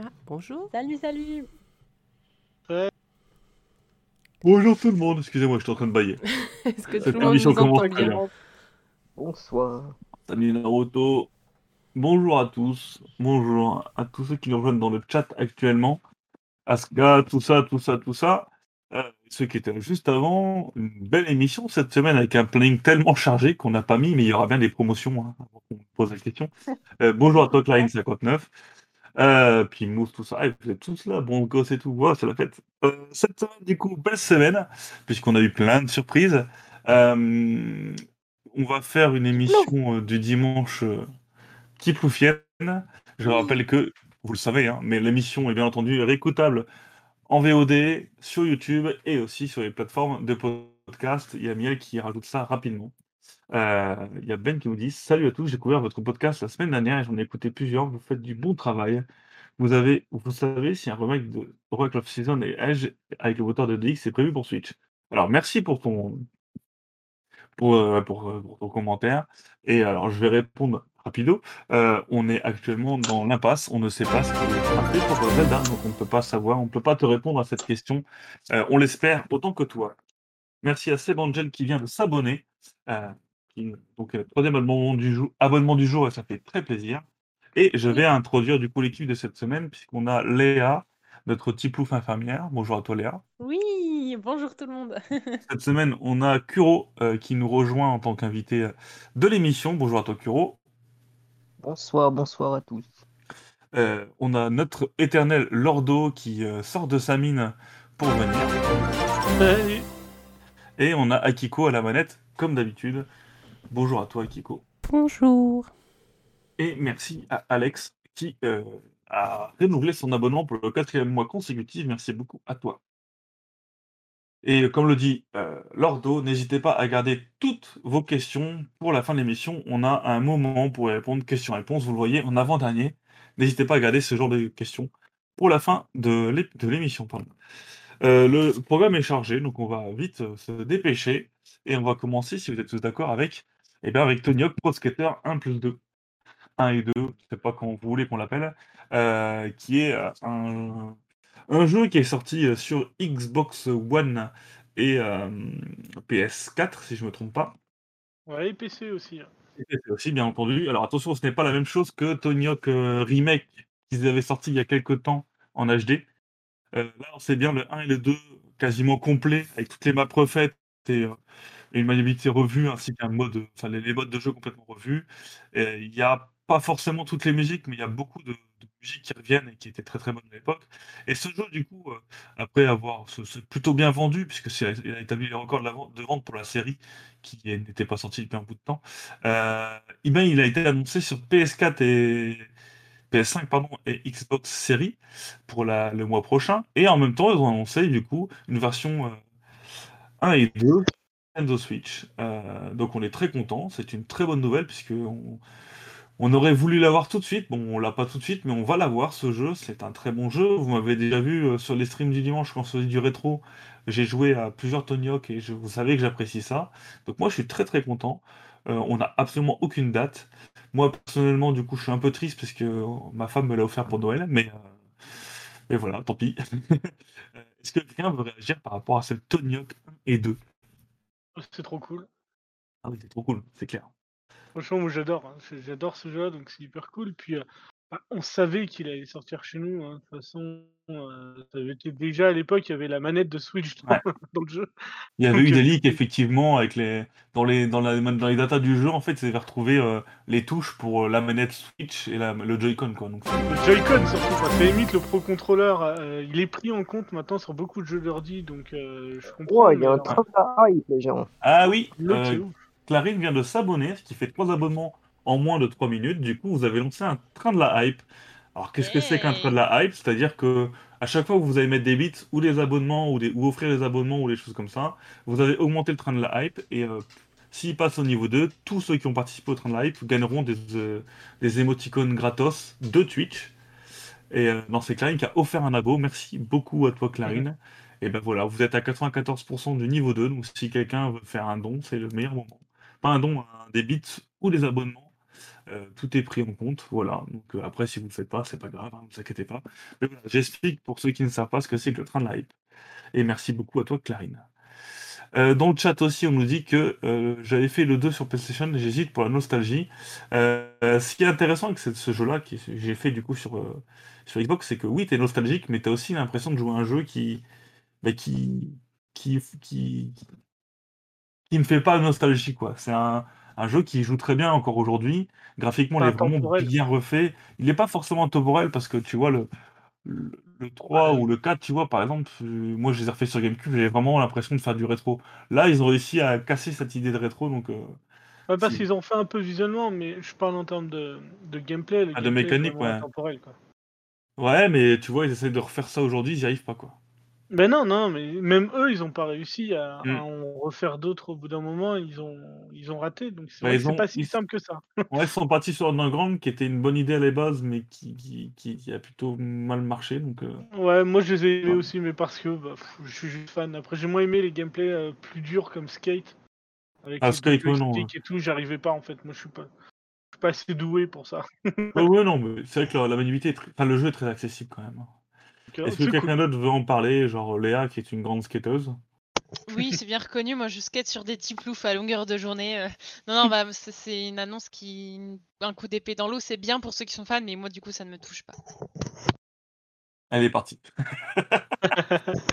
Ah, bonjour. Salut, salut. Bonjour tout le monde, excusez-moi, je suis en train de bailler. Est-ce que tout Cette le monde émission nous commence entend bien. Bonsoir. Salut Naruto. Bonjour à tous. Bonjour à tous ceux qui nous rejoignent dans le chat actuellement. Aska, tout ça, tout ça, tout ça. Euh, ceux qui étaient juste avant, une belle émission cette semaine avec un planning tellement chargé qu'on n'a pas mis, mais il y aura bien des promotions hein, avant qu'on pose la question. Euh, bonjour à toi, Clarine59. Euh, puis Mousse, tout ça. Et vous êtes tous là, bon gosse et tout. Wow, c'est la fête. Euh, cette semaine, du coup, belle semaine, puisqu'on a eu plein de surprises. Euh, on va faire une émission euh, du dimanche euh, Tiploufienne. Je rappelle que, vous le savez, hein, mais l'émission est bien entendu réécoutable en VOD sur YouTube et aussi sur les plateformes de podcast. Il y a Miel qui rajoute ça rapidement. Euh, il y a Ben qui nous dit Salut à tous, j'ai découvert votre podcast la semaine dernière et j'en ai écouté plusieurs. Vous faites du bon travail. Vous, avez, vous savez si un remake de Rock of Season et Edge avec le moteur de DX est prévu pour Switch Alors, merci pour ton, pour, euh, euh, pour ton commentaire. Et alors, je vais répondre rapido. On est actuellement dans l'impasse. On ne sait pas ce qui est pour Zelda, donc on ne peut pas savoir. On ne peut pas te répondre à cette question. On l'espère autant que toi. Merci à Seb Angel qui vient de s'abonner. Donc, euh, troisième abonnement du, jour, abonnement du jour, et ça fait très plaisir. Et je vais introduire du coup l'équipe de cette semaine, puisqu'on a Léa, notre tiplouf infirmière. Bonjour à toi Léa. Oui, bonjour tout le monde. Cette semaine, on a Kuro euh, qui nous rejoint en tant qu'invité euh, de l'émission. Bonjour à toi Kuro. Bonsoir, bonsoir à tous. Euh, on a notre éternel Lordo qui euh, sort de sa mine pour venir. Et on a Akiko à la manette, comme d'habitude. Bonjour à toi Akiko. Bonjour. Et merci à Alex qui euh, a renouvelé son abonnement pour le quatrième mois consécutif. Merci beaucoup à toi. Et comme le dit euh, Lordo, n'hésitez pas à garder toutes vos questions pour la fin de l'émission. On a un moment pour répondre questions-réponses. Vous le voyez en avant-dernier. N'hésitez pas à garder ce genre de questions pour la fin de l'émission. Euh, le programme est chargé, donc on va vite euh, se dépêcher. Et on va commencer, si vous êtes tous d'accord, avec, eh bien, avec Tony Hawk Pro Skater 1 plus 2. 1 et 2, je ne sais pas comment vous voulez qu'on l'appelle, euh, qui est euh, un, un jeu qui est sorti euh, sur Xbox One et euh, PS4, si je ne me trompe pas. Ouais, et PC aussi. hein. Et PC aussi, bien entendu. Alors attention, ce n'est pas la même chose que Tony Hawk Remake qu'ils avaient sorti il y a quelques temps en HD. Euh, là, c'est bien le 1 et le 2 quasiment complet, avec toutes les maps refaites et, et une maniabilité revue, ainsi qu'un mode, enfin les, modes de jeu complètement revus. Il n'y a pas forcément toutes les musiques, mais il y a beaucoup de, musiques qui reviennent et qui étaient très très bonnes à l'époque. Et ce jeu, du coup, euh, après avoir se plutôt bien vendu, puisque il a établi les records de, vente, pour la série qui n'était pas sortie depuis un bout de temps, euh, eh ben, il a été annoncé sur PS4 et PS5 pardon, et Xbox Series pour le mois prochain. Et en même temps, ils ont annoncé du coup une version euh, 1 et 2 Nintendo Switch. Euh, donc on est très content. C'est une très bonne nouvelle puisque on, aurait voulu l'avoir tout de suite. Bon, on l'a pas tout de suite, mais on va l'avoir ce jeu. C'est un très bon jeu. Vous m'avez déjà vu euh, sur les streams du dimanche quand on du rétro. J'ai joué à plusieurs Tony Hawk et je, vous savez que j'apprécie ça. Donc moi, je suis très très content. Euh, on n'a absolument aucune date. Moi, personnellement, du coup, je suis un peu triste parce que ma femme me l'a offert pour Noël, mais, mais voilà, tant pis. Est-ce que quelqu'un veut réagir par rapport à ce Tony Hawk 1 et 2 C'est trop cool. Ah oui, c'est trop cool, c'est clair. Franchement, moi j'adore. hein. J'adore ce jeu-là, donc c'est hyper cool. Puis euh, bah, on savait qu'il allait sortir chez nous. hein. De toute façon, euh, ça avait été déjà à l'époque, il y avait la manette de Switch dans, Ouais. dans le jeu. Il y avait Donc, eu euh, des leaks, effectivement, avec les... Dans, les... Dans, la... dans les datas du jeu, en fait, ils avaient retrouvé euh, les touches pour euh, la manette Switch et la... le Joy-Con, quoi. Donc, c'est- Le Joy-Con surtout, enfin, c'est limite le Pro Controller, euh, il est pris en compte maintenant sur beaucoup de jeux d'ordi, donc euh, je comprends. Oh, il y a un truc à hype, les gens. Ah oui, c'est euh. Clarine vient de s'abonner, ce qui fait trois abonnements en moins de 3 minutes. Du coup, vous avez lancé un train de la hype. Alors, qu'est-ce que c'est qu'un train de la hype? C'est-à-dire que à chaque fois que vous allez mettre des bits ou des abonnements ou, des, ou offrir des abonnements ou des choses comme ça, vous allez augmenter le train de la hype et euh, s'il passe au niveau 2, tous ceux qui ont participé au train de la hype gagneront des, euh, des émoticônes gratos de Twitch. Et euh, non, c'est Clarine qui a offert un abo. Merci beaucoup à toi, Clarine. Et ben voilà, vous êtes à 94% du niveau 2. Donc si quelqu'un veut faire un don, c'est le meilleur moment. Pas un don, des bits ou des abonnements. Euh, tout est pris en compte, voilà. Donc euh, après, si vous ne le faites pas, c'est pas grave, hein, ne vous inquiétez pas. J'explique pour ceux qui ne savent pas ce que c'est que le train de la hype. Et merci beaucoup à toi, Clarine. Euh, dans le chat aussi, on nous dit que j'avais fait le 2 sur PlayStation j'hésite pour la nostalgie. Ce qui est intéressant avec ce, jeu-là, que j'ai fait du coup sur, sur Xbox, c'est que oui, tu es nostalgique, mais tu as aussi l'impression de jouer à un jeu qui, bah, qui, qui, qui, qui ne fait pas nostalgie. quoi. C'est un, un jeu qui joue très bien encore aujourd'hui. Graphiquement, il est vraiment bien refait. Il n'est pas forcément temporel parce que tu vois, le, le, le 3 ou le 4, tu vois, par exemple, euh, moi je les ai refaits sur GameCube, j'avais vraiment l'impression de faire du rétro. Là, ils ont réussi à casser cette idée de rétro, donc. euh, Ouais, parce qu'ils ont fait un peu visuellement, mais je parle en termes de, de gameplay. le Ah, de gameplay mécanique, ouais. intemporel, quoi. Ouais, mais tu vois, ils essaient de refaire ça aujourd'hui, ils n'y arrivent pas, quoi. Ben non, non, mais même eux, ils ont pas réussi à, Mm. à en refaire d'autres au bout d'un moment. Ils ont, ils ont raté. Donc c'est Bah, ont- pas si ils- simple que ça. Ouais, ils sont partis sur Underground, qui était une bonne idée à la base, mais qui, qui, qui- qui a plutôt mal marché, donc. euh, Ouais, moi je les ai aimés Ouais. aussi, mais parce que bah, pff, je suis juste fan. Après, j'ai moins aimé les gameplays euh, plus durs comme Skate. Avec Ah, les Skate, ouais, non, et tout, j'arrivais pas en fait. Moi je suis pas, je suis pas assez doué pour ça. Ouais, ouais, non, mais c'est vrai que la, la maniabilité est très... Enfin, le jeu est très accessible quand même. Euh, Est-ce que c'est quelqu'un cool. d'autre veut en parler Genre Léa, qui est une grande skateuse Oui, c'est bien reconnu. Moi, je skate sur des petits ploufs à longueur de journée. euh. Non, non, bah, c'est- une annonce qui. Un coup d'épée dans l'eau, c'est bien pour ceux qui sont fans, mais moi, du coup, ça ne me touche pas. Elle est partie.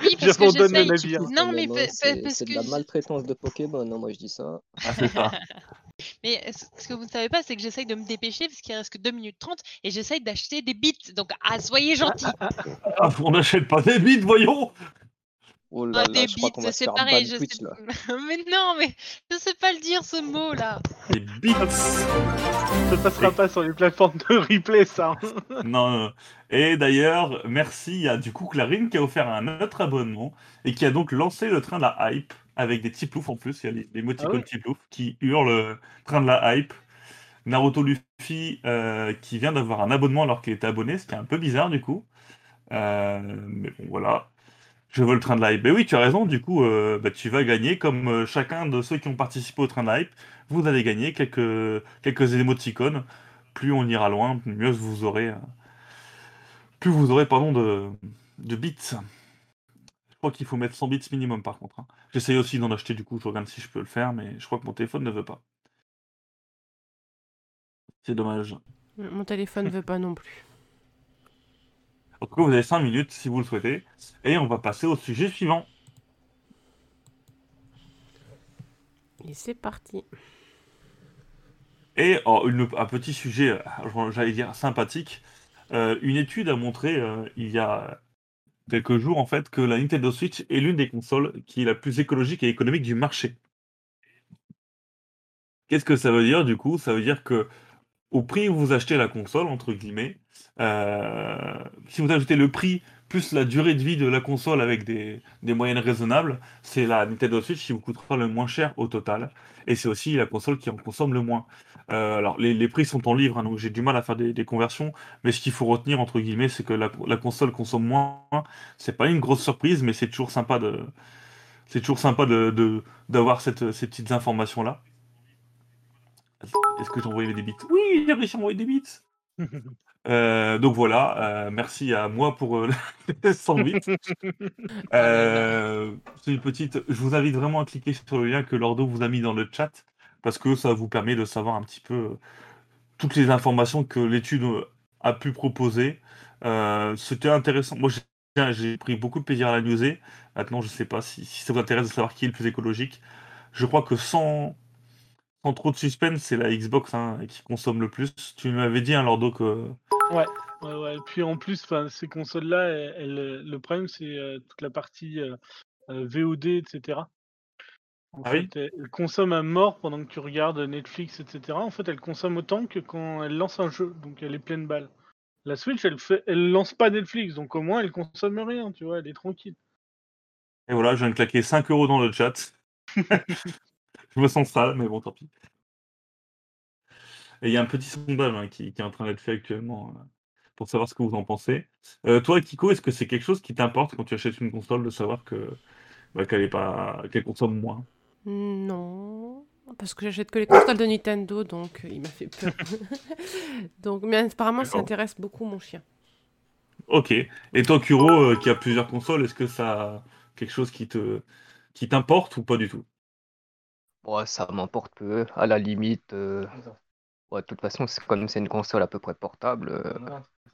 Oui, parce que j'essaye. navire. Non, mais c'est de que la maltraitance de Pokémon, hein, moi je dis ça. Ah, c'est ça. Mais ce que vous ne savez pas, c'est que j'essaye de me dépêcher parce qu'il reste que 2 minutes 30 et j'essaye d'acheter des bits. Donc, ah, soyez gentils. Ah, on n'achète pas des bits, voyons Oh là des là, je crois qu'on bits, va se c'est faire pareil. Je Twitch sais... là. mais non, mais je sais pas le dire ce mot là. Des bits Ça passera pas sur les plateformes de replay, ça. hein. Non, non. Et d'ailleurs, merci à du coup Clarine qui a offert un autre abonnement et qui a donc lancé le train de la hype avec des petits ploufs en plus. Il y a les, les émoticônes Ah ouais petits ploufs qui hurlent euh, train de la hype. Naruto Luffy euh, qui vient d'avoir un abonnement alors qu'il était abonné, ce qui est un peu bizarre du coup. Euh, mais bon, voilà. Je veux le train de hype. Mais oui, tu as raison, du coup, euh, bah, tu vas gagner, comme euh, chacun de ceux qui ont participé au train de hype, vous allez gagner quelques, quelques émoticônes. Plus on ira loin, mieux vous aurez, euh, plus vous aurez pardon, de, de bits. Je crois qu'il faut mettre 100 bits minimum par contre. hein. J'essaye aussi d'en acheter, du coup, je regarde si je peux le faire, mais je crois que mon téléphone ne veut pas. C'est dommage. Mon téléphone veut pas non plus. En tout cas, vous avez 5 minutes si vous le souhaitez. Et on va passer au sujet suivant. Et c'est parti. Et oh, une- un petit sujet, euh, j'allais dire sympathique. Euh, une étude a montré euh, il y a quelques jours en fait que la Nintendo Switch est l'une des consoles qui est la plus écologique et économique du marché. Qu'est-ce que ça veut dire du coup? Ça veut dire que au prix où vous achetez la console, entre guillemets, si vous ajoutez le prix plus la durée de vie de la console avec des, des moyennes raisonnables, c'est la Nintendo Switch qui vous coûtera le moins cher au total. Et c'est aussi la console qui en consomme le moins. Euh, alors, les, les prix sont en livres, hein, donc j'ai du mal à faire des, des conversions, mais ce qu'il faut retenir, entre guillemets, c'est que la, la console consomme moins. C'est pas une grosse surprise, mais c'est toujours sympa de. C'est toujours sympa de, de- d'avoir cette, ces petites informations-là. Est-ce que j'ai envoyé des bits Oui, j'ai réussi à envoyer des bits. Euh, donc voilà, euh, merci à moi pour euh, les 100 bits. Euh, c'est une petite. Je vous invite vraiment à cliquer sur le lien que Lordo vous a mis dans le chat parce que ça vous permet de savoir un petit peu toutes les informations que l'étude a pu proposer. C'était intéressant. Moi, j'ai- pris beaucoup de plaisir à la newser. Maintenant, je sais pas si, si ça vous intéresse de savoir qui est le plus écologique. Je crois que sans, sans trop de suspense, c'est la Xbox hein, qui consomme le plus. Tu m'avais dit, hein, Lordo, que. Ouais, ouais. Et puis en plus, ces consoles-là, le problème, c'est euh, toute la partie euh, euh, VOD, etc. En Ah oui fait, elles elles consomment à mort pendant que tu regardes Netflix, etc. En fait, elles consomment autant que quand elles lancent un jeu, donc elle est pleine balle. La Switch, elle fait, elle lance pas Netflix, donc au moins elle consomme rien, tu vois, elle est tranquille. Et voilà, je viens de claquer 5 euros dans le chat. je me sens sale, mais bon, tant pis. Et il y a un petit sondage hein, qui, qui est en train d'être fait actuellement euh, pour savoir ce que vous en pensez. Euh, toi, Kiko, est-ce que c'est quelque chose qui t'importe quand tu achètes une console de savoir que bah, qu'elle est pas qu'elle consomme moins? Non. Parce que j'achète que les consoles de Nintendo, donc euh, il m'a fait peur. donc, mais apparemment, ça intéresse beaucoup mon chien. Ok. Et toi, Kuro, qui a plusieurs consoles, est-ce que ça quelque chose qui te qui t'importe ou pas du tout? Ouais, ça m'importe peu. À la limite, euh, ouais, de toute façon, c'est- comme c'est une console à peu près portable, euh,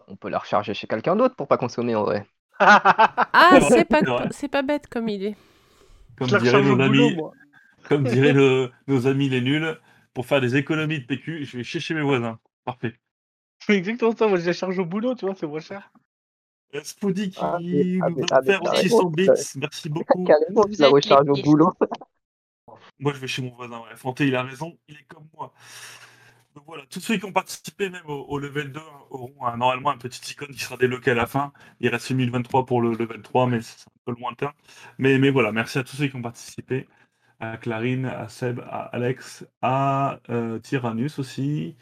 on peut la recharger chez quelqu'un d'autre pour pas consommer en vrai. Ah, c'est pas, c'est pas bête comme idée. Comme Je la diraient recharge au nos boulot, amis, moi. comme diraient le- nos amis les nuls, pour faire des économies de PQ, je vais chier chez mes voisins. Parfait. C'est exactement ça, moi je la charge au boulot, tu vois, c'est moins cher. Euh, Spoody qui Ah, mais- ah, nous mais- ah, mais 600 bits, merci beaucoup. Vous la êtes recharges au les- boulot. Moi, je vais chez mon voisin. Fanté, il a raison, il est comme moi. Donc voilà, tous ceux qui ont participé même au, level 2 hein, auront normalement un petit icône qui sera débloqué à la fin. Il reste 1023 pour le level 3, mais c'est un peu lointain. Mais, mais voilà, merci à tous ceux qui ont participé. À Clarine, à Seb, à Alex, à euh, Tyrannus aussi,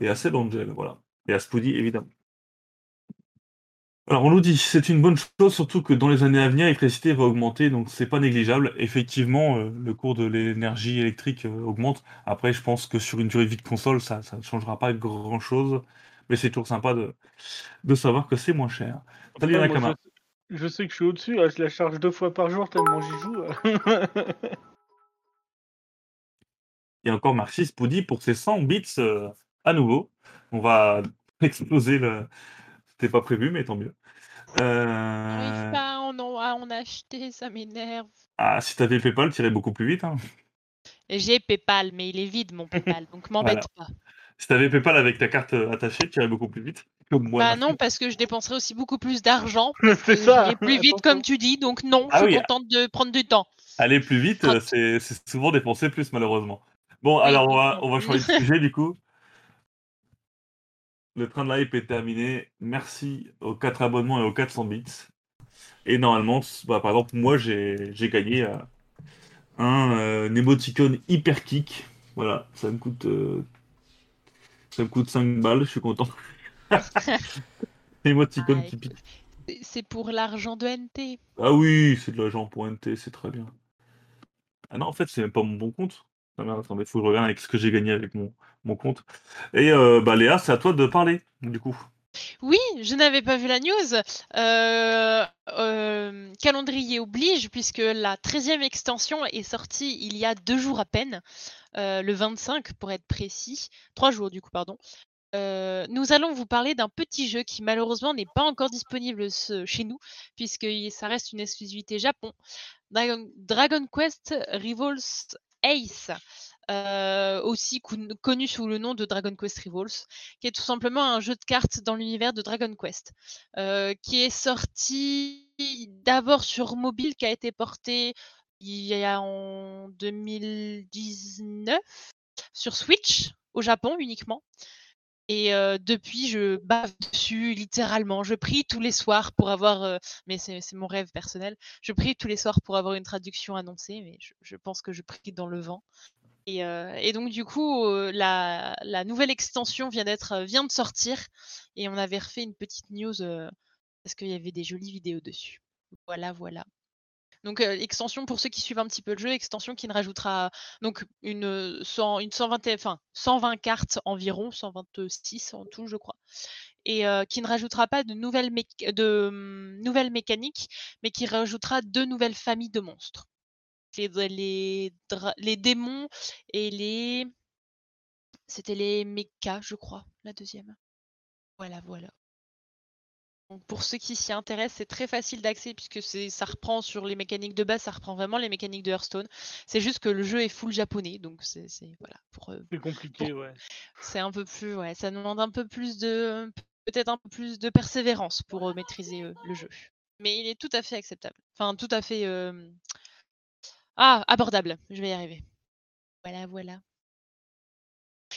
et à Seb Angel, voilà. Et à Spoody, évidemment. Alors on nous dit, c'est une bonne chose, surtout que dans les années à venir, l'électricité va augmenter, donc c'est pas négligeable. Effectivement, euh, le cours de l'énergie électrique euh, augmente. Après, je pense que sur une durée de vie de console, ça, ça ne changera pas grand-chose, mais c'est toujours sympa de, de savoir que c'est moins cher. Salut Après, moi, Nakama. je, je sais que je suis au-dessus, hein, je la charge deux fois par jour tellement j'y joue. Et encore merci Spoody pour ses 100 bits euh, à nouveau. On va exploser le... C'était pas prévu, mais tant mieux. J'arrive Euh... pas à en, à en acheter, ça m'énerve. Ah, si t'avais Paypal, t'irais beaucoup plus vite. Hein. J'ai Paypal, mais il est vide mon Paypal, donc m'embête pas. Si t'avais Paypal avec ta carte euh, attachée, t'irais beaucoup plus vite. Comme moi. bah non, parce que je dépenserais aussi beaucoup plus d'argent. c'est ça. plus vite, comme tu dis, donc non, Ah je suis oui. contente de prendre du temps. Aller plus vite, euh, c'est souvent dépenser plus, malheureusement. Bon, Oui, alors on va, on va changer de sujet du coup. Le train de live est terminé. Merci aux 4 abonnements et aux 400 bits. Et normalement, bah, par exemple, moi j'ai gagné euh, un euh, émoticône hyper kick. Voilà, ça me coûte, euh, ça me coûte 5 balles, je suis content. émoticône Ah, qui pique. C'est- C'est pour l'argent de NT. Ah oui, c'est de l'argent pour NT, c'est très bien. Ah non, en fait, c'est même pas mon bon compte. Ah merde, attendez, faut que je regarde avec ce que j'ai gagné avec mon, mon compte. Et euh, bah Léa, c'est à toi de parler, du coup. Oui, je n'avais pas vu la news. Euh, euh, calendrier oblige, puisque la 13e extension est sortie il y a deux jours à peine, le 25 pour être précis, trois jours du coup, pardon. Nous allons vous parler d'un petit jeu qui malheureusement n'est pas encore disponible chez nous, puisque ça reste une exclusivité Japon. Dragon, Quest Rivals Ace, euh, aussi con- connu sous le nom de Dragon Quest Rivals, qui est tout simplement un jeu de cartes dans l'univers de Dragon Quest, euh, qui est sorti d'abord sur mobile, qui a été porté il y a en 2019 sur Switch au Japon uniquement. Et euh, depuis, je bave dessus littéralement. Je prie tous les soirs pour avoir, mais c'est mon rêve personnel, je prie tous les soirs pour avoir une traduction annoncée, mais je pense que je prie dans le vent. Et, euh, et donc du coup, euh, la, la nouvelle extension vient d'être euh, vient de sortir et on avait refait une petite news parce qu'il y avait des jolies vidéos dessus. Voilà, voilà. Donc extension pour ceux qui suivent un petit peu le jeu, extension qui ne rajoutera donc une 100, une 120, et- enfin 120 cartes environ, 126 en tout je crois, et qui ne rajoutera pas de nouvelles, de, hum, nouvelles mécaniques, mais qui rajoutera deux nouvelles familles de monstres. Les, les, les démons et les... C'était les mechas, je crois, la deuxième. Voilà, voilà. Donc pour ceux qui s'y intéressent, c'est très facile d'accès puisque c'est ça reprend sur les mécaniques de base, ça reprend vraiment les mécaniques de Hearthstone. C'est juste que le jeu est full japonais, donc c'est voilà. Pour, euh, C'est compliqué, ouais. c'est un peu plus, ouais, ça demande un peu plus de, peut-être un peu plus de persévérance pour euh, maîtriser euh, le jeu. Mais il est tout à fait acceptable. Enfin, tout à fait, euh, ah, abordable. Je vais y arriver. Voilà, voilà.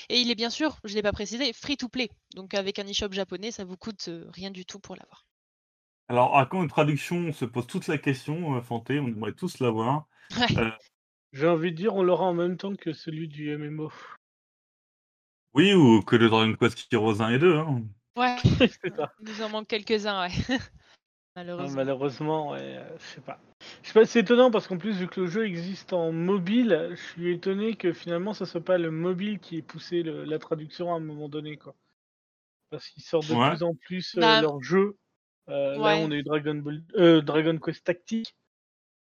Et il est bien sûr, je l'ai pas précisé, free to play. Donc avec un e-shop japonais, ça vous coûte euh, rien du tout pour l'avoir. Alors, à quand une traduction, on se pose toute la question, euh, Fanté, on aimerait tous l'avoir. Ouais. J'ai envie de dire, on l'aura en même temps que celui du MMO. Oui, ou que le Dragon Quest Heroes 1 et 2. Hein. Ouais, c'est ça. il nous en manque quelques-uns, ouais. Malheureusement. Malheureusement, ouais, euh, je sais pas. Je sais pas, c'est étonnant parce qu'en plus, vu que le jeu existe en mobile, je suis étonné que finalement, ce soit pas le mobile qui ait poussé le- la traduction à un moment donné, quoi. Parce qu'ils sortent de Ouais. plus en plus euh, Bah, leurs jeux. Euh, Là, ouais. on a eu Dragon, Ball... euh, Dragon Quest Tactique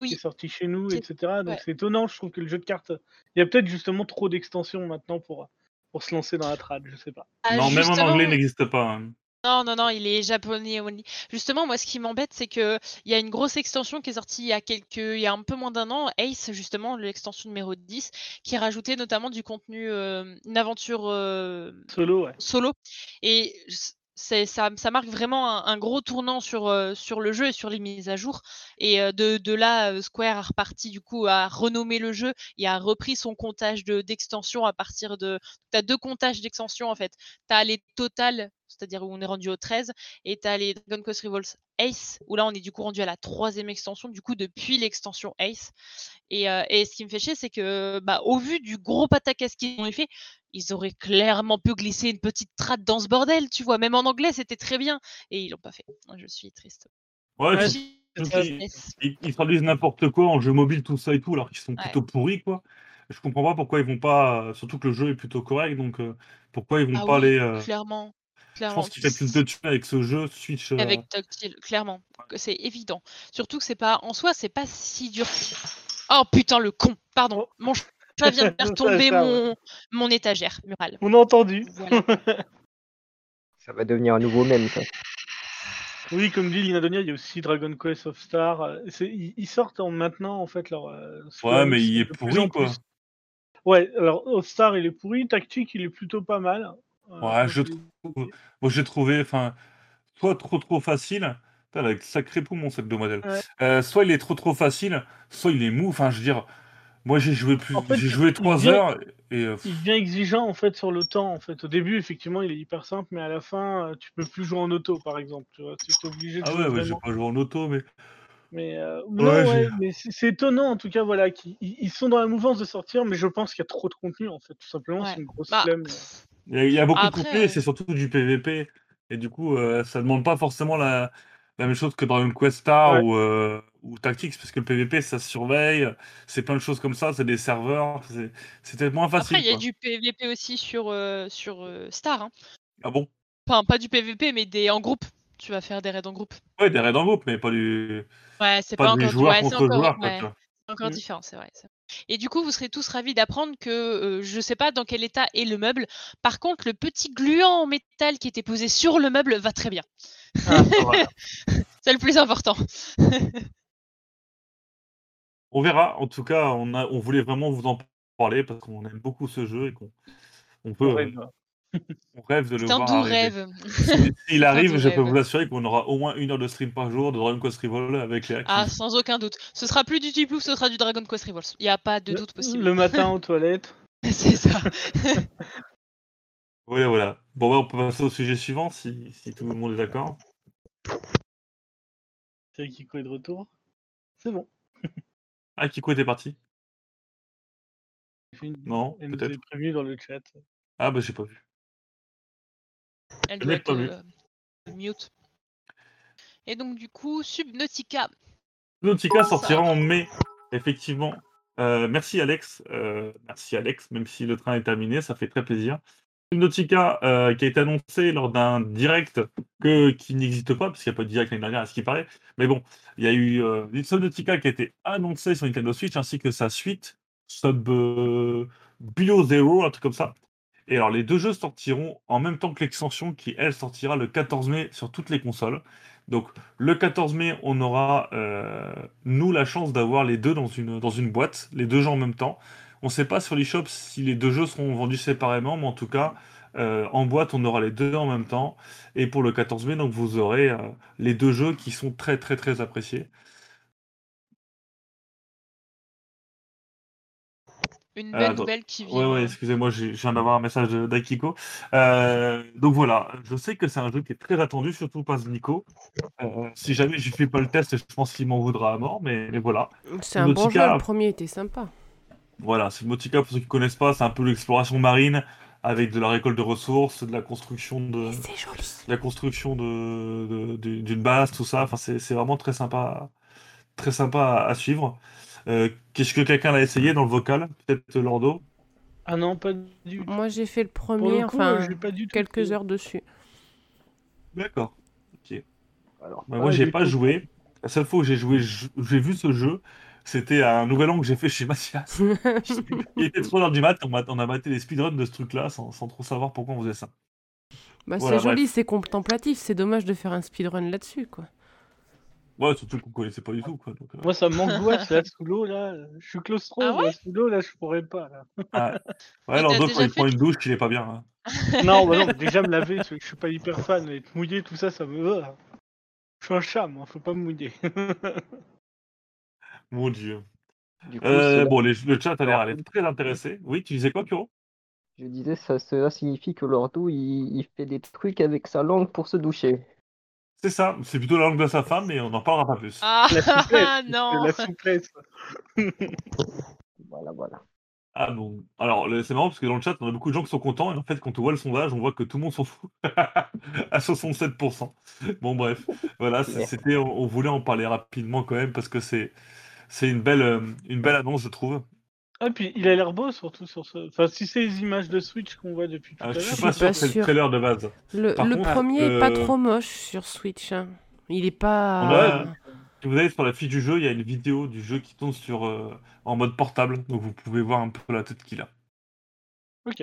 qui est sorti chez nous, etc. Donc ouais. c'est étonnant, je trouve que le jeu de cartes, il y a peut-être justement trop d'extensions maintenant pour, pour se lancer dans la trad, je sais pas. Ah, non, même en justement, anglais, il n'existe pas. hein. Non, non, non, il est japonais only. Justement, moi, ce qui m'embête, c'est que il y a une grosse extension qui est sortie il y a quelques, il y a un peu moins d'un an, Ace, justement, l'extension numéro 10, qui rajoutait notamment du contenu, euh, une aventure euh, Solo, ouais. solo. Et ça, ça marque vraiment un, un gros tournant sur, euh, sur le jeu et sur les mises à jour. Et euh, de, de là, euh, Square a reparti du coup à renommer le jeu et a repris son comptage de, d'extensions à partir de. Tu as deux comptages d'extensions en fait. Tu as les totales, c'est-à-dire où on est rendu au 13, et tu as les Dragon Quest Revolts Ace, où là on est du coup rendu à la troisième extension, du coup depuis l'extension Ace. Et, euh, et ce qui me fait chier, c'est que bah, au vu du gros pataquès qu'ils ont fait, ils auraient clairement pu glisser une petite trade dans ce bordel, tu vois. Même en anglais, c'était très bien. Et ils l'ont pas fait. Je suis triste. Ouais, ils, ils traduisent n'importe quoi en jeu mobile, tout ça et tout, alors qu'ils sont Ouais. plutôt pourris, quoi. Je comprends pas pourquoi ils vont pas. Surtout que le jeu est plutôt correct, donc euh, pourquoi ils vont Ah pas oui, aller. euh, clairement. Je pense qu'il fait plus de thunes avec ce jeu Switch. euh, Avec Tactile, clairement. C'est évident. Surtout que c'est pas. En soi, c'est pas si dur. Oh putain, le con Pardon. Mon chat vient de faire tomber Ça, mon, mon étagère murale. On a entendu. Voilà. Ça va devenir un nouveau mème, ça. Oui, comme dit Linadonia, il y a aussi Dragon Quest of Star. Ils, ils sortent en maintenant en fait leur. euh, Ouais, mais il est pourri, quoi. Ouais, alors of Star il est pourri, Tactique il est plutôt pas mal. Ouais, je trouve. Moi, j'ai trouvé, enfin, soit trop trop facile. Putain, avec sacré poumon cette demoiselle. Ouais. Euh, soit il est trop trop facile, soit il est mou. Enfin, je veux dire, moi j'ai joué plus, En fait, j'ai joué il 3 vient- heures et euh, Il devient exigeant en fait sur le temps en fait. Au début effectivement il est hyper simple, mais à la fin euh, tu peux plus jouer en auto par exemple. Tu vois, tu es obligé de ah jouer ouais, ouais, j'ai pas joué en auto, mais Mais euh, Ouais, non, ouais, j'ai- mais c'est c'est étonnant en tout cas voilà qu'ils ils- ils sont dans la mouvance de sortir, mais je pense qu'il y a trop de contenu en fait. Tout simplement Ouais. c'est une grosse Bah, flemme. Il y, a- il y a beaucoup Après, de contenu et euh, c'est surtout du PVP. Et du coup, euh, ça demande pas forcément la, la même chose que dans une Quest Star Ouais. ou, euh, ou Tactics, parce que le PVP ça se surveille, c'est plein de choses comme ça, c'est des serveurs, c'est c'est peut-être moins facile. Après, il y a du PVP aussi sur, euh, sur euh, Star. hein. Ah bon? Enfin, pas du PVP, mais des en groupe. Tu vas faire des raids en groupe. Ouais, des raids en groupe, mais pas du. Ouais, c'est Pas pas, encore, ouais, c'est contre encore, ouais, c'est encore Mm. différent, c'est vrai. Et du coup, vous serez tous ravis d'apprendre que euh, je sais pas dans quel état est le meuble. Par contre, le petit gluant en métal qui était posé sur le meuble va très bien. Ah, voilà. c'est le plus important. On verra. En tout cas, on, a, on voulait vraiment vous en parler parce qu'on aime beaucoup ce jeu et qu'on on peut, euh. On rêve de le C'est un voir doux arriver. rêve. Si- S'il arrive, je peux rêve. vous assurer qu'on aura au moins une heure de stream par jour de Dragon Quest Revolver avec les hacks. Ah, sans aucun doute. Ce sera plus du Deep ce sera du Dragon Quest Revolts. Il n'y a pas de Le- doute possible. Le matin aux toilettes. c'est ça. Voilà, voilà. Bon, bah, on peut passer au sujet suivant si, si tout le monde est d'accord. C'est Kiko est de retour. C'est bon. Ah, Kiko était parti une- Non, Elle nous peut-être. est prévenu dans le chat. Ah, bah, j'ai pas vu. Elle doit être euh, mute. Et donc, du coup, Subnautica. Nautica Ça. sortira en mai, effectivement. Euh, merci Alex, euh, merci Alex, même si le train est terminé, ça fait très plaisir. Nautica euh, qui a été annoncé lors d'un direct que, qui n'existe pas, parce qu'il n'y a pas de direct l'année dernière à ce qui paraît. Mais bon, il y a eu euh, Subnautica qui a été annoncé sur Nintendo Switch, ainsi que sa suite, Sub euh, Bio Zero, un truc comme ça. Et alors les deux jeux sortiront en même temps que l'extension qui, elle, sortira le 14 mai sur toutes les consoles. Donc le 14 mai, on aura, euh, nous, la chance d'avoir les deux dans une, boîte, les deux jeux en même temps. On ne sait pas sur l'eShop si les deux jeux seront vendus séparément, mais en tout cas, euh, en boîte, on aura les deux en même temps. Et pour le 14 mai, donc, vous aurez euh, les deux jeux qui sont très, très, très appréciés. Une Euh, belle attends. nouvelle qui vient. ouais, excusez-moi, j'ai- je viens d'avoir un message d'Akiko. Euh, donc voilà, je sais que c'est un jeu qui est très attendu, surtout par Nico. Euh, si jamais je fais pas le test, je pense qu'il m'en voudra à mort, mais, mais voilà. C'est un bon jeu, le premier était sympa. Voilà, Subnautica, pour ceux qui connaissent pas, c'est un peu l'exploration marine avec de la récolte de ressources, de la construction de, la construction de, d'une base, tout ça. Enfin, c'est, c'est vraiment très sympa, très sympa à, à suivre. Euh, qu'est-ce que quelqu'un l'a essayé dans le vocal Peut-être Lordo? Ah non, pas du tout. Moi, j'ai fait le premier, le coup, enfin, euh, j'ai pas du tout quelques heures dessus. D'accord. Alors, Bah, Ah, moi, j'ai du pas coup- joué. La seule fois où j'ai joué, j'ai vu ce jeu, c'était à un nouvel an que j'ai fait chez Mathias. Il était 3h du mat, on, m'a- on a maté les speedruns de ce truc-là sans, sans trop savoir pourquoi on faisait ça. Bah, Voilà, c'est joli, c'est contemplatif. C'est dommage de faire un speedrun là-dessus, quoi. Ouais, surtout qu'on connaissait pas du tout. Quoi, donc, euh, Moi, ça m'angoisse là sous l'eau là. Je suis claustro, Ah ouais? là, sous l'eau là, je pourrais pas là. ah, ouais, t'as Lordo, quand il prend une douche, il est pas bien. hein. non, bah non, déjà me laver, je je suis pas hyper fan, être mouillé, tout ça, ça me. Je suis un chat, moi, faut pas me mouiller. Mon dieu. du coup, Euh, bon, les- le chat a l'air à être très intéressé. Oui, tu disais quoi, Kuro? Je disais, ça, cela signifie que Lordo, il, il fait des trucs avec sa langue pour se doucher. C'est ça, c'est plutôt la langue de sa femme, mais on n'en parlera pas plus. Ah La souplesse, non La souplesse. Voilà, voilà. Ah bon. Alors, c'est marrant parce que dans le chat, on a beaucoup de gens qui sont contents, et en fait, quand on voit le sondage, on voit que tout le monde s'en fout. à 67%. Bon, bref. Voilà, c'était, on, on voulait en parler rapidement quand même parce que c'est, c'est une belle, euh, une belle annonce, je trouve. Ah, puis il a l'air beau surtout sur ce. Enfin, si c'est les images de Switch qu'on voit depuis tout Ah, à je l'heure. suis suis pas sûr que c'est le trailer de base. Le, Par le contre, premier est pas euh, trop moche sur Switch. hein. Il est pas. A- Si vous allez sur la fiche du jeu, il y a une vidéo du jeu qui tourne sur, euh, en mode portable, donc vous pouvez voir un peu la tête qu'il a. Ok.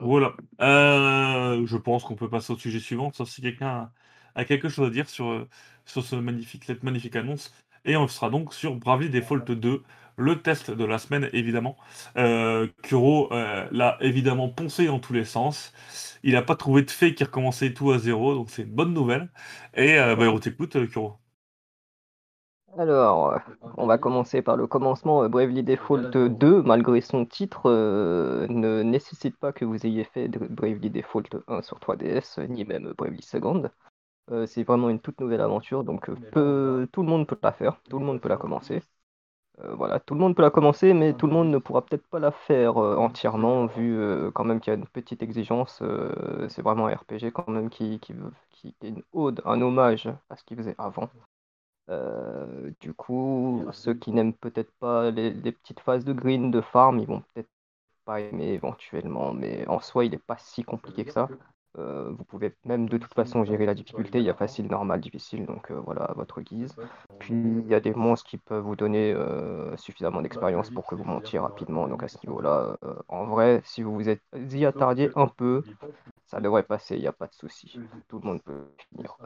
Voilà. Euh, je pense qu'on peut passer au sujet suivant, sauf si quelqu'un a, a quelque chose à dire sur, euh, sur ce magnifique, cette magnifique annonce. Et on sera donc sur Bravely Default 2, le test de la semaine, évidemment. Euh, Kuro euh, l'a évidemment poncé dans tous les sens. Il n'a pas trouvé de fait qui recommençait tout à zéro, donc c'est une bonne nouvelle. Et euh, bah, on t'écoute, euh, Kuro. Alors, on va commencer par le commencement. Bravely Default 2, malgré son titre, ne nécessite pas que vous ayez fait Bravely Default 1 sur 3DS, euh, ni même Bravely Second. C'est vraiment une toute nouvelle aventure, donc tout le monde peut la faire, tout le monde peut la commencer. Euh, voilà, tout le monde peut la commencer, mais tout le monde ne pourra peut-être pas la faire euh, entièrement, vu euh, quand même qu'il y a une petite exigence. c'est vraiment un RPG quand même qui, qui, qui est une ode, un hommage à ce qu'il faisait avant. Du coup, ceux qui n'aiment peut-être pas les, les petites phases de green, de farm, ils vont peut-être pas aimer éventuellement, mais en soi, il n'est pas si compliqué que ça. Euh, vous pouvez même de toute façon gérer la difficulté, il y a facile, normal, difficile, donc euh, voilà, à votre guise. Puis il y a des monstres qui peuvent vous donner euh, suffisamment d'expérience pour que vous montiez rapidement, donc à ce niveau-là, en vrai, si vous vous êtes y attardiez un peu, ça devrait passer, il n'y a pas de souci. Tout le monde peut finir.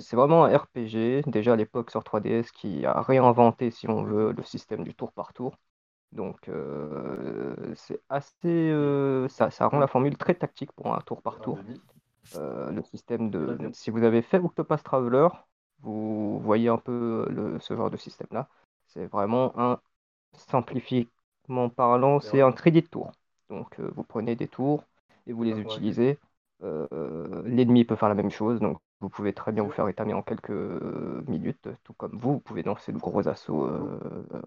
C'est vraiment un RPG, déjà à l'époque sur 3DS, qui a réinventé, si on veut, le système du tour par tour. Donc euh, c'est assez, euh, ça, ça rend la formule très tactique pour un tour par tour. Euh, le système de, si vous avez fait Octopus Traveler, vous voyez un peu le, ce genre de système-là. C'est vraiment un, simplifiquement parlant, c'est un crédit de tour. Donc euh, vous prenez des tours et vous les utilisez. Euh, L'ennemi peut faire la même chose, donc vous pouvez très bien vous faire étamer en quelques euh, minutes, tout comme vous, vous pouvez lancer de gros assauts euh,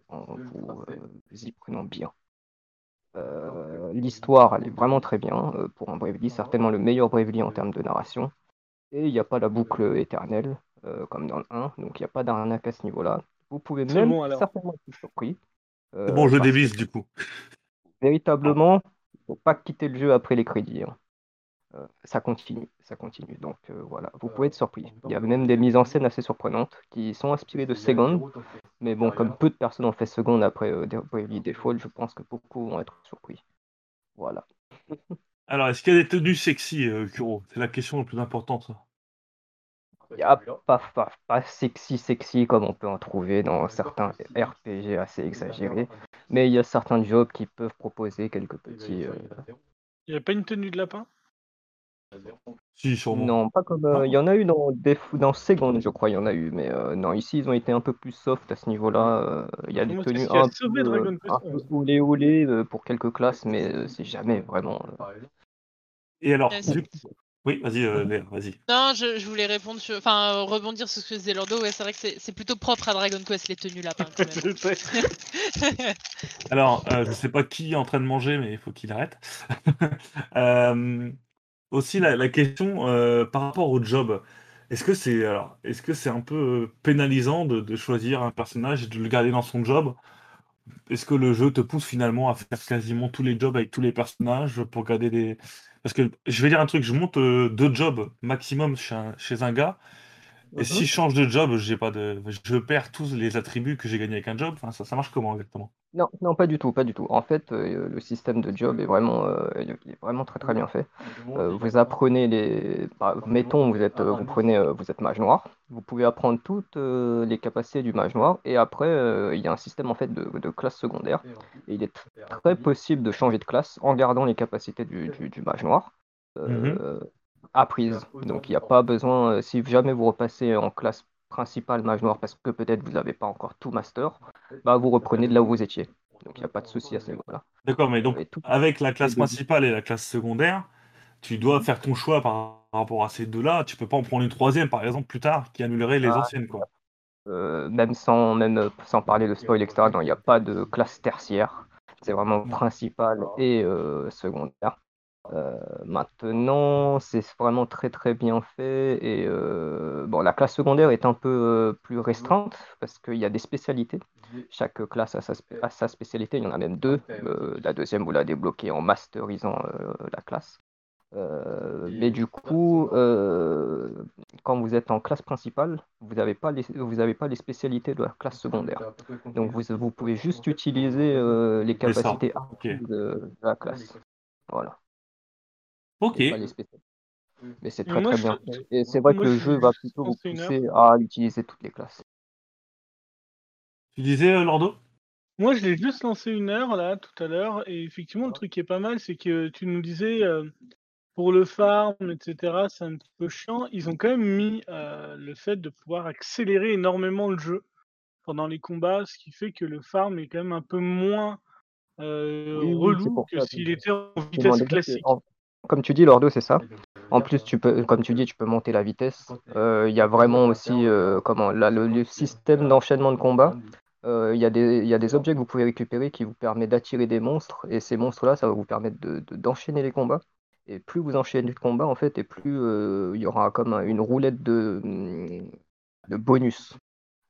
en vous euh, y prenant bien. Euh, L'histoire, elle est vraiment très bien euh, pour un Bravely, certainement le meilleur Bravely en termes de narration. Et il n'y a pas la boucle éternelle, euh, comme dans le 1, donc il n'y a pas d'arnaque à ce niveau-là. Vous pouvez même bon, alors. certainement être surpris. C'est bon, je que dévisse du coup. véritablement, il ne faut pas quitter le jeu après les crédits. hein. Euh, ça continue, ça continue. Donc euh, voilà, vous pouvez être surpris. Il y a même des mises en scène assez surprenantes qui sont inspirées de Second. Mais bon, comme peu de personnes ont fait Second après euh, Bravely Default, je pense que beaucoup vont être surpris. Voilà. Alors, est-ce qu'il y a des tenues sexy, euh, Kuro? C'est la question la plus importante. Il n'y a pas, pas, pas sexy sexy comme on peut en trouver dans certains RPG assez exagérés. Mais il y a certains jobs qui peuvent proposer quelques petits... euh, Il n'y a pas une tenue de lapin? Si, sûrement. Non, pas comme. euh, Il y en a eu dans, des, dans Second, je crois, il y en a eu. Mais euh, non, ici, ils ont été un peu plus soft à ce niveau-là. euh, Il y a des Moi, c'est tenues qui a un sauvé peu, Dragon euh, Quest un peu 11. olé olé euh, pour quelques classes, mais euh, c'est jamais vraiment. euh, Et alors, Ouais, c'est- du, Oui, vas-y, euh, Léa, vas-y. Non, je, je voulais répondre sur. Enfin, euh, rebondir sur ce que disait Lordo. Ouais, c'est vrai que c'est c'est plutôt propre à Dragon Quest les tenues lapins. quand même. Alors, euh, je sais pas qui est en train de manger, mais il faut qu'il arrête. Euh, aussi, la, la question euh, par rapport au job. Est-ce que c'est alors, est-ce que c'est un peu euh, pénalisant de, de choisir un personnage et de le garder dans son job? Est-ce que le jeu te pousse finalement à faire quasiment tous les jobs avec tous les personnages pour garder des... Parce que je vais dire un truc, je monte euh, deux jobs maximum chez un, chez un gars, et Mhm. si je change de job, j'ai pas de, je perds tous les attributs que j'ai gagnés avec un job. Enfin, ça, ça marche comment exactement? Non, non, pas du tout, pas du tout. En fait, euh, le système de job est vraiment, euh, il est vraiment très très bien fait. Euh, vous apprenez les, par- mettons, vous êtes, euh, vous prenez, euh, vous êtes mage noir. Vous pouvez apprendre toutes euh, les capacités du mage noir, et après, euh, il y a un système en fait de, de classe secondaire. Et il est tr- très possible de changer de classe en gardant les capacités du, du, du mage noir euh, apprises. Donc, il n'y a pas besoin, euh, si jamais vous repassez en classe principale mage noir parce que peut-être vous n'avez pas encore tout master, bah vous reprenez de là où vous étiez. Donc il n'y a pas de souci à ce niveau-là. D'accord, mais donc avec la classe principale et la classe secondaire, tu dois faire ton choix par rapport à ces deux-là. Tu peux pas en prendre une troisième, par exemple, plus tard, qui annulerait les Ah, anciennes, quoi. euh, même sans, même sans parler de spoil, etc., non, il n'y a pas de classe tertiaire. C'est vraiment principal et euh, secondaire. Euh, maintenant, c'est vraiment très très bien fait. Et euh, bon, la classe secondaire est un peu euh, plus restreinte parce qu'il y a des spécialités. Chaque classe a sa, spé- a sa spécialité. Il y en a même deux. Euh, la deuxième, vous la débloquez en masterisant euh, la classe. Euh, mais du coup, euh, quand vous êtes en classe principale, vous n'avez pas les, vous avez pas les spécialités de la classe secondaire. Donc vous, vous pouvez juste utiliser euh, les capacités Ok. de, de la classe. Voilà. Ok. Et pas les spécialités. Mais c'est très moi, très bien. Et c'est vrai que le je- jeu va plutôt vous pousser à utiliser toutes les classes. Tu disais, euh, Lordo? Moi, je l'ai juste lancé une heure là tout à l'heure, et effectivement, le truc qui est pas mal, c'est que tu nous disais euh, pour le farm, etc., c'est un petit peu chiant. Ils ont quand même mis euh, le fait de pouvoir accélérer énormément le jeu pendant les combats, ce qui fait que le farm est quand même un peu moins euh, Oui, relou que s'il était en vitesse classique. en- Comme tu dis, Lordo, c'est ça. En plus, tu peux, comme tu dis, tu peux monter la vitesse. Euh, Il y a vraiment aussi euh, comment, là, le, le système d'enchaînement de combat. Euh, Il y a des, il y a des objets que vous pouvez récupérer qui vous permettent d'attirer des monstres. Et ces monstres-là, ça va vous permettre de, de- d'enchaîner les combats. Et plus vous enchaînez le combat, en fait, et plus il y aura comme un- une roulette de, hum, de bonus.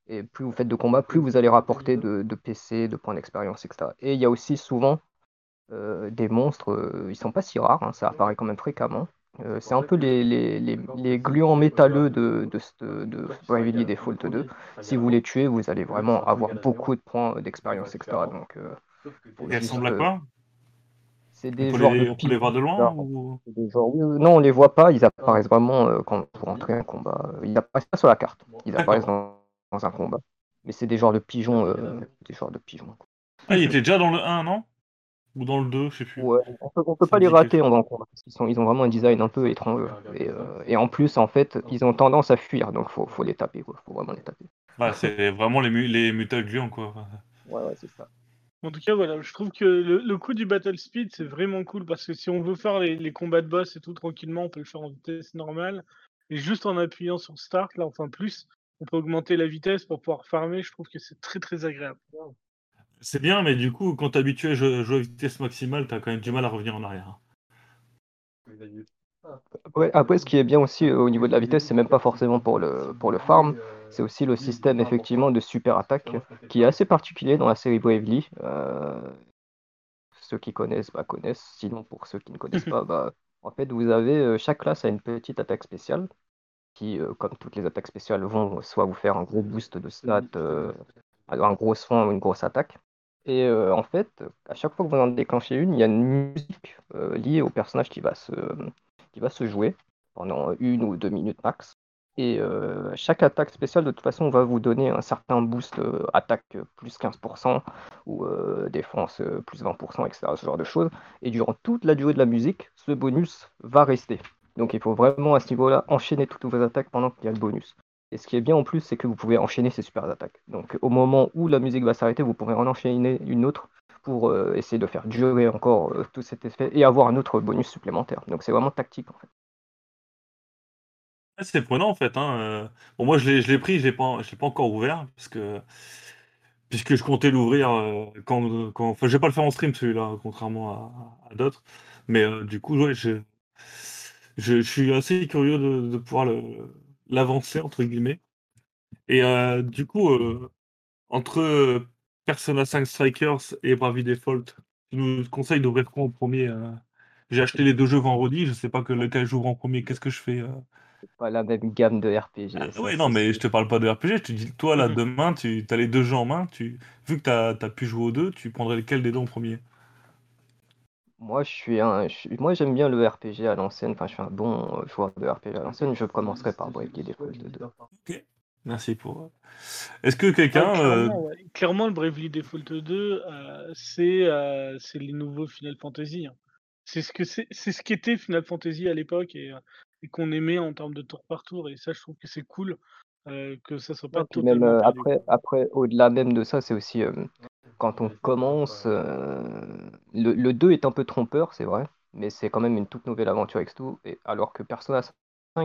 Et plus vous faites de combats, plus vous allez rapporter de, de PC, de points d'expérience, etc. Et il y a aussi souvent des monstres, euh, ils sont pas si rares, hein, ça apparaît quand même fréquemment. Euh, c'est un peu les, les, les, les gluants métalleux de, de, de, de Bravely Default 2. Si vous les tuez, vous allez vraiment avoir beaucoup de points d'expérience, etc. Donc, euh, Et elles juste, ressemblent à euh, quoi? c'est On des peut genres les, de on peut les voir de loin ou... des genres- non, on les voit pas, ils apparaissent vraiment euh, quand vous rentrez un combat. Ils apparaissent pas sur la carte, ils apparaissent dans, dans un combat. Mais c'est des genres de pigeons, euh, des genres de pigeons. Ah, il était déjà dans le 1, non? Ou dans le 2, je sais plus. Ouais, on peut, on peut pas les rater en grand combat, parce qu'ils sont, ils ont vraiment un design un peu étrange. Et, euh, et en plus, en fait, ils ont tendance à fuir, donc faut, faut les taper, quoi. Faut vraiment les taper. Ah, c'est vraiment les, mu les mutagluants, quoi. Ouais, ouais, c'est ça. En tout cas, voilà, je trouve que le, le coup du battle speed, c'est vraiment cool parce que si on veut faire les, les combats de boss et tout tranquillement, on peut le faire en vitesse normale. Et juste en appuyant sur Start, là, enfin plus, on peut augmenter la vitesse pour pouvoir farmer. Je trouve que c'est très très agréable. C'est bien, mais du coup, quand t'es habitué à jouer, à vitesse maximale, t'as quand même du mal à revenir en arrière. Ouais, après, ce qui est bien aussi euh, au niveau de la vitesse, c'est même pas forcément pour le, pour le farm, c'est aussi le système effectivement de super attaque qui est assez particulier dans la série Bravely. Euh, ceux qui connaissent bah, connaissent, sinon pour ceux qui ne connaissent pas, bah, en fait, vous avez euh, chaque classe a une petite attaque spéciale qui, euh, comme toutes les attaques spéciales, vont soit vous faire un gros boost de stats, euh, un gros soin ou une grosse attaque. Et euh, en fait, à chaque fois que vous en déclenchez une, il y a une musique euh, liée au personnage qui va se, qui va se jouer pendant une ou deux minutes max. Et euh, chaque attaque spéciale, de toute façon, va vous donner un certain boost attaque plus 15% ou défense plus 20%, etc. Ce genre de choses. Et durant toute la durée de la musique, ce bonus va rester. Donc il faut vraiment à ce niveau-là enchaîner toutes vos attaques pendant qu'il y a le bonus. Et ce qui est bien en plus, c'est que vous pouvez enchaîner ces super attaques. Donc au moment où la musique va s'arrêter, vous pourrez en enchaîner une autre pour euh, essayer de faire durer encore euh, tout cet effet et avoir un autre bonus supplémentaire. Donc c'est vraiment tactique en fait. C'est prenant en fait. Hein. euh. Bon, moi je l'ai, pris, je je l'ai pas encore ouvert puisque je comptais l'ouvrir quand, quand, enfin, je vais pas le faire en stream celui-là, contrairement à, d'autres. Mais du coup, ouais, je, je, je suis assez curieux de pouvoir le, l'avancer entre guillemets. Et euh, du coup, euh, entre euh, Persona 5 Strikers et Bravely Default, tu nous conseilles d'ouvrir quoi en premier euh J'ai acheté les deux jeux vendredi, je sais pas que lequel j'ouvre en premier. Qu'est-ce que je fais euh? C'est pas la même gamme de RPG. Ah, ouais, non, mais je te parle pas de RPG, je te dis, toi, là, Mhm. demain, tu as les deux jeux en main, tu... vu que tu as, pu jouer aux deux, tu prendrais lequel des deux en premier? Moi, je suis un, je suis- moi, j'aime bien le RPG à l'ancienne. Enfin, je suis un bon euh, joueur de RPG à l'ancienne. Je commencerai par Bravely Default 2. Ok, merci pour... euh, Est-ce que Ah, quelqu'un... euh, clairement, ouais. Clairement, le Bravely Default 2, euh, c'est euh, c'est les nouveaux Final Fantasy. hein. C'est ce que c'est c'est ce qu'était Final Fantasy à l'époque et, euh, et qu'on aimait en termes de tour par tour. Et ça, je trouve que c'est cool euh, que ça soit pas Ouais, puis même totalement euh, perdu. après, après au-delà même de ça, c'est aussi euh, quand on commence. euh, le, le 2 est un peu trompeur, c'est vrai, mais c'est quand même une toute nouvelle aventure avec tout. Et alors que Persona 5,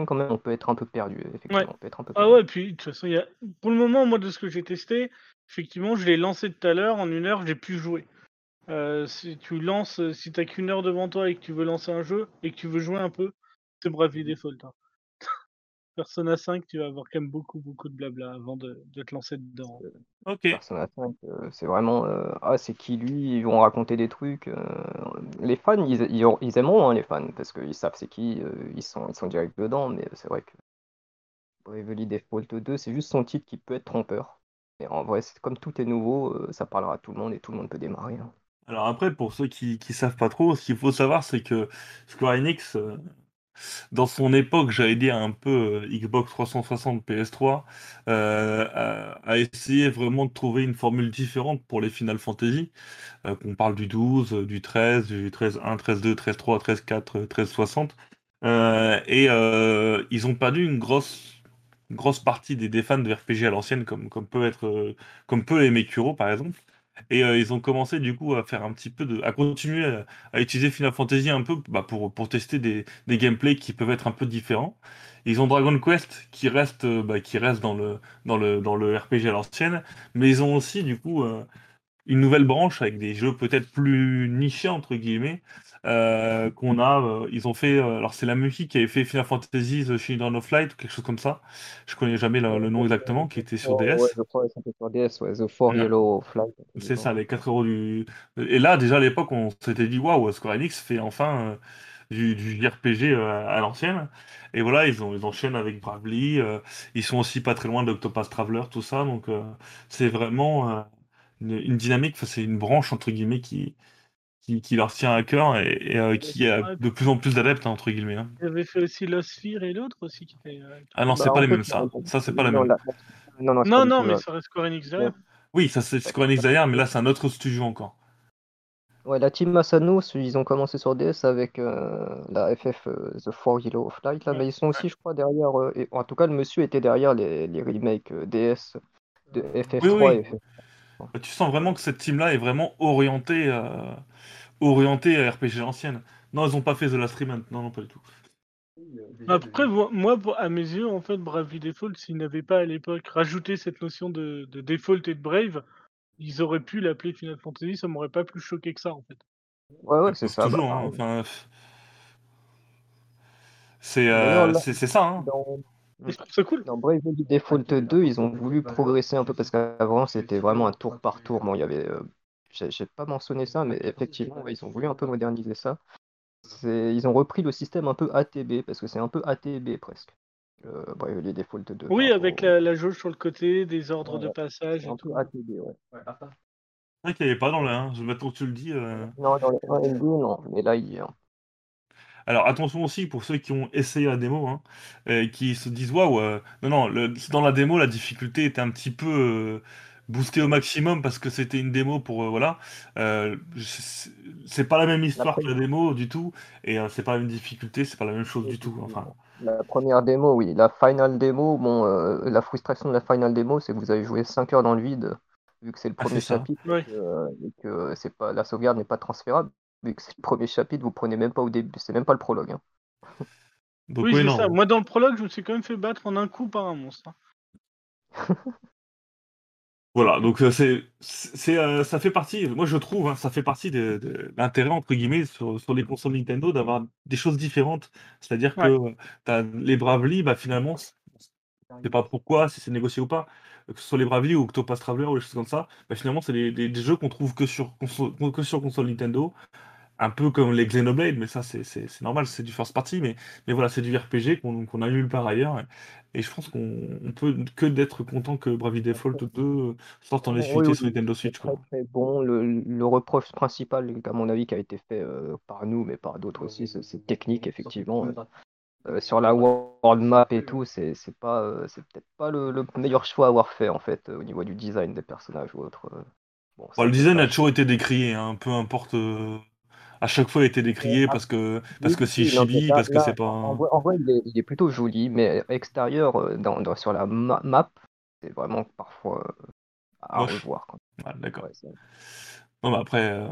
quand même, on peut être un peu perdu. Effectivement, on peut être un peu Ah ouais, puis de toute façon, il y a... pour le moment, moi, de ce que j'ai testé, effectivement, je l'ai lancé tout à l'heure, en une heure, j'ai pu jouer. Euh, si tu lances, si t'as qu'une heure devant toi et que tu veux lancer un jeu et que tu veux jouer un peu, c'est Bravely Default. hein. Persona 5, tu vas avoir quand même beaucoup, beaucoup de blabla avant de, de te lancer dedans. Ok, Persona 5, euh, c'est vraiment euh, ah c'est qui lui, ils vont raconter des trucs. euh, les fans, ils, ils, ils aimeront hein, les fans parce qu'ils savent c'est qui, euh, ils sont ils sont direct dedans, mais c'est vrai que Bravely Default 2, c'est juste son titre qui peut être trompeur. Et en vrai, c'est comme tout est nouveau, euh, ça parlera à tout le monde et tout le monde peut démarrer. hein. alors après, pour ceux qui qui savent pas trop, ce qu'il faut savoir, c'est que Square Enix, euh, dans son époque, j'allais dire un peu euh, Xbox 360, PS3, euh, a, essayé vraiment de trouver une formule différente pour les Final Fantasy. Euh, qu'on parle du 12, euh, du 13, du 13.1, 13.2, 13.3, 13.4, euh, 13.60. Euh, et euh, ils ont perdu une grosse, partie des, des fans de RPG à l'ancienne, comme, peut être, euh, comme peut par exemple. Et euh, ils ont commencé du coup à faire un petit peu de, à continuer à, à utiliser Final Fantasy un peu bah, pour, pour tester des, des gameplays qui peuvent être un peu différents. Ils ont Dragon Quest qui reste, euh, bah, qui reste dans le, dans le, dans le RPG à l'ancienne, mais ils ont aussi du coup euh, une nouvelle branche avec des jeux peut-être plus nichés entre guillemets euh, qu'on a. euh, ils ont fait, euh, alors c'est la musique qui avait fait Final Fantasy The Children of Light ou quelque chose comme ça. Je connais jamais le, le nom exactement, qui était sur DS. ouais, je crois que c'était sur DS, ouais, The Four Ouais. Yellow Flight. C'est ça, les 4 euros du. Et là, déjà à l'époque, on s'était dit waouh, Square Enix fait enfin du, du euh, à l'ancienne. Et voilà, ils, ont, ils enchaînent avec Bravely. euh, ils sont aussi pas très loin d'Octopath Traveler, tout ça. Donc, euh, c'est vraiment une, une dynamique, c'est une branche, entre guillemets, qui, qui, qui leur tient à cœur et, et, euh, qui a de plus en plus d'adeptes, hein, entre guillemets. hein. Il avait fait aussi Lost Sphere et l'autre aussi qui était. euh, Ah non, Bah, c'est pas les mêmes, ça. non, Ça, c'est pas la non, même. la- non, non, mais ça reste Square Enix derrière. Oui, ça, c'est Square Enix derrière, mais là, c'est un autre studio encore. Ouais, la team Masano, ils ont commencé sur DS avec euh, la FF euh, The Four Yellow of Light, là, mais ils sont aussi, je crois, derrière. euh, et, en tout cas, le monsieur était derrière les, les remakes euh, DS de FF3 Oui, oui. et. Bah, Tu sens vraiment que cette team-là est vraiment orientée, euh, orientée à RPG ancienne. Non, ils ont pas fait The Last Remnant. Non, non, pas du tout. Après, vo- moi, à mes yeux, en fait, Bravely Default, s'ils n'avaient pas à l'époque rajouté cette notion de, de default et de brave, ils auraient pu l'appeler Final Fantasy, ça m'aurait pas plus choqué que ça, en fait. Ouais, ouais, c'est ça. toujours, bah, hein, enfin, c'est euh, là- c'est c'est ça. Hein. dans, Et je trouve ça cool. dans Bravely Default 2, ils ont voulu progresser un peu parce qu'avant, c'était vraiment un tour par tour. Bon, il y avait. euh, j'ai pas mentionné ça, mais effectivement, ils ont voulu un peu moderniser ça. C'est- Ils ont repris le système un peu ATB parce que c'est un peu ATB presque. Euh, Bravely Default 2. par Oui, avec la, la jauge sur le côté, des ordres de passage C'est et un tout. peu ATB, ouais. C'est vrai qu'il n'y avait pas dans le 1. Je maintenant que tu le dis. euh. Non, dans le 1 et le 2, non. Mais là, il y a. Alors attention aussi pour ceux qui ont essayé la démo, hein, euh, qui se disent waouh, non, non, le- dans la démo, la difficulté était un petit peu euh, boostée au maximum parce que c'était une démo pour. euh, voilà. Euh, c'est pas la même histoire que la démo du tout, et euh, c'est pas la même difficulté, c'est pas la même chose du tout. Enfin, La première démo, oui. La final démo, bon, euh, la frustration de la final démo, c'est que vous avez joué 5 heures dans le vide, vu que c'est le Ah, premier chapitre, Ouais. et que, euh, et que c'est pas, la sauvegarde n'est pas transférable. Vu que c'est le premier chapitre, vous prenez même pas au début, c'est même pas le prologue. hein. Donc, oui, ouais, c'est non. ça. Moi, dans le prologue, je me suis quand même fait battre en un coup par un monstre. Voilà, donc euh, c'est, c'est, euh, ça fait partie, moi je trouve, hein, ça fait partie de, de l'intérêt entre guillemets sur, sur les consoles Nintendo d'avoir des choses différentes. C'est-à-dire que Ouais. euh, t'as les Bravely, bah finalement, c'est- je sais pas pourquoi, si c'est négocié ou pas, que ce soit les Bravely ou Octopus Traveler ou des choses comme ça, bah finalement c'est des, des- des jeux qu'on trouve que sur console, que sur console Nintendo, un peu comme les Xenoblade, mais ça c'est, normal, c'est du first party, mais, mais voilà, c'est du RPG qu'on qu'on a nulle part ailleurs. Et, et je pense qu'on on peut que d'être content que Bravely Default 2 sorte en Oui, exclusivité oui, sur Nintendo Switch. très Quoi. très bon. Le, le reproche principal, à mon avis, qui a été fait euh, par nous, mais par d'autres aussi, c'est technique, effectivement. Euh, sur la world map et tout, c'est pas, euh, c'est peut-être pas le, le meilleur choix à avoir fait en fait au niveau du design des personnages ou autre. Bon, le design a toujours été décrié, hein, peu importe. À chaque fois, été décrié parce que parce que c'est là- parce que c'est pas. En vrai, en vrai, il est, il est plutôt joli, mais extérieur, euh, dans, dans- sur la ma- map, c'est vraiment parfois euh, à Moche. revoir. D'accord. Ouais, Non, mais après, euh,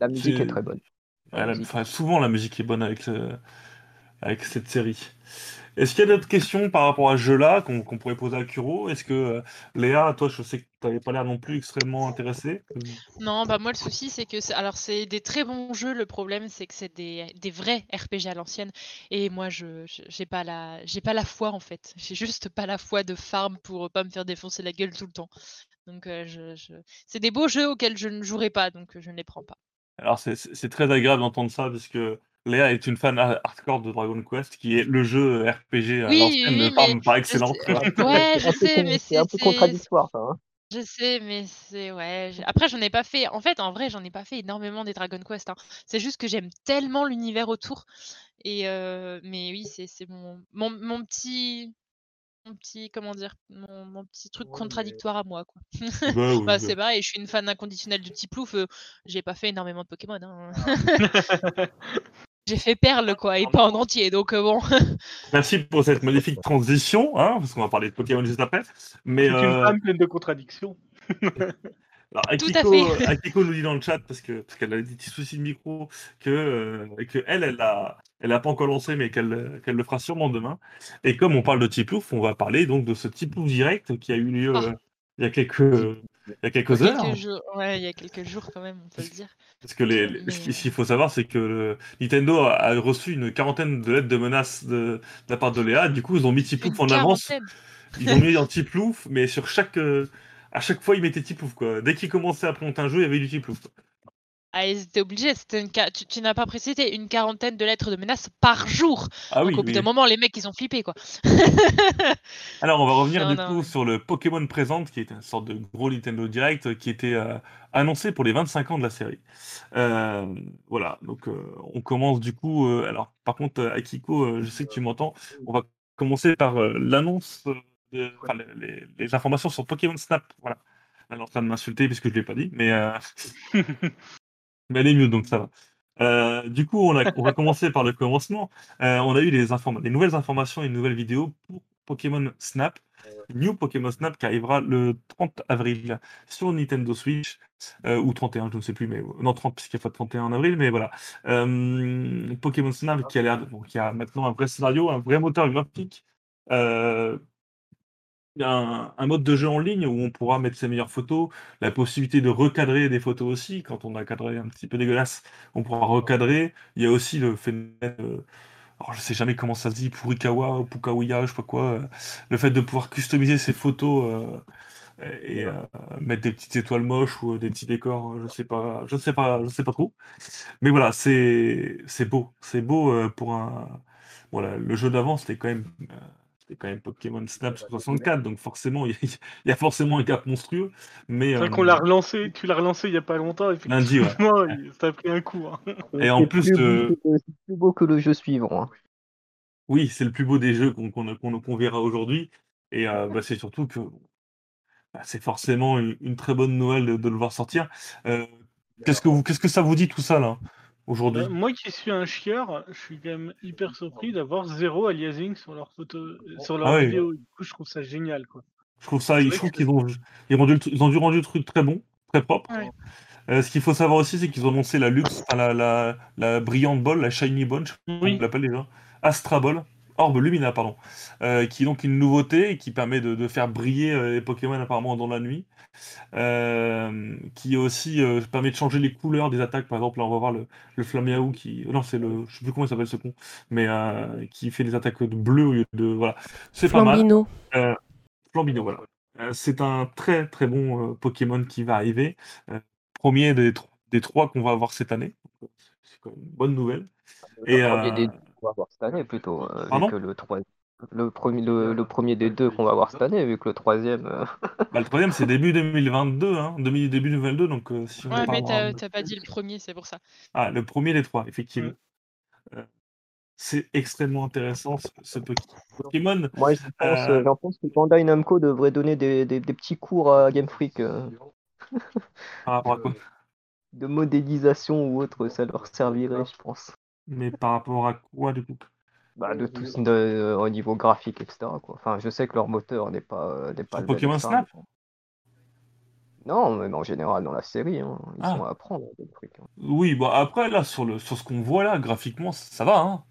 la musique est très bonne. La ouais, la- musique. enfin, souvent la musique est bonne avec avec cette série. Est-ce qu'il y a d'autres questions par rapport à ce jeu-là qu'on pourrait poser à Kuro? Est-ce que euh, Léa, toi, je sais que tu n'avais pas l'air non plus extrêmement intéressée. Non, bah moi le souci c'est que c'est- alors c'est des très bons jeux. Le problème c'est que c'est des, des vrais RPG à l'ancienne et moi je j'ai pas la j'ai pas la foi en fait. J'ai juste pas la foi de farm pour pas me faire défoncer la gueule tout le temps. Donc euh, je, je- c'est des beaux jeux auxquels je ne jouerai pas donc euh, je ne les prends pas. Alors, c'est- très agréable d'entendre ça, puisque Léa est une fan ha- hardcore de Dragon Quest, qui est le jeu RPG à Oui, l'ancienne oui, de farm mais par excellence. Ouais, je sais, mais c'est un peu contradictoire, ça. hein. Je sais, mais c'est ouais. Après, j'en ai pas fait. En fait, en vrai, j'en ai pas fait énormément des Dragon Quest. hein. C'est juste que j'aime tellement l'univers autour. Et mais oui, c'est c'est mon, mon mon petit mon petit comment dire mon, mon petit truc contradictoire à moi quoi. Bah oui, Bah bah. c'est pareil. Je suis une fan inconditionnelle du petit plouf. euh, J'ai pas fait énormément de Pokémon. hein. J'ai fait Perle quoi et pas en entier. Donc euh, bon. Merci pour cette magnifique transition, hein, parce qu'on va parler de Pokémon juste après. Mais C'est une euh, femme pleine de contradictions. alors, Tout à Akiko, fait. Akiko nous dit dans le chat, parce que parce qu'elle a des petits soucis de micro, que, euh, que elle, elle a, elle a pas encore lancé, mais qu'elle qu'elle le fera sûrement demain. Et comme on parle de Tiplouf, on va parler donc de ce Tiplouf direct qui a eu lieu Ah. euh, il y a quelques, il y a quelques heures. Quelques jours. Ouais, il y a quelques jours quand même, on peut le dire. Parce que les, les- Mais, ce qu'il faut savoir, c'est que le- Nintendo a, reçu une quarantaine de lettres de menaces de, de la part de Léa. Du coup, ils ont mis Tiplouf en avance. Ils ont mis un Tiplouf, mais sur chaque. euh, à chaque fois, ils mettaient Tiplouf, quoi. Dès qu'ils commençaient à présenter un jeu, il y avait du Tiplouf. Ah, ils étaient obligés. C'était une tu, tu n'as pas précisé une quarantaine de lettres de menaces par jour. Ah Donc oui, au bout d'un moment, les mecs, ils ont flippé quoi. Alors, on va revenir Non, du non, coup ouais. sur le Pokémon Présente, qui est une sorte de gros Nintendo Direct, euh, qui était euh, annoncé pour les 25 ans de la série. Euh, voilà, donc euh, on commence du coup. alors, par contre, Akiko, je sais que tu m'entends. On va commencer par l'annonce, de- enfin, les, informations sur Pokémon Snap. Voilà. Elle est en train de m'insulter puisque je ne l'ai pas dit, mais, mais elle est mieux, donc ça va. Euh, du coup, on, a- on va commencer par le commencement. Euh, on a eu des, des nouvelles informations et une nouvelle vidéo pour Pokémon Snap. New Pokémon Snap qui arrivera le 30 avril sur Nintendo Switch, euh, ou 31, je ne sais plus, mais non 30 puisqu'il n'y a pas de 31 en avril, mais voilà. Pokémon Snap qui a bon, qui a maintenant un vrai scénario, un vrai moteur graphique, un, un mode de jeu en ligne où on pourra mettre ses meilleures photos, la possibilité de recadrer des photos aussi, quand on a cadré un petit peu dégueulasse, on pourra recadrer. Il y a aussi le phénomène, euh, alors je sais jamais comment ça se dit, Purikawa Pukawiya, je sais pas quoi, euh, le fait de pouvoir customiser ses photos euh, et euh, mettre des petites étoiles moches ou des petits décors, je sais pas, je sais pas, je sais pas trop. Mais voilà, c'est beau, c'est beau pour un. Voilà, le jeu d'avant c'était quand même c'était quand même Pokémon Snap sur 64, donc forcément il y, a- il y a forcément un gap monstrueux. Mais C'est vrai euh, qu'on l'a relancé, tu l'as relancé il y a pas longtemps, Lundi, ouais. effectivement, ça a pris un coup. hein. Et en C'est plus, plus euh, beau que- c'est plus beau que le jeu suivant. hein. Oui, c'est le plus beau des jeux qu'on qu'on qu'on- qu'on verra aujourd'hui. Et euh, bah, c'est surtout que bah, c'est forcément une, une très bonne nouvelle de, de le voir sortir. Euh, qu'est-ce que vous, qu'est-ce que ça vous dit tout ça là? Aujourd'hui Euh, moi qui suis un chieur, je suis quand même hyper surpris d'avoir zéro aliasing sur leur photo, euh, sur leur Ah oui. vidéo. Du coup, je trouve ça génial, quoi. Je trouve ça, je trouve qu'ils ont, ils ont, rendu le tru- ils ont dû rendre le truc très bon, très propre. Ouais. Euh, ce qu'il faut savoir aussi, c'est qu'ils ont annoncé la luxe, la, la, la brillante ball, la shiny ball, je sais pas comment Oui. on l'appelle déjà, Astra Ball. Orbe Lumina, pardon, euh, qui est donc une nouveauté et qui permet de, de faire briller euh, les Pokémon apparemment dans la nuit. Euh, qui aussi euh, permet de changer les couleurs des attaques. Par exemple, là, on va voir le, le Flameau qui. Non, c'est le. Je sais plus comment il s'appelle ce con, mais euh, qui fait des attaques de bleu au lieu de. Voilà. C'est pas mal. Flambino. Euh, Flambino, voilà. Euh, c'est un très très bon euh, Pokémon qui va arriver. Euh, premier des, tro- des trois qu'on va avoir cette année. C'est quand même une bonne nouvelle. Et, euh, des deux qu'on va avoir cette année plutôt, euh, vu que le, trois- le, premier, le, le premier des deux qu'on va avoir cette année, vu que le troisième... euh, Bah, le troisième, c'est début 2022, hein, demi, début 2022, donc euh, si on Ouais, mais t'as en- pas dit le premier, c'est pour ça. Ah, le premier des trois, effectivement. Euh, c'est extrêmement intéressant ce, ce Poké- Pokémon. Moi, je pense, Euh, euh, j'en pense que Bandai Namco devrait donner des, des- des petits cours à Game Freak euh, Par rapport à quoi de modélisation ou autre, ça leur servirait, je pense. Mais par rapport à quoi, du coup? Bah, de tout ce- de- euh, au niveau graphique, etc. Quoi. Enfin, je sais que leur moteur n'est pas, euh, n'est pas Sur Pokémon Snap? Non, mais en général dans la série, hein, ils Ah. sont à Freak. hein. Oui, bon, après, là, sur, le, sur ce qu'on voit là, graphiquement, ça va, hein.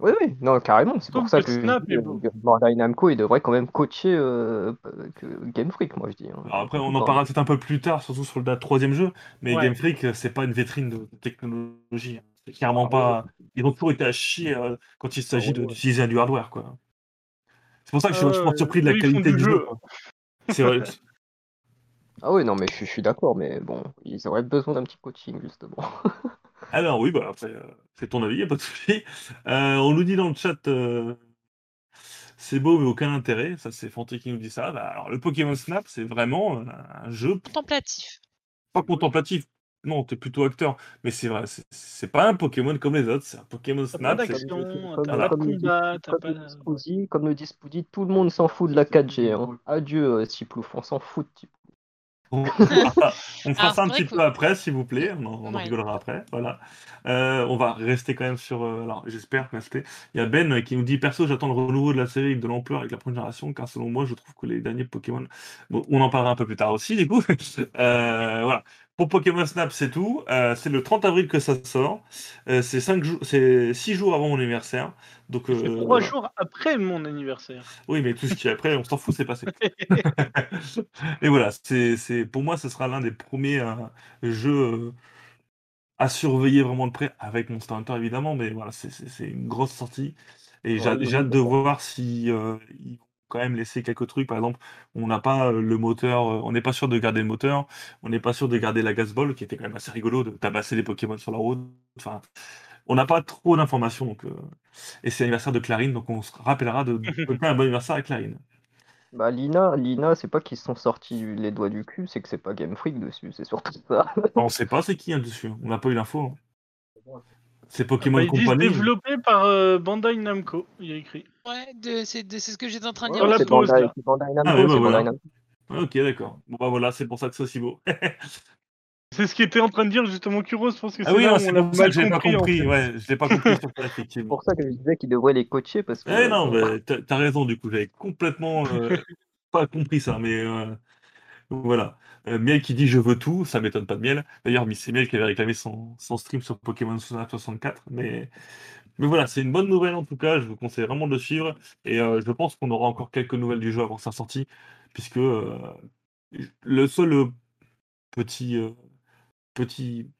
Oui, oui, non, carrément. C'est pour ça que euh. Bandai Namco, il devrait quand même coacher euh, que Game Freak, moi je dis. hein. Alors après, on en parlera peut-être un peu plus tard, surtout sur le troisième jeu, mais Ouais. Game Freak, euh, c'est pas une vitrine de technologie. C'est clairement Ah, pas. Ils ont toujours été à chier euh, quand il s'agit de- ouais. d'utiliser du hardware, quoi. C'est pour ça que je suis Ah vachement surpris de la eux, ils font qualité du du jeu. jeu. quoi. C'est vrai. Ah oui, non, mais je, suis- je suis d'accord, mais bon, ils auraient besoin d'un petit coaching, justement. Alors oui, bah après, euh, c'est ton avis, y a pas de souci. Euh, on nous dit dans le chat, euh, c'est beau mais aucun intérêt. Ça, c'est Fanté qui nous dit ça. Bah, alors le Pokémon Snap, c'est vraiment euh, un jeu Contemplatif. pas contemplatif. Non, t'es plutôt acteur. Mais c'est vrai, c'est- pas un Pokémon comme les autres. C'est un Pokémon T'as pas Snap. d'action, Comme- t'as pas de comme le dit- combat, t'as pas de... comme le dit Squeezie, tout le monde s'en fout de la 4G. hein. Adieu, euh, Chiplouf, on s'en fout de. On, fera ça, Alors, un petit que- peu après, s'il vous plaît. On en, rigolera après. Voilà. Euh, on va rester quand même sur. euh, alors, j'espère rester. Il y a Ben euh, qui nous dit Perso, j'attends le renouveau de la série avec de l'ampleur avec la première génération, car selon moi, je trouve que les derniers Pokémon. Bon, on en parlera un peu plus tard aussi, du coup. Euh, voilà. Pour Pokémon Snap, c'est tout. Euh, c'est le 30 avril que ça sort. Euh, c'est 5 jours, c'est 6 jours avant mon anniversaire. Donc, euh, voilà. jours après mon anniversaire. Oui, mais tout ce qui est après, on s'en fout, c'est passé. Et voilà, c'est, pour moi, ce sera l'un des premiers jeux à surveiller vraiment de près, avec Monster Hunter évidemment, mais voilà, c'est, une grosse sortie. Et j'ai, Ouais, j'ai hâte de voir si ils vont quand même laisser quelques trucs. Par exemple, on n'a pas euh, le moteur, euh, on n'est pas sûr de garder le moteur, on n'est pas sûr de garder la gasball, qui était quand même assez rigolo de tabasser les Pokémon sur la route. Enfin, on n'a pas trop d'informations. Donc, euh, Et c'est l'anniversaire de Clarine, donc on se rappellera de, de un bon anniversaire à Clarine. Bah, Lina, Lina c'est pas qu'ils se sont sortis les doigts du cul, c'est que c'est pas Game Freak dessus, c'est surtout ça. On sait pas c'est qui hein, dessus, on n'a pas eu l'info. hein. C'est Bah, Pokémon disent Company. développé par euh, Bandai Namco, il y a écrit. Ouais, de- c'est de- c'est ce que j'étais en train de dire. la c'est pause, Bandai, Namco, Ah ouais, bah c'est voilà. Bandai Namco. Ah, Ok, d'accord. Bon bah voilà, c'est pour ça que c'est aussi beau. C'est ce qu'était en train de dire justement Kuro, je pense que ah c'est oui, là non, où c'est on l'a pour ça mal que j'ai pas compris. en compris. fait. Ouais, je l'ai pas compris sur ça, C'est pour ça que je disais qu'ils devraient les coacher parce que. Eh non, t'as raison du coup, j'avais complètement euh, pas compris ça, mais euh, voilà. Euh, Miel qui dit je veux tout, ça m'étonne pas de Miel. D'ailleurs, c'est Miel qui avait réclamé son, son stream sur Pokémon Snap 64, mais mais voilà, c'est une bonne nouvelle en tout cas. Je vous conseille vraiment de le suivre et euh, je pense qu'on aura encore quelques nouvelles du jeu avant sa sortie, puisque euh, le seul euh, petit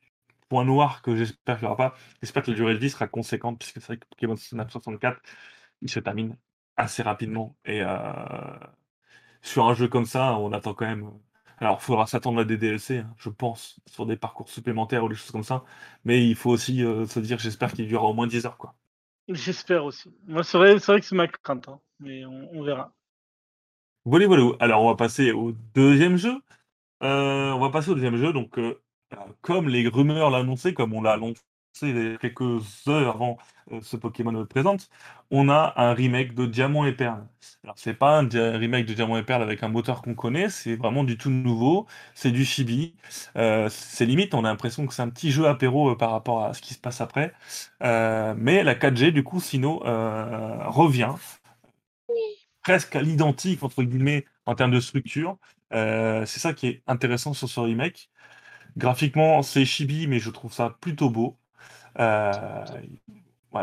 point noir que j'espère qu'il n'y aura pas, j'espère que la durée de vie sera conséquente, puisque c'est vrai que Pokémon Snap 64, il se termine assez rapidement. Et sur un jeu comme ça, on attend quand même. Alors, il faudra s'attendre à des DLC, hein, je pense, sur des parcours supplémentaires ou des choses comme ça. Mais il faut aussi euh, se dire, j'espère qu'il durera au moins 10 heures. Quoi. J'espère aussi. Moi, c'est vrai, vrai que c'est ma crainte, hein, mais on, on verra. Voilà, voilà. Alors, on va passer au deuxième jeu. Euh, on va passer au deuxième jeu. Donc, euh, comme les rumeurs l'annonçaient, comme on l'a annoncé quelques heures avant ce Pokémon le présente, on a un remake de Diamant et Perle. Alors, c'est pas un remake de Diamant et Perle avec un moteur qu'on connaît, c'est vraiment du tout nouveau. C'est du chibi. Euh, c'est limite, on a l'impression que c'est un petit jeu apéro euh, par rapport à ce qui se passe après. Euh, mais la 4G, du coup, Sino euh, revient presque à l'identique, entre guillemets, en termes de structure. Euh, c'est ça qui est intéressant sur ce remake. Graphiquement, c'est chibi, mais je trouve ça plutôt beau. Euh,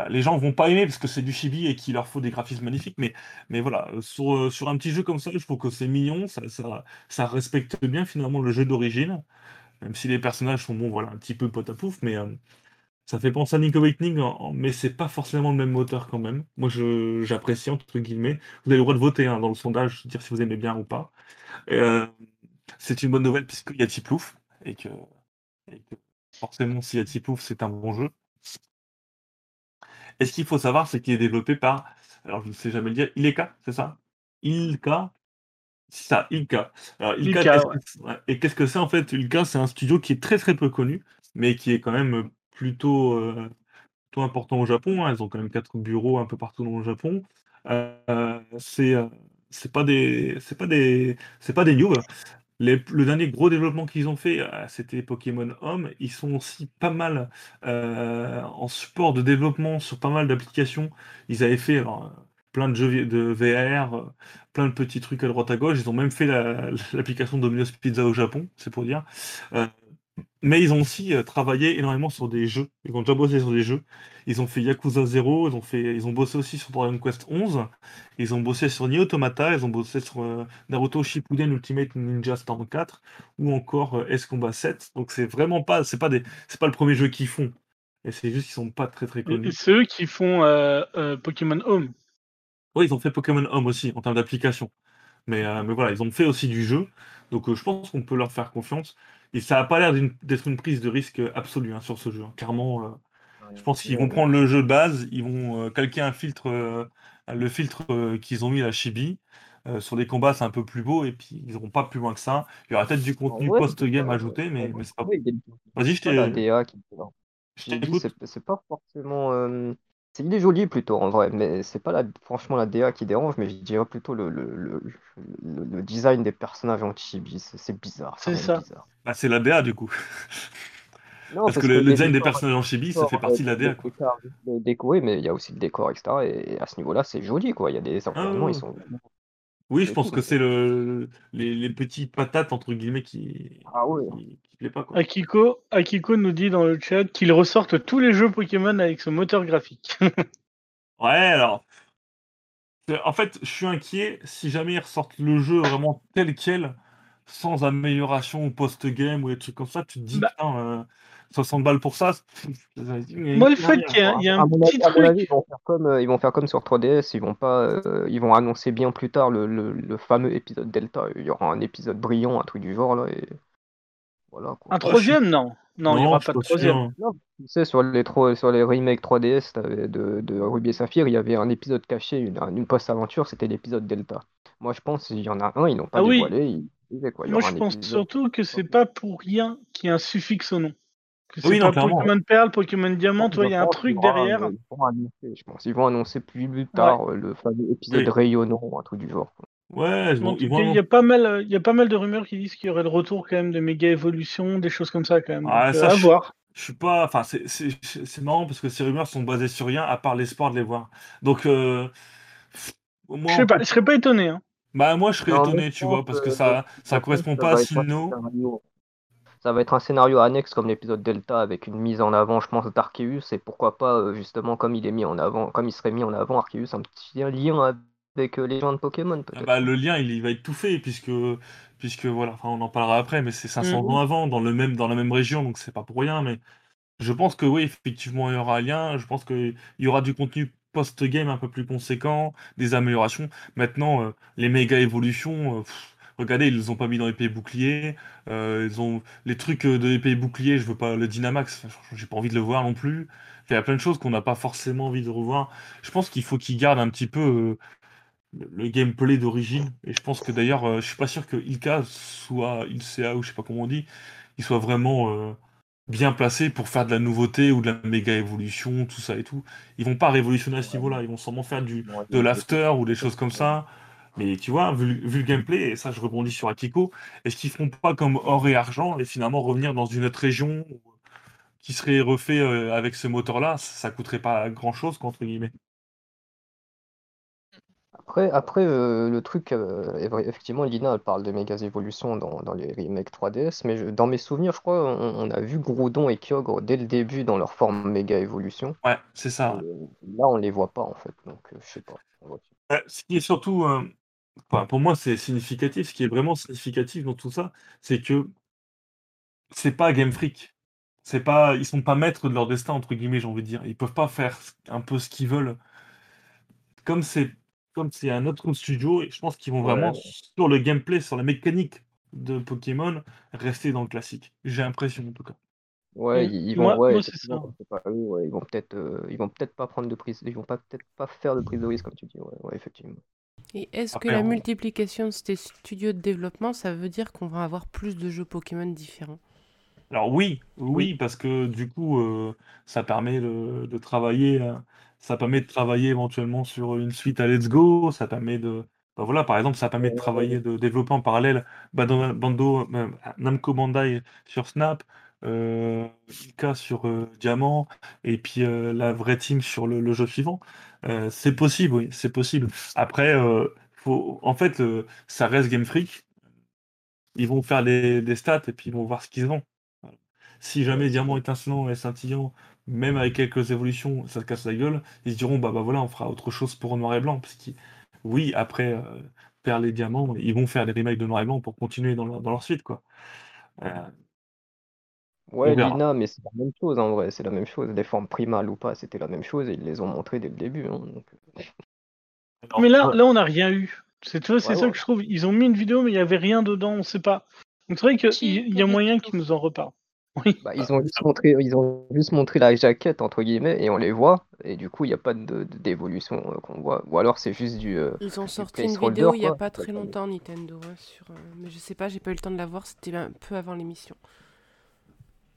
les gens vont pas aimer parce que c'est du chibi et qu'il leur faut des graphismes magnifiques, mais, voilà, euh, sur, un petit jeu comme ça, je trouve que c'est mignon, ça, respecte bien finalement le jeu d'origine, même si les personnages sont bon, voilà, un petit peu pot à pouf, mais euh, ça fait penser à Link Awakening, en- en- mais c'est pas forcément le même moteur quand même. Moi, j'apprécie entre guillemets. Vous avez le droit de voter hein, dans le sondage, dire si vous aimez bien ou pas. Euh, c'est une bonne nouvelle puisqu'il y a Tiplouf et et que forcément, s'il y a Tiplouf, c'est un bon jeu. Et ce qu'il faut savoir, c'est qu'il est développé par, alors je ne sais jamais le dire, Ileka, c'est ça? Ilka C'est ça, Ilka. Alors, Ilka, Ilka, ouais. Et qu'est-ce que c'est en fait? Ilka, c'est un studio qui est très très peu connu, mais qui est quand même plutôt, euh, plutôt important au Japon. hein. Ils ont quand même quatre bureaux un peu partout dans le Japon. Euh, c'est euh, c'est pas des c'est pas des c'est pas des noobs. Le dernier gros développement qu'ils ont fait, c'était Pokémon Home. Ils sont aussi pas mal euh, en support de développement sur pas mal d'applications. Ils avaient fait plein de jeux de VR, euh, plein de petits trucs à droite à gauche. Ils ont même fait la- l'application Domino's Pizza au Japon, c'est pour dire. Euh, mais ils ont aussi euh, travaillé énormément sur des jeux. Ils ont déjà bossé sur des jeux. Ils ont fait Yakuza 0, ils ont, fait, ils ont bossé aussi sur Dragon Quest 11, ils ont bossé sur Nier Automata, ils ont bossé sur euh, Naruto Shippuden Ultimate Ninja Storm 4 ou encore euh, S Combat 7. Donc c'est vraiment pas, c'est pas des, c'est pas le premier jeu qu'ils font. Et c'est juste qu'ils sont pas très très connus. C'est eux qui font Pokémon Home. Oui, ils ont fait Pokémon Home aussi en termes d'application. Mais, mais voilà, ils ont fait aussi du jeu. Donc je pense qu'on peut leur faire confiance. Et ça n'a pas l'air d'être une prise de risque absolue hein, sur ce jeu. hein. Clairement, euh, je pense qu'ils vont prendre le jeu de base, ils vont euh, calquer un filtre, euh, le filtre qu'ils ont mis à Chibi. Sur les combats, c'est un peu plus beau, et puis ils n'iront pas plus loin que ça. Il y aura peut-être du contenu Ouais, post-game ajouté, mais, mais c'est pas. Vas-y, je la t'ai- je t'écoute. c'est pas forcément. C'est il est joli plutôt en vrai, mais c'est pas la, franchement la DA qui dérange, mais je dirais plutôt le, le, le, le- le design des personnages en chibi. C'est c'est bizarre, C'est ça. bizarre. Bah, c'est la DA du coup. Non, Parce que le, design des personnages en Chibi, ça fait partie de la DA. le décor- oui, mais il y a aussi le décor, etc. Et à ce niveau-là, c'est joli, quoi. Il y a des environnements, ouais. ils sont. Oui, je c'est pense que c'est le, les, les petites patates, entre guillemets, qui, Ah ouais. qui, qui plaît pas. Quoi. Akiko, Akiko nous dit dans le chat qu'ils ressortent tous les jeux Pokémon avec ce moteur graphique. Ouais, alors. c'est- En fait, je suis inquiet si jamais ils ressortent le jeu vraiment tel quel, sans amélioration ou post-game ou des trucs comme ça. Tu te dis, Bah. putain, euh, 60 balles pour ça. Moi, le fait qu'il y y a un petit avis, avis, truc. ils vont faire comme, euh, ils vont faire comme sur 3DS, ils vont pas, euh, ils vont annoncer bien plus tard le, le, le fameux épisode Delta. Il y aura un épisode brillant, un truc du genre là, et voilà quoi. Un troisième, non. Non, il n'y aura pas de troisième. Non, tu sais, sur les, tro- sur les remakes 3DS t'avais de, de Ruby et Saphir, il y avait un épisode caché, une, une post-aventure, c'était l'épisode Delta. Moi, je pense qu'il y en a un, ils n'ont pas Ah oui. dévoilé, ils disaient quoi. il y Moi, je pense épisode. surtout que c'est pas pour rien qu'il y a un suffixe au nom. Oui, clairement. Pokémon Perle, Pokémon Diamant, il y a un truc derrière. Ils vont annoncer, je pense. Ils vont annoncer plus, plus tard euh, le fameux épisode Oui. rayonnant, un truc du genre. Ouais, vont il y a pas mal, euh, il y a pas mal de rumeurs qui disent qu'il y aurait le retour quand même de méga évolution, des choses comme ça quand même. Ah, Donc, ça, euh, à je- voir. Je suis pas. Enfin, c'est- c'est c'est marrant parce que ces rumeurs sont basées sur rien à part l'espoir de les voir. Donc, euh, moi, Je sais pas, je serais pas étonné. Hein. bah, moi, je serais Non, étonné, tu vois, parce que ça, ça correspond pas à Sinnoh. Ça va être un scénario annexe comme l'épisode Delta avec une mise en avant, je pense, d'Arceus et pourquoi pas, euh, justement, comme il est mis en avant, comme il serait mis en avant, Arceus, un petit lien avec euh, les gens de Pokémon, Ah bah, le lien, il, il va être tout fait, puisque, puisque voilà, enfin, on en parlera après, mais c'est 500 Mhm. ans avant, dans, le même, dans la même région, donc c'est pas pour rien. Mais je pense que oui, effectivement, il y aura un lien. Je pense qu'il y aura du contenu post-game un peu plus conséquent, des améliorations. Maintenant, euh, les méga évolutions, euh, pff, regardez, ils les ont pas mis dans les pays boucliers. euh, ils ont les trucs euh, de l'épée bouclier, je veux pas le Dynamax, j'ai pas envie de le voir non plus. Il y a plein de choses qu'on n'a pas forcément envie de revoir. Je pense qu'il faut qu'ils gardent un petit peu. euh, le gameplay d'origine. Et je pense que d'ailleurs, euh, je suis pas sûr que Ilka soit, Ilca ou je sais pas comment on dit, il soit vraiment bien placé pour faire de la nouveauté ou de la méga évolution, tout ça et tout. Ils vont pas révolutionner à ce niveau-là, ils vont sûrement faire du, de l'after ou des choses comme ça. Mais tu vois, vu, vu le gameplay, et ça je rebondis sur Akiko, est-ce qu'ils feront pas comme or et argent et finalement revenir dans une autre région qui serait refait euh, avec ce moteur-là? Ça, coûterait pas grand-chose, entre guillemets. Après, après euh, le truc, euh, effectivement, Lina, elle parle de méga évolutions dans, dans les remakes 3DS, mais je- dans mes souvenirs, je crois, on, on a vu Groudon et Kyogre dès le début dans leur forme méga évolution. Ouais, c'est ça. Et, là, on les voit pas, en fait, donc je sais pas. Ce qui est surtout, euh, enfin, pour moi, c'est significatif. Ce qui est vraiment significatif dans tout ça, c'est que c'est pas Game Freak. C'est pas, ils sont pas maîtres de leur destin entre guillemets, j'ai envie de dire. Ils peuvent pas faire un peu ce qu'ils veulent. Comme c'est, comme c'est un autre studio, et je pense qu'ils vont Ouais. vraiment sur le gameplay, sur la mécanique de Pokémon, rester dans le classique. J'ai l'impression en tout cas. Ouais, ils, ils vont, Moi- ouais, moi, c'est effectivement, ça. comme c'est pas eux, ouais, ils vont peut-être, euh, ils vont peut-être pas prendre de prise, ils vont pas peut-être pas faire de prise de risque, comme tu dis, ouais, ouais, effectivement. Et est-ce que la on- multiplication de ces studios de développement, ça veut dire qu'on va avoir plus de jeux Pokémon différents? Alors oui, oui, parce que du coup, euh, ça permet de, de travailler, euh, ça permet de travailler éventuellement sur une suite à Let's Go, ça permet de, bah voilà, par exemple, ça permet de travailler, de développer en parallèle Bando, Bando- euh, Namco Bandai sur Snap, euh, sur euh, Diamant, et puis euh, la vraie team sur le, jeu suivant. Euh, c'est possible, oui, c'est possible. Après, faut, en fait, ça reste Game Freak. Ils vont faire des stats et puis ils vont voir ce qu'ils vendent. Si jamais Diamant étincelant et scintillant, même avec quelques évolutions, ça se casse la gueule, ils se diront bah, bah voilà, on fera autre chose pour noir et blanc. Parce que oui, après faire les diamants, ils vont faire des remakes de noir et blanc pour continuer dans leur, dans leur suite. Quoi. Ouais, verra. Lina, mais c'est la même chose en vrai, c'est la même chose. Les formes primales ou pas, c'était la même chose et ils les ont montrées dès le début. hein, donc, euh, Mais là, là, on n'a rien eu. C'est tu vois, c'est Ouais, ça ouais. que je trouve. Ils ont mis une vidéo, mais il y avait rien dedans, on sait pas. Donc c'est vrai qu'il Si, y, il y y a moyen qu'ils nous en reparlent. Oui. bah, ils ont juste montré, ils ont juste montré la jaquette entre guillemets et on les voit et du coup il n'y a pas de, de- d'évolution euh, qu'on voit. Ou alors c'est juste du. euh, Ils ont du sorti une placeholder, vidéo il y a quoi. pas très longtemps, Nintendo, hein, sur, euh, mais je sais pas, j'ai pas eu le temps de la voir, c'était un peu avant l'émission.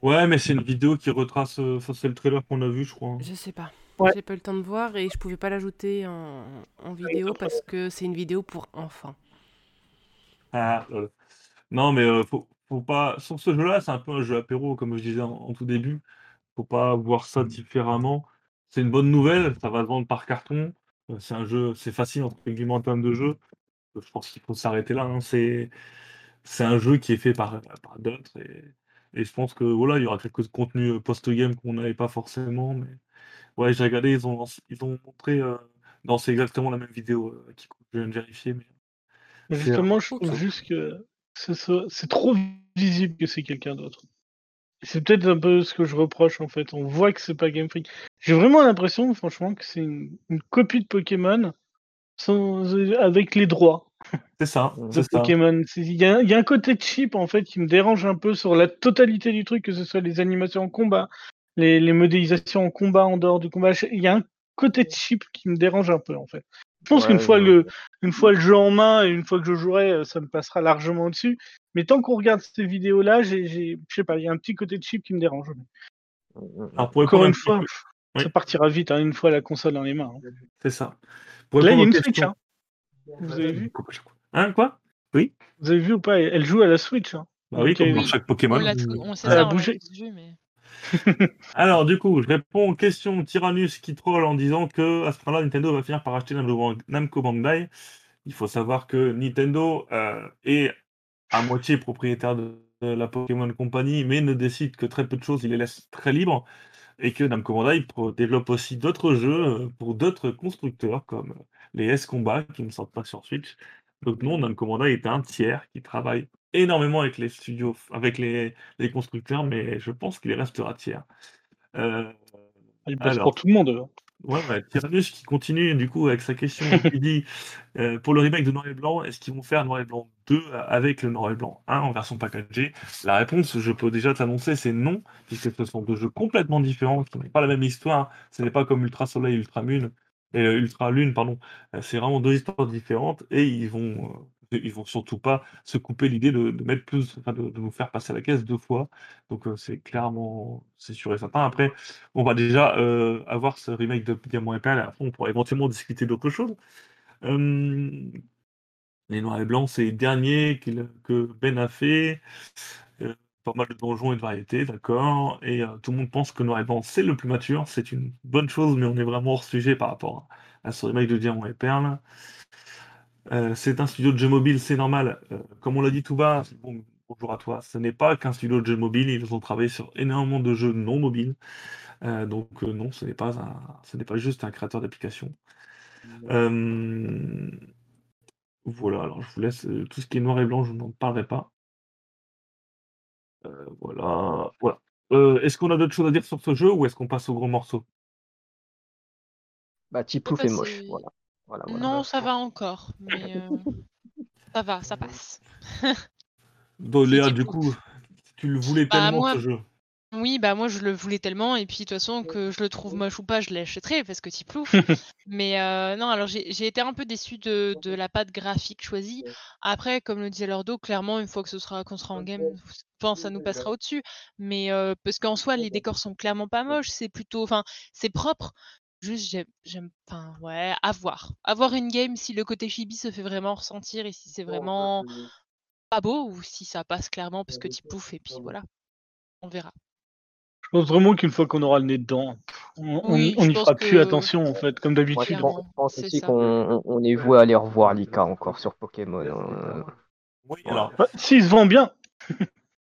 Ouais, mais c'est une vidéo qui retrace. euh, Ça, c'est le trailer qu'on a vu, je crois. hein. Je sais pas. Ouais. J'ai pas eu le temps de voir et je pouvais pas l'ajouter en, en vidéo parce que c'est une vidéo pour enfants. Ah, lol. Non, mais euh, faut, faut pas. Sur ce jeu-là, c'est un peu un jeu apéro, comme je disais en, en tout début. Faut pas voir ça différemment. C'est une bonne nouvelle, ça va se vendre par carton. Euh, C'est un jeu, c'est facile entre guillemets en termes de jeu. Euh, Je pense qu'il faut s'arrêter là. hein. C'est, c'est un jeu qui est fait par, par d'autres et, et je pense que voilà, il y aura quelques contenus euh, post-game qu'on n'avait pas forcément. Mais ouais, j'ai regardé, ils ont, lancé- ils ont montré. euh, Non, c'est exactement la même vidéo euh, qui je viens de vérifier. Mais... Justement, je trouve juste que c'est trop visible que c'est quelqu'un d'autre. C'est peut-être un peu ce que je reproche en fait. On voit que c'est pas Game Freak. J'ai vraiment l'impression, franchement, que c'est une, une copie de Pokémon sans, avec les droits C'est ça, de c'est. Pokémon. Il y, a- il y a un côté cheap en fait qui me dérange un peu sur la totalité du truc, que ce soit les animations en combat, les, les modélisations en combat en dehors du combat. Il y a un côté cheap qui me dérange un peu en fait. Je pense Ouais, qu'une fois le une fois le jeu en main et une fois que je jouerai, euh, ça me passera largement dessus. Mais tant qu'on regarde ces vidéos-là, j'ai, je sais pas, il y a un petit côté cheap qui me dérange. Alors, pour Encore une fois, Oui. ça partira vite, hein, une fois la console dans les mains. hein. C'est ça. Pour Là, il y a une Switch. Hein. Vous avez vu Hein, quoi? Vous avez vu ou pas? Elle joue à la Switch. Hein. Bah oui, comme dans oui. chaque Pokémon. On, l'a tout- on sait Elle a ça, on vu, mais... Alors, du coup, je réponds aux questions Tyrannus qui troll en disant que à ce moment-là, Nintendo va finir par acheter Namco Bandai. Il faut savoir que Nintendo euh, est à moitié propriétaire de, de la Pokémon Company, mais ne décide que très peu de choses, il les laisse très libres. Et que Namco Bandai développe aussi d'autres jeux euh, pour d'autres constructeurs, comme les S-Combat, qui ne sortent pas sur Switch. Donc non, Namco Bandai est un tiers qui travaille énormément avec les studios, avec les, les constructeurs, mais je pense qu'il restera tiers. Euh, Elle bosse Alors. pour tout le monde. Ouais, bah, Tyrannus qui continue du coup avec sa question qui dit euh, pour le remake de Noir et Blanc, est-ce qu'ils vont faire Noir et Blanc 2 avec le Noir et Blanc 1 en version packagée? La réponse, je peux déjà t'annoncer, c'est non, puisque ce sont deux jeux complètement différents qui n'ont pas la même histoire. Ce n'est pas comme Ultra Soleil, Ultra Moon, et euh, Ultra Lune, pardon. Euh, c'est vraiment deux histoires différentes et ils vont, ils vont surtout pas se couper l'idée de, mettre plus, enfin, de, nous faire passer à la caisse deux fois. Donc euh, c'est clairement, c'est sûr et certain. Après, on va déjà euh, avoir ce remake de Diamant et Perle, après on pourra éventuellement discuter d'autres choses. Euh, les Noirs et Blancs, c'est les derniers que Ben a fait. Euh, pas mal de donjons et de variétés, d'accord. Et tout le monde pense que Noir et Blanc, c'est le plus mature. C'est une bonne chose, mais on est vraiment hors sujet par rapport à ce remake de Diamant et Perle. Euh, c'est un studio de jeux mobile, c'est normal. Euh, comme on l'a dit tout bas, bon, bonjour à toi, ce n'est pas qu'un studio de jeux mobile, ils ont travaillé sur énormément de jeux non mobiles. Euh, donc euh, non, ce n'est pas, un, ce n'est pas juste un créateur d'application. Euh, voilà, alors je vous laisse euh, tout ce qui est noir et blanc, je n'en parlerai pas. Euh, voilà, voilà. Euh, est-ce qu'on a d'autres choses à dire sur ce jeu ou est-ce qu'on passe au gros morceau? Bah, peut est moche. Voilà. Voilà, voilà. Non, ça va encore, mais euh, ça va, ça passe. Donc, Léa, type du coup, tu le voulais Bah, tellement moi- ce jeu. Oui, bah moi je le voulais tellement, et puis de toute façon que je le trouve moche ou pas, je l'achèterai parce que Tiplouf. Mais euh, non, alors j'ai été un peu déçue de, de la patte graphique choisie. Après, comme le disait Lordo, clairement, une fois que ce sera qu'on sera en game, je pense ça nous passera au-dessus. Mais euh, parce qu'en soi, les décors sont clairement pas moches, c'est plutôt, enfin, c'est propre. Juste, j'aime, j'aime, enfin, ouais, à voir. À voir une game si le côté chibi se fait vraiment ressentir et si c'est vraiment pas beau ou si ça passe clairement parce que Tiplouf, et puis voilà, on verra. Je pense vraiment qu'une fois qu'on aura le nez dedans, on Oui, n'y fera plus attention en fait, comme d'habitude. Clairement, pense, je pense c'est aussi ça. qu'on on- est voué à aller revoir Lika encore sur Pokémon. hein. Oui, Ouais. alors, Bah, S'il se vend bien,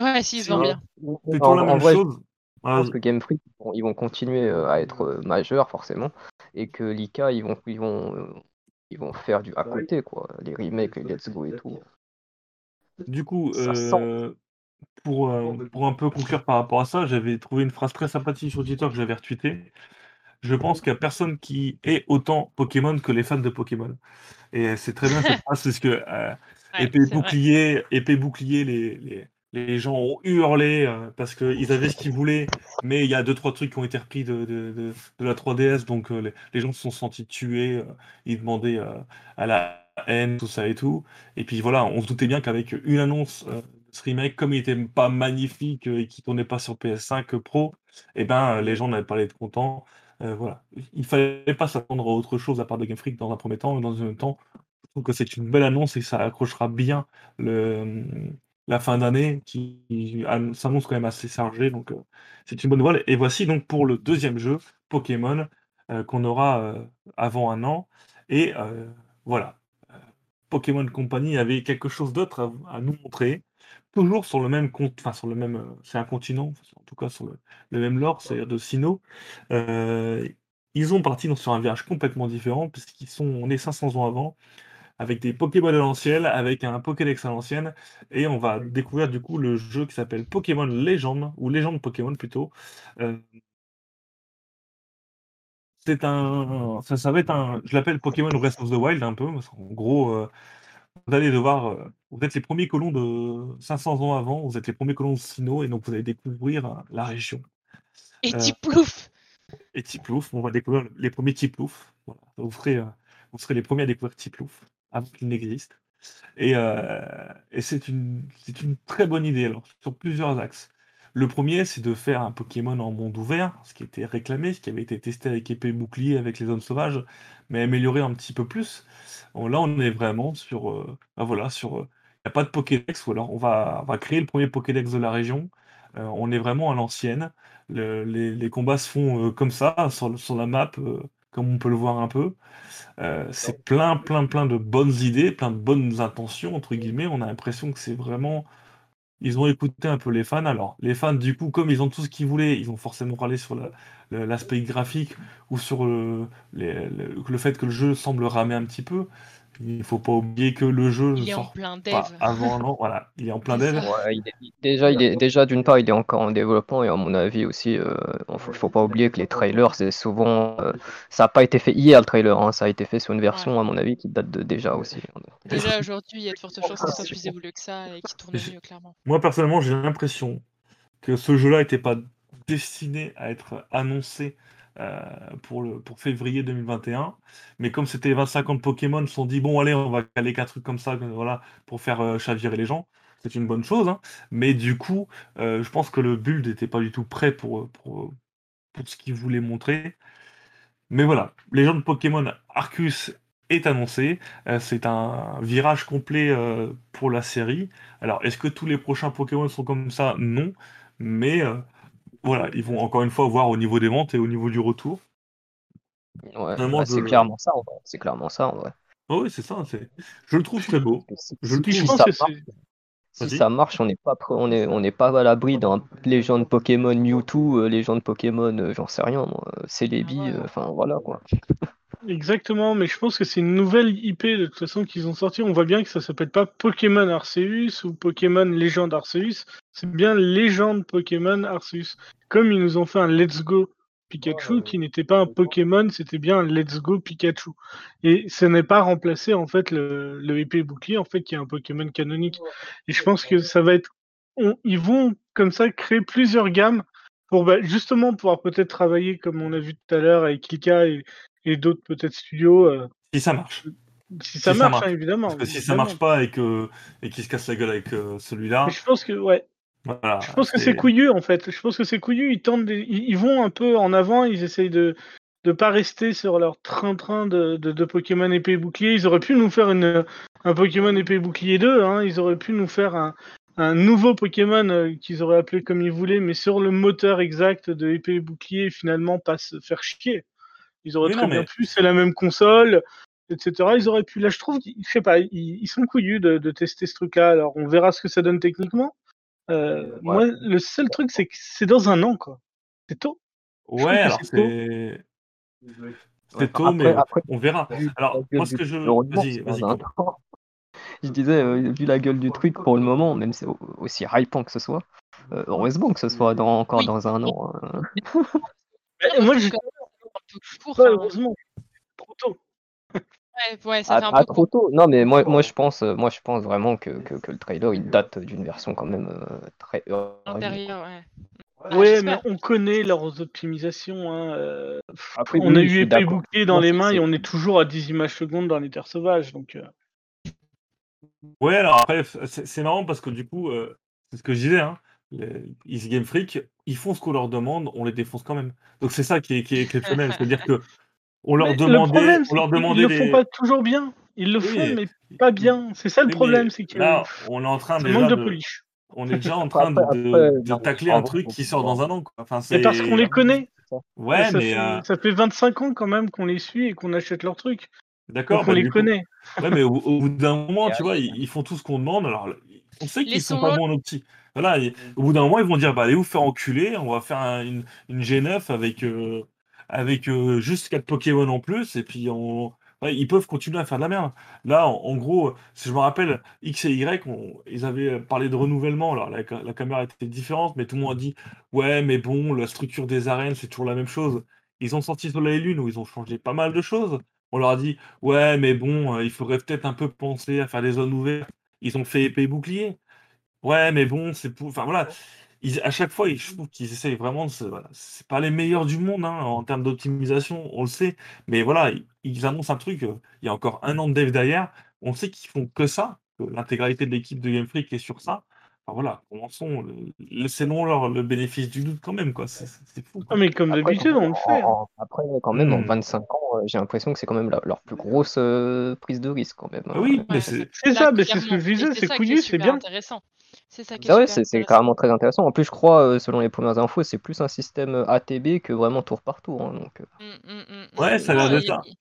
Ouais, si, ils se vendent C'est- bien. c'est En, toujours la en même vrai, chose. Je pense que Game Freak, ils vont- ils vont continuer euh, à être euh, majeurs forcément, et que Lika, ils vont, ils vont, euh, ils vont faire du à côté quoi, les remakes, les Let's Go et tout. Du coup, euh, pour, euh, pour un peu conclure par rapport à ça, j'avais trouvé une phrase très sympathique sur Twitter que j'avais retweetée. Je pense qu'il n'y a personne qui est autant Pokémon que les fans de Pokémon. Et c'est très bien cette phrase, parce que euh, Ouais, épée, bouclier, épée bouclier, les, les, les gens ont hurlé euh, parce qu'ils avaient ce qu'ils voulaient, mais il y a deux, trois trucs qui ont été repris de, la 3DS, donc euh, les, gens se sont sentis tués, euh, ils demandaient à la haine, tout ça et tout. Et puis voilà, on se doutait bien qu'avec une annonce de ce remake, comme il était pas magnifique et qui tournait pas sur PS5 Pro, eh ben, les gens n'avaient pas l'air contents. Euh, voilà. Il fallait pas s'attendre à autre chose à part de Game Freak dans un premier temps, et dans un deuxième temps, je trouve que c'est une belle annonce et ça accrochera bien le, la fin d'année qui ann- s'annonce quand même assez chargée. Donc, euh, c'est une bonne nouvelle. Et voici donc pour le deuxième jeu, Pokémon, euh, qu'on aura euh, avant un an. Et voilà. Pokémon Company avait quelque chose d'autre à, nous montrer. Toujours sur le même compte, enfin sur le même, c'est un continent, en tout cas sur le, même lore, c'est-à-dire de Sinnoh. Ils ont parti sur un virage complètement différent, puisqu'ils sont nés 500 ans avant, avec des Pokémon à l'ancienne, avec un Pokédex à l'ancienne, et on va découvrir du coup le jeu qui s'appelle Pokémon Légende, ou Légende Pokémon plutôt. Euh, c'est un, ça, ça va être un, je l'appelle Pokémon Breath of the Wild un peu, parce qu'en gros, euh, vous allez devoir, euh, vous êtes les premiers colons de 500 ans avant, vous êtes les premiers colons de Sinnoh, et donc vous allez découvrir la région. Et Tiplouf et Tiplouf. On va découvrir les premiers Tiplouf. Voilà. Vous, ferez, vous serez les premiers à découvrir Tiplouf avant qu'il n'existe. Et, euh, et c'est une, c'est une très bonne idée alors, sur plusieurs axes. Le premier, c'est de faire un Pokémon en monde ouvert, ce qui était réclamé, ce qui avait été testé avec épée bouclier, avec les zones sauvages, mais amélioré un petit peu plus. Là, on est vraiment sur. euh, bah voilà, sur. Il n'y a pas de Pokédex, ou alors on va, va créer le premier Pokédex de la région. Euh, on est vraiment à l'ancienne. Le- les, les combats se font euh, comme ça, sur, sur la map, euh, comme on peut le voir un peu. Euh, c'est plein, plein, plein de bonnes idées, plein de bonnes intentions, entre guillemets. On a l'impression que c'est vraiment. Ils ont écouté un peu les fans. Alors, les fans, du coup, comme ils ont tout ce qu'ils voulaient, ils ont forcément râlé sur la- l'aspect graphique ou sur le, les- le, le fait que le jeu semble ramer un petit peu. Il faut pas oublier que le jeu Il est en sort plein dev. pas avant un an. Voilà, il est en plein dev. ça. Ouais, il est- il- déjà, il est, déjà d'une part, il est encore en développement et à mon avis aussi, euh, il faut, faut pas oublier que les trailers, c'est souvent, euh, ça n'a pas été fait hier le trailer, hein, ça a été fait sur une version à mon avis qui date de déjà aussi. Déjà aujourd'hui, il y a de fortes chances qu'il soit plus évolué que ça et qu'il tourne mieux, clairement. Moi, personnellement, j'ai l'impression que ce jeu-là n'était pas destiné à être annoncé euh, pour, le, pour février 2021. Mais comme c'était 25 ans de Pokémon, ils se sont dit, bon, allez, on va caler qu'un truc comme ça euh, voilà, pour faire euh, chavirer les gens. C'est une bonne chose. hein. Mais du coup, euh, je pense que le build n'était pas du tout prêt pour, pour, pour ce qu'il voulait montrer. Mais voilà, Légende Pokémon Arceus est annoncé. Euh, c'est un virage complet euh, pour la série. Alors, est-ce que tous les prochains Pokémon sont comme ça? Non. Mais euh, voilà, ils vont encore une fois voir au niveau des ventes et au niveau du retour. Ouais, bah, c'est clairement ça en vrai. C'est clairement ça en vrai. Oh oui, c'est ça. c'est- Je le trouve très beau. Si, Je le si- trouve si pense ça marche, si ça marche, on n'est pas on est on n'est pas à l'abri d'un légende Pokémon Mewtwo, euh, légende Pokémon, euh, j'en sais rien moi, euh, Celebi, Ah euh, enfin voilà quoi. Exactement, mais je pense que c'est une nouvelle IP de toute façon qu'ils ont sorti. On voit bien que ça s'appelle pas Pokémon Arceus ou Pokémon Légende Arceus, c'est bien Légende Pokémon Arceus. Comme ils nous ont fait un Let's Go Pikachu qui n'était pas un Pokémon, c'était bien un Let's Go Pikachu. Et ce n'est pas remplacé en fait le, le épée bouclier en fait qui est un Pokémon canonique. Et je pense que ça va être, on- ils vont comme ça créer plusieurs gammes pour bah, justement pouvoir peut-être travailler comme on a vu tout à l'heure avec Kika et, et d'autres peut-être studios. euh, Si ça marche. si ça Si ça marche, hein, évidemment. Parce que si ça évidemment. marche pas et que et qu'il se casse la gueule avec euh, celui-là, je pense que ouais, voilà. je pense que c'est couillu en fait. Je pense que c'est couillu. Ils tentent, des- ils, vont un peu en avant. Ils essayent de de pas rester sur leur train-train de, de, de Pokémon épée et bouclier. Ils auraient pu nous faire une un Pokémon épée et bouclier 2. Hein. Ils auraient pu nous faire un un nouveau Pokémon euh, qu'ils auraient appelé comme ils voulaient, mais sur le moteur exact de épée et bouclier, et finalement pas se faire chier. Ils auraient Oui, très non, bien mais- pu, c'est la même console, etc. Ils auraient pu. Là, je trouve, je sais pas, ils, ils sont couillus de, de tester ce truc-là. Alors, on verra ce que ça donne techniquement. Euh, Moi, le seul truc, c'est que c'est dans un an, quoi. C'est tôt. Ouais, alors c'est tôt. c'est tôt, après- mais après- on verra. Alors moi, ce que je vas-y, vas-y. an. Je disais, euh, vu la gueule du truc pour le moment, même c'est au- aussi hypant que ce soit, euh, heureusement que ce soit dans, encore Oui. dans un an. hein. Moi, je un peu court. heureusement. Trop tôt. ouais, ouais, ça Ah, fait un ah, peu trop tôt. Non, mais moi, moi je pense, euh, moi je pense vraiment que, que, que le trailer il date d'une version quand même euh, très. antérieur, ouais. Ouais, Ah, mais on connaît leurs optimisations. Hein. euh, Après, on oui, a eu épée bouclier dans Non, les mains et on est toujours à 10 images secondes dans les terres sauvages. Donc, euh, Ouais, alors après, c'est c'est marrant parce que du coup, euh, c'est ce que je disais, hein, les Easy Game Freak, ils font ce qu'on leur demande, on les défonce quand même. Donc c'est ça qui est, qui est exceptionnel, c'est-à-dire que on leur Mais le demandait, problème, on leur demandait le des- font pas toujours bien. Ils le Oui, font, mais pas bien. C'est ça le problème, c'est que là, on est en train déjà de de, polish. on est déjà en train de, après- de- après, de non, tacler un truc qui sort dans un an. Quoi. Enfin, C'est parce qu'on les connaît. Ouais, ça, mais fait, euh, ça fait 25 ans quand même qu'on les suit et qu'on achète leurs trucs. D'accord. On bah, les du coup- connaît. Ouais, mais au, au bout d'un moment, tu vois, ils, ils font tout ce qu'on demande. Alors, on sait qu'ils sont pas bons nos petits. Voilà, et au bout d'un moment, ils vont dire bah, allez vous faire enculer, on va faire un- une, une G9 avec, euh, avec euh, juste 4 Pokémon en plus, et puis on... ouais, ils peuvent continuer à faire de la merde. Là, en, en gros, si je me rappelle, X et Y, on- ils avaient parlé de renouvellement. Alors, la, la caméra était différente, mais tout le monde a dit ouais, mais bon, la structure des arènes, c'est toujours la même chose. Ils ont sorti Soleil et Lune où ils ont changé pas mal de choses. On leur a dit Ouais, mais bon, euh, il faudrait peut-être un peu penser à faire des zones ouvertes. Ils ont fait épée bouclier. Ouais, mais bon, c'est pour. Enfin voilà, à chaque fois, ils- je trouve qu'ils essayent vraiment de se. Voilà. C'est pas les meilleurs du monde hein, en termes d'optimisation, on le sait. Mais voilà, ils, annoncent un truc. euh, il y a encore un an de dev derrière. On sait qu'ils font que ça. L'intégralité de l'équipe de Game Freak est sur ça. Enfin voilà, commençons. le- Laissez-nous leur le bénéfice du doute quand même, quoi. C'est fou. Ah, mais comme Après, d'habitude, quand on même, le fait. hein. en- en- après, quand même, en Hmm. 25 ans, euh, j'ai l'impression que c'est quand même la- leur plus grosse euh, prise de risque quand même. Ah oui, hein. mais Ouais, c'est. Ça, mais c'est ce que je disais, c'est couillu, c'est bien. intéressant. C'est ça qui est Ah ouais, c'est carrément très intéressant. En plus, je crois, euh, selon les premières infos, c'est plus un système euh, ATB que vraiment tour par tour. hein, donc, euh, Mm, mm, mm, Ouais, ça a l'air de il- ça. il-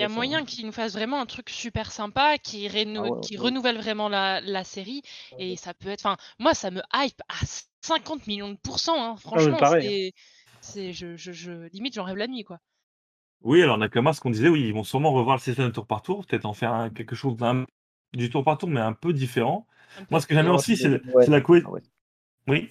y a moyen qu'ils nous fassent vraiment un truc super sympa, qui, réno- Ah ouais, qui ouais. renouvelle vraiment la, la série. Et ça peut être. Enfin, moi, ça me hype à 50 millions de pourcents. hein. Franchement, pareil, c'est. c'est- Je, je, je- Limite, j'en rêve la nuit, quoi. Oui, alors Nakama, ce qu'on disait, oui, ils vont sûrement revoir le système de tour par tour, peut-être en faire un- quelque chose du tour par tour, mais un peu différent. Moi, ce que j'aime aussi, c'est- ouais. la cohésion. Ah ouais. Oui,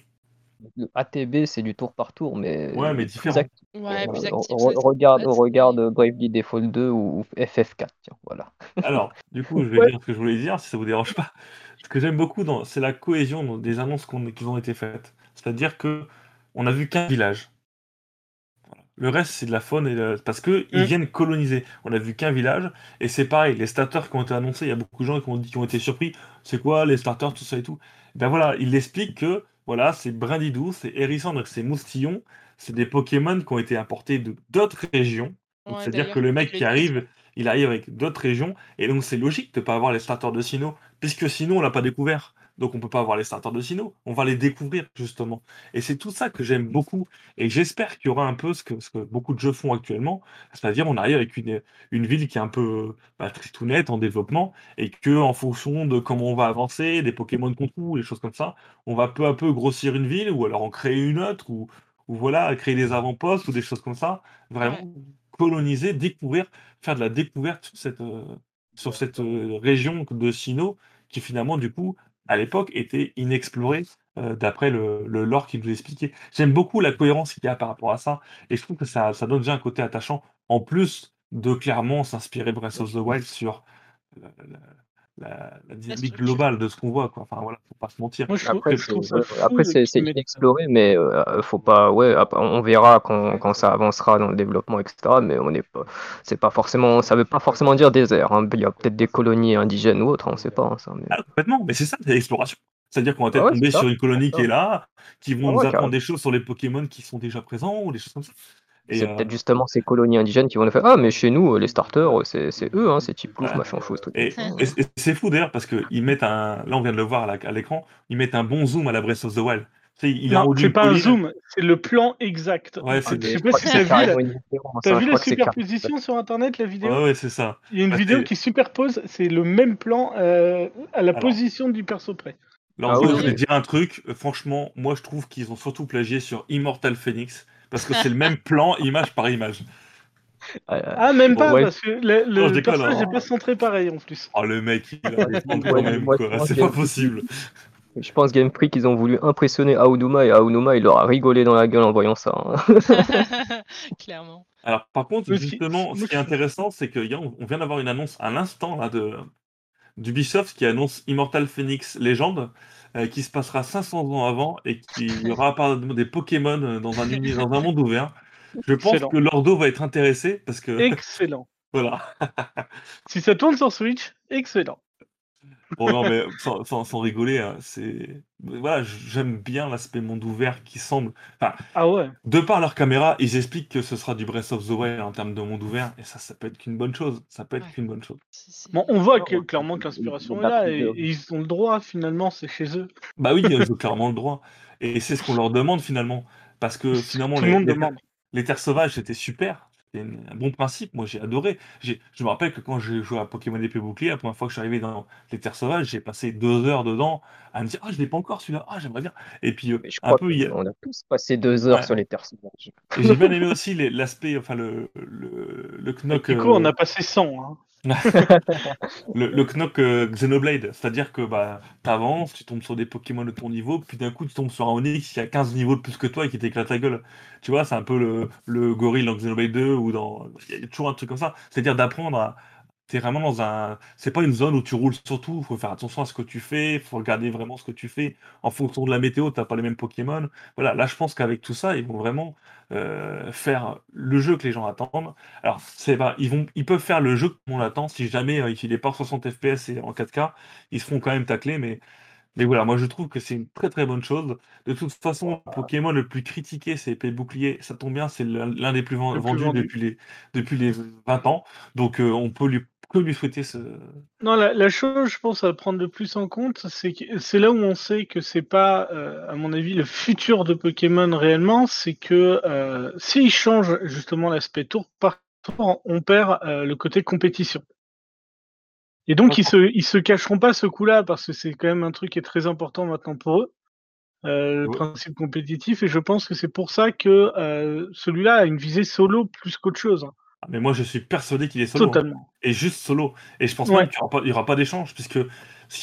Le ATB, c'est du tour par tour, mais, Ouais, mais différent. actif. Ouais, plus Euh, actif. regarde, chouette. regarde Bravely Default 2 ou FF4. Tiens, voilà. alors, du coup, je vais Ouais. dire ce que je voulais dire, si ça vous dérange pas. Ce que j'aime beaucoup, dans- c'est la cohésion dans- des annonces qui ont été faites. C'est-à-dire que on a vu qu'un village. Le reste, c'est de la faune, et parce que ils Mm. viennent coloniser. On a vu qu'un village, et c'est pareil, les starters qui ont été annoncés, il y a beaucoup de gens qui ont, dit, qui ont été surpris. C'est quoi les starters, tout ça et tout Ben voilà, il explique que voilà, c'est Brindidou, c'est Hérisson, donc c'est Moustillon, c'est des Pokémon qui ont été importés de d'autres régions. Ouais, C'est-à-dire que le mec qui arrive, il arrive avec d'autres régions, et donc c'est logique de ne pas avoir les starters de Sinnoh, puisque sinon on l'a pas découvert. Donc on peut pas avoir les starters de Sinnoh. On va les découvrir justement. Et c'est tout ça que j'aime beaucoup. Et j'espère qu'il y aura un peu ce que, ce que beaucoup de jeux font actuellement, c'est-à-dire on arrive avec une, une ville qui est un peu bah, tristounette en développement, et que en fonction de comment on va avancer, des Pokémon qu'on trouve, des choses comme ça, on va peu à peu grossir une ville, ou alors en créer une autre, ou, ou voilà, créer des avant-postes ou des choses comme ça. Vraiment coloniser, découvrir, faire de la découverte sur cette, euh, sur cette euh, région de Sino qui finalement, du coup, à l'époque, était inexplorée euh, d'après le, lore qu'il nous expliquait. J'aime beaucoup la cohérence qu'il y a par rapport à ça, et je trouve que ça, ça donne déjà un côté attachant, en plus de clairement s'inspirer Breath of the Wild sur la, dynamique globale de ce qu'on voit. Quoi. Enfin, voilà, faut pas se mentir. Moi, Après, c'est mettent- inexploré, mais euh, faut pas. Ouais, on verra quand, quand ça avancera dans le développement, etc. Mais on n'est pas. C'est pas forcément. Ça veut pas forcément dire désert. hein. Il y a peut-être des colonies indigènes ou autres, on sait pas. hein, ça, mais- Ah, complètement, mais c'est ça, c'est l'exploration. C'est-à-dire qu'on va peut-être Ah ouais, tomber sur une colonie qui est là, qui vont Ah nous apprendre des choses sur les Pokémon qui sont déjà présents ou des choses comme ça. Et, C'est euh, peut-être justement ces colonies indigènes qui vont nous faire Ah, mais chez nous, les starters, c'est c'est eux, hein, c'est type plouf, machin, chose, truc. Et, c'est fou d'ailleurs parce qu'ils mettent un. Là, on vient de le voir à la- à l'écran, ils mettent un bon zoom à la Breath of the Wild. Il Non, c'est pas un zoom, c'est le plan exact. Ouais, je c'est sais pas si que t'as vu, la... hein, vu je la superposition sur internet, la vidéo Ouais, ouais, c'est ça. Il y a une Bah, vidéo c'est- qui superpose, c'est le même plan euh, à la Alors. position du perso près. Alors, Ah oui, je vais oui. dire un truc, euh, franchement, moi je trouve qu'ils ont surtout plagié sur Immortal Phoenix parce que c'est le même plan, image par image. Euh, Ah, même pas, Ouais. parce que le, le Non, je déconne, personnage hein. n'est pas centré pareil en plus. Oh, le mec, il plans Ouais, quand même, C'est pas possible. Je pense Game Freak, ils ont voulu impressionner Aonuma et Aonuma, il leur a rigolé dans la gueule en voyant ça. hein. Clairement. Alors, par contre, justement, ce qui est intéressant, c'est qu'on vient d'avoir une annonce à l'instant là, de, d'Ubisoft qui annonce Immortal Phoenix Legend, euh, qui se passera 500 ans avant et qui y aura apparemment des Pokémon euh, dans un, dans un monde ouvert. Je pense Excellent. que Lordo va être intéressé parce que. Excellent. voilà. Si ça tourne sur Switch, excellent. Bon, non, mais sans, sans- sans rigoler, hein, c'est. Voilà, j'aime bien l'aspect monde ouvert qui semble. Enfin, Ah ouais. de par leur caméra, ils expliquent que ce sera du Breath of the Wild en termes de monde ouvert, et ça, ça peut être qu'une bonne chose. Ça peut être Ouais. qu'une bonne chose. Bon, on voit que, clairement que on- l'inspiration on est là et, ils ont le droit finalement, c'est chez eux. Bah oui, ils ont clairement le droit. Et c'est ce qu'on leur demande finalement. Parce que finalement, Tout le les, monde les- demande. les terres sauvages, c'était super. Une- un bon principe. Moi, j'ai adoré. J'ai- Je me rappelle que quand j'ai joué à Pokémon épée bouclier, la première fois que je suis arrivé dans les terres sauvages, j'ai passé deux heures dedans à me dire Ah, je l'ai pas encore celui-là. Ah, j'aimerais bien. Et puis, euh, Mais je un crois peu, il y a- qu'on a tous passé deux heures Ouais. sur les terres sauvages. et j'ai bien aimé aussi les- l'aspect, enfin, le, le, le knock. Du coup, euh, on a passé 100. Hein. Le, Knock euh, Xenoblade, c'est-à-dire que bah, t'avances, tu tombes sur des Pokémon de ton niveau, puis d'un coup tu tombes sur un Onix qui a 15 niveaux de plus que toi et qui t'éclate la gueule. Tu vois, c'est un peu le, le gorille dans Xenoblade 2 ou dans. Il y a toujours un truc comme ça. C'est-à-dire d'apprendre à. T'es vraiment dans un. C'est pas une zone où tu roules sur tout, faut faire attention à ce que tu fais, faut regarder vraiment ce que tu fais. En fonction de la météo, t'as pas les mêmes Pokémon. Voilà, là je pense qu'avec tout ça, ils vont vraiment euh, faire le jeu que les gens attendent. Alors, c'est pas, ils vont, ils peuvent faire le jeu comme on l'attend. Si jamais euh, il est pas en 60 FPS et en 4K, ils se font quand même tacler. Mais, mais voilà, moi je trouve que c'est une très très bonne chose. De toute façon, le Pokémon le plus critiqué, c'est épée bouclier. Ça tombe bien, c'est l'un des plus vendus vendu. depuis les depuis les 20 ans. Donc euh, on peut lui que lui souhaiter ce. Non, la, la chose, je pense, à prendre le plus en compte, c'est que c'est là où on sait que c'est pas, euh, à mon avis, le futur de Pokémon réellement, c'est que euh, s'ils changent justement l'aspect tour par tour, on perd euh, le côté compétition. Et donc, ils se, ils se cacheront pas ce coup-là, parce que c'est quand même un truc qui est très important maintenant pour eux, euh, le Ouais. principe compétitif, et je pense que c'est pour ça que euh, celui-là a une visée solo plus qu'autre chose. Ah, Mais moi je suis persuadé qu'il est solo. hein. Et juste solo. Et je pense Ouais. même qu'il n'y aura pas, d'échange, puisque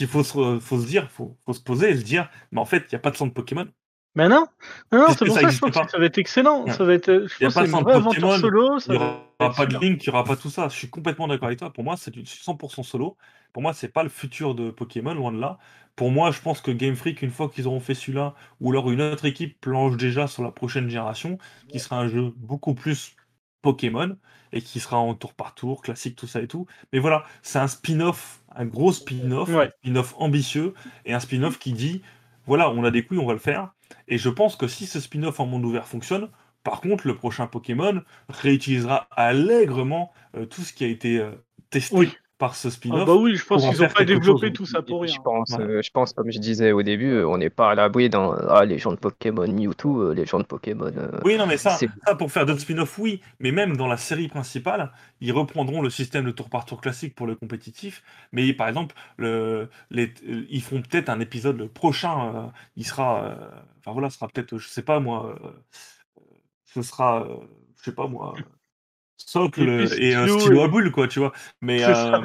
faut se, faut se dire, faut, faut se poser et se dire, mais en fait, il n'y a pas de centre Pokémon. Mais non, non, c'est pour ça ça que je pense pas. que ça va être excellent. Ouais. Ça va être, je Il y a pas de vraie aventure Pokémon, solo. Il n'y aura pas de. Link, il n'y aura pas tout ça. Je suis complètement d'accord avec toi. Pour moi, c'est du 100% solo. Pour moi, c'est pas le futur de Pokémon, loin de là. Pour moi, je pense que Game Freak, une fois qu'ils auront fait celui-là, ou alors une autre équipe planche déjà sur la prochaine génération, qui sera un jeu beaucoup plus Pokémon, et qui sera en tour par tour, classique, tout ça et tout. Mais voilà, c'est un spin-off, un gros spin-off, Ouais. un spin-off ambitieux, et un spin-off qui dit, voilà, on a des couilles, on va le faire. Et je pense que si ce spin-off en monde ouvert fonctionne, par contre, le prochain Pokémon réutilisera allègrement euh, tout ce qui a été euh, testé Oui. Par ce Ah spin-off. bah oui, je pense qu'ils ont faire pas développé chose. tout ça pour Je rien. pense, Voilà. euh, je pense, comme je disais au début, euh, on n'est pas à l'abri dans ah, les gens de Pokémon Mewtwo, euh, les gens de Pokémon. euh, Oui, non, mais ça, c'est- ça pour faire d'autres spin-offs, oui. Mais même dans la série principale, ils reprendront le système de tour par tour classique pour le compétitif. Mais par exemple, le, les, ils feront peut-être un épisode le prochain. euh, il sera, euh, enfin voilà, ce sera peut-être, je sais pas moi, euh, ce sera, euh, je sais pas moi, Socle Et et, euh, Stylo à boule, quoi, tu vois. Mais, euh,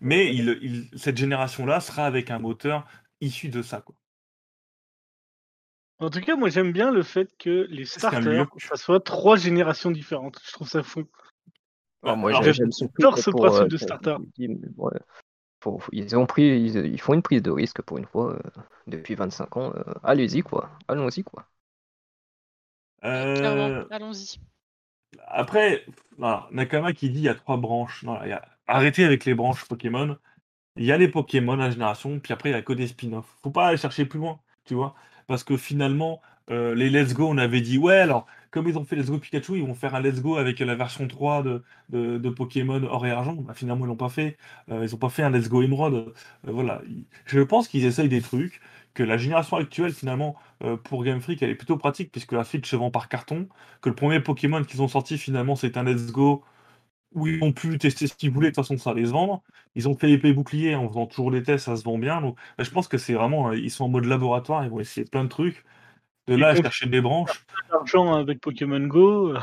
mais il, il- cette génération-là sera avec un moteur issu de ça, quoi. En tout cas, moi j'aime bien le fait que les starters, ça soit trois générations différentes. Je trouve ça fou. Moi, Alors, surtout j'adore ce principe euh, de starter. ouais, ils ont pris, ils, ils font une prise de risque pour une fois euh, depuis 25 ans. euh, Allez-y quoi, allons-y quoi. Clairement, Euh, allons-y. Après, Nakama qui dit il y a trois branches. Arrêtez avec les branches Pokémon. Il y a les Pokémon à génération, puis après il y a que des spin-offs. Faut pas aller chercher plus loin, tu vois. Parce que finalement, euh, les Let's Go, on avait dit ouais, alors comme ils ont fait Let's Go Pikachu, ils vont faire un Let's Go avec la version 3 de, Pokémon or et argent. Bah, finalement, ils l'ont pas fait. Euh, ils ont pas fait un Let's Go Emerald. Euh, voilà. Je pense qu'ils essayent des trucs que la génération actuelle, finalement, euh, pour Game Freak, elle est plutôt pratique puisque la Switch se vend par carton. Que le premier Pokémon qu'ils ont sorti, finalement, c'est un Let's Go où ils ont pu tester ce qu'ils voulaient, de toute façon, ça allait se vendre. Ils ont fait épée bouclier en faisant toujours les tests, ça se vend bien. Donc, je pense que c'est vraiment, euh, ils sont en mode laboratoire, ils vont essayer plein de trucs. De là à chercher des branches. L'argent avec Pokémon Go. euh,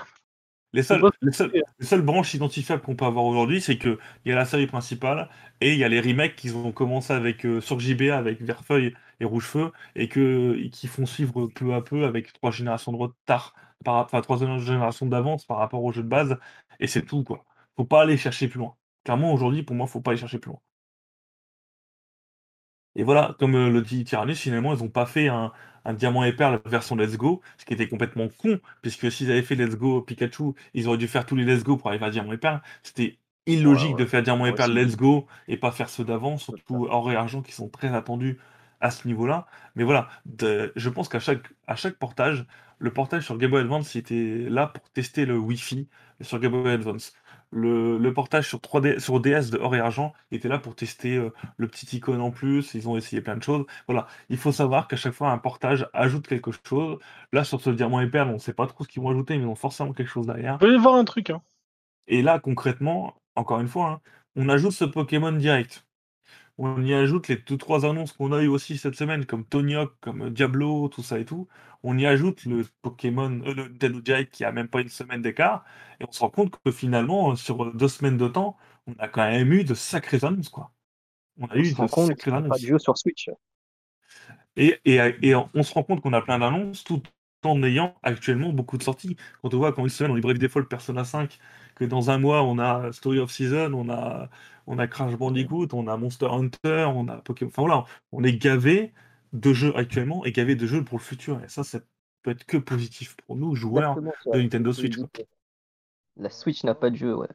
Les seules, les, seules, les seules branches identifiables qu'on peut avoir aujourd'hui, c'est qu'il y a la série principale et il y a les remakes qui ont commencé avec, euh, sur JBA avec Verfeuille et Rouge-Feu et, que, qui font suivre peu à peu avec trois générations de retard, par, enfin trois générations d'avance par rapport au jeu de base. Et c'est tout, quoi. Faut pas aller chercher plus loin. Clairement, aujourd'hui, pour moi, faut pas aller chercher plus loin. Et voilà, comme euh, le dit Tyrannus, finalement, ils n'ont pas fait un, un diamant et perle version Let's Go, ce qui était complètement con, puisque s'ils avaient fait Let's Go Pikachu, ils auraient dû faire tous les Let's Go pour arriver à diamant et perle. C'était illogique Ouais, ouais. de faire diamant et perle. Let's Go et pas faire ceux d'avant, surtout or et argent qui sont très attendus à ce niveau-là. Mais voilà, de- je pense qu'à chaque, à chaque portage, le portage sur Game Boy Advance était là pour tester le Wi-Fi sur Game Boy Advance. Le, le portage sur 3D, sur DS de or et argent était là pour tester euh, le petit icône en plus. Ils ont essayé plein de choses. Voilà, il faut savoir qu'à chaque fois un portage ajoute quelque chose. Là, sur ce diamant et perle, on ne sait pas trop ce qu'ils vont ajouter, mais ils ont forcément quelque chose derrière. Y avoir un truc. Hein. Et là, concrètement, encore une fois, hein, on ajoute ce Pokémon direct. On y ajoute les deux trois annonces qu'on a eu aussi cette semaine, comme Tonyok, comme Diablo, tout ça et tout. On y ajoute le Pokémon, euh, le Direct qui a même pas une semaine d'écart, et on se rend compte que finalement, sur deux semaines de temps, on a quand même eu de sacrées annonces, quoi. On a On eu se de rend compte sacrées pas annonces. de jeu sur Switch. Et, et, et on se rend compte qu'on a plein d'annonces tout en ayant actuellement beaucoup de sorties. Quand on voit qu'en une semaine on Brave Default Persona 5, que dans un mois on a Story of Season, on a, on a Crash Bandicoot, on a Monster Hunter, on a Pokémon. Enfin voilà, on est gavé de jeux actuellement et gavé de jeux pour le futur. Et ça, ça peut être que positif pour nous, joueurs de. Nintendo Switch. quoi. La Switch n'a pas de jeu, ouais.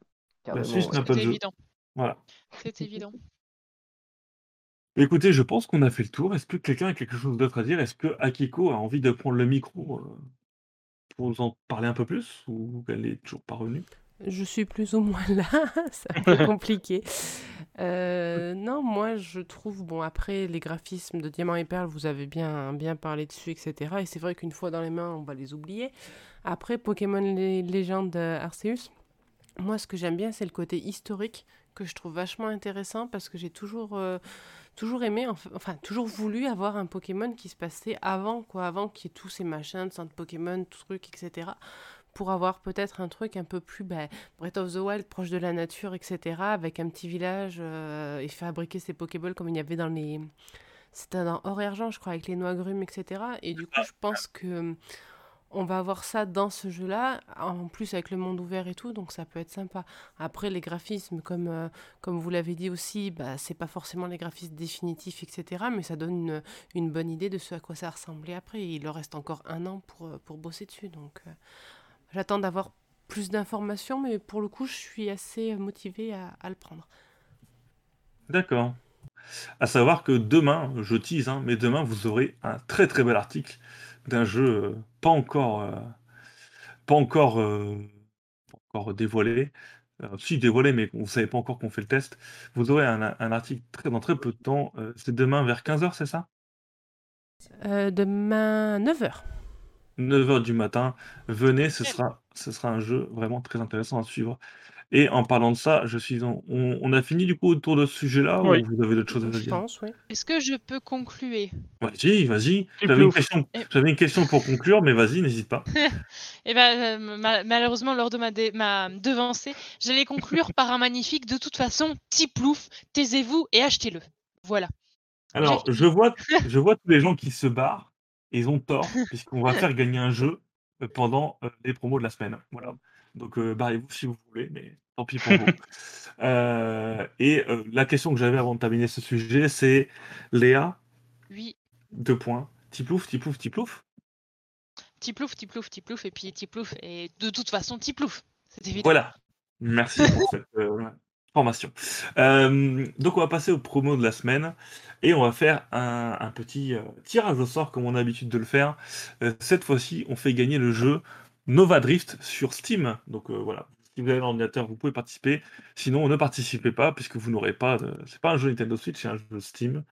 Carrément, Switch ouais. n'a pas de jeu. évident. Voilà. C'est évident. Écoutez, je pense qu'on a fait le tour. Est-ce que quelqu'un a quelque chose d'autre à dire? Est-ce que Akiko a envie de prendre le micro euh, pour nous en parler un peu plus ou elle est toujours pas revenue? Je suis plus ou moins là, c'est un peu compliqué. Euh, non, moi je trouve, bon après les graphismes de Diamant et Perle, vous avez bien, bien parlé dessus, etc. Et c'est vrai qu'une fois dans les mains, on va les oublier. Après Pokémon Lé- Légende Arceus, moi ce que j'aime bien, c'est le côté historique que je trouve vachement intéressant parce que j'ai toujours, euh, toujours aimé, enf- enfin toujours voulu avoir un Pokémon qui se passait avant, quoi, avant qu'il y ait tous ces machins de centre Pokémon, tout truc, etc. Pour avoir peut-être un truc un peu plus ben, Breath of the Wild, proche de la nature, etc. Avec un petit village euh, et fabriquer ses Pokéballs comme il y avait dans les. C'était dans Or et Argent, je crois, avec les noix grumes, etc. Et du coup, je pense que on va avoir ça dans ce jeu-là, en plus avec le monde ouvert et tout, donc ça peut être sympa. Après, les graphismes, comme, euh, comme vous l'avez dit aussi, bah, c'est pas forcément les graphismes définitifs, etc. Mais ça donne une, bonne idée de ce à quoi ça ressemblait après. Il leur reste encore un an pour, euh, pour bosser dessus, donc j'attends d'avoir plus d'informations, mais pour le coup, je suis assez motivée à, à le prendre. D'accord. À savoir que demain, je tease, hein, mais demain, vous aurez un très très bel article d'un jeu euh, pas encore, euh, pas encore, euh, pas encore dévoilé, euh, si dévoilé, mais vous ne savez pas encore qu'on fait le test, vous aurez un, un article très, dans très peu de temps. C'est demain vers 15h, c'est ça? Demain, 9h. 9h du matin. Venez, ce sera, ce sera un jeu vraiment très intéressant à suivre. Et en parlant de ça, je suis en- on, on a fini du coup autour de ce sujet-là Oui. ou vous avez d'autres choses à Je dire? pense, oui. Est-ce que je peux concluer Vas-y, vas-y. Et J'avais une, question, Et- une question pour conclure, mais vas-y, n'hésite pas. Eh ben, euh, ma- malheureusement, lors de ma, dé- ma devancée, j'allais conclure par un magnifique. De toute façon, petit plouf, taisez-vous et achetez-le. Voilà. Alors, je vois, je vois tous les gens qui se barrent, et ils ont tort, puisqu'on va faire gagner un jeu euh, pendant euh, les promos de la semaine. Voilà. Donc, euh, barrez-vous si vous voulez, mais tant pis pour vous. Euh, et euh, la question que j'avais avant de terminer ce sujet, c'est Léa, Oui, deux points. Tiplouf, tiplouf, tiplouf. petit plouf, petit plouf, petit plouf, et puis petit plouf. Et de toute façon, petit plouf. C'est évident. Voilà. Merci pour cette euh, Euh, donc, on va passer aux promos de la semaine et on va faire un, petit euh, tirage au sort comme on a l'habitude de le faire. Euh, cette fois-ci, on fait gagner le jeu Nova Drift sur Steam. Donc, voilà. Si vous avez l'ordinateur, vous pouvez participer. Sinon, ne participez pas puisque vous n'aurez pas. De... C'est pas un jeu Nintendo Switch, c'est un jeu Steam.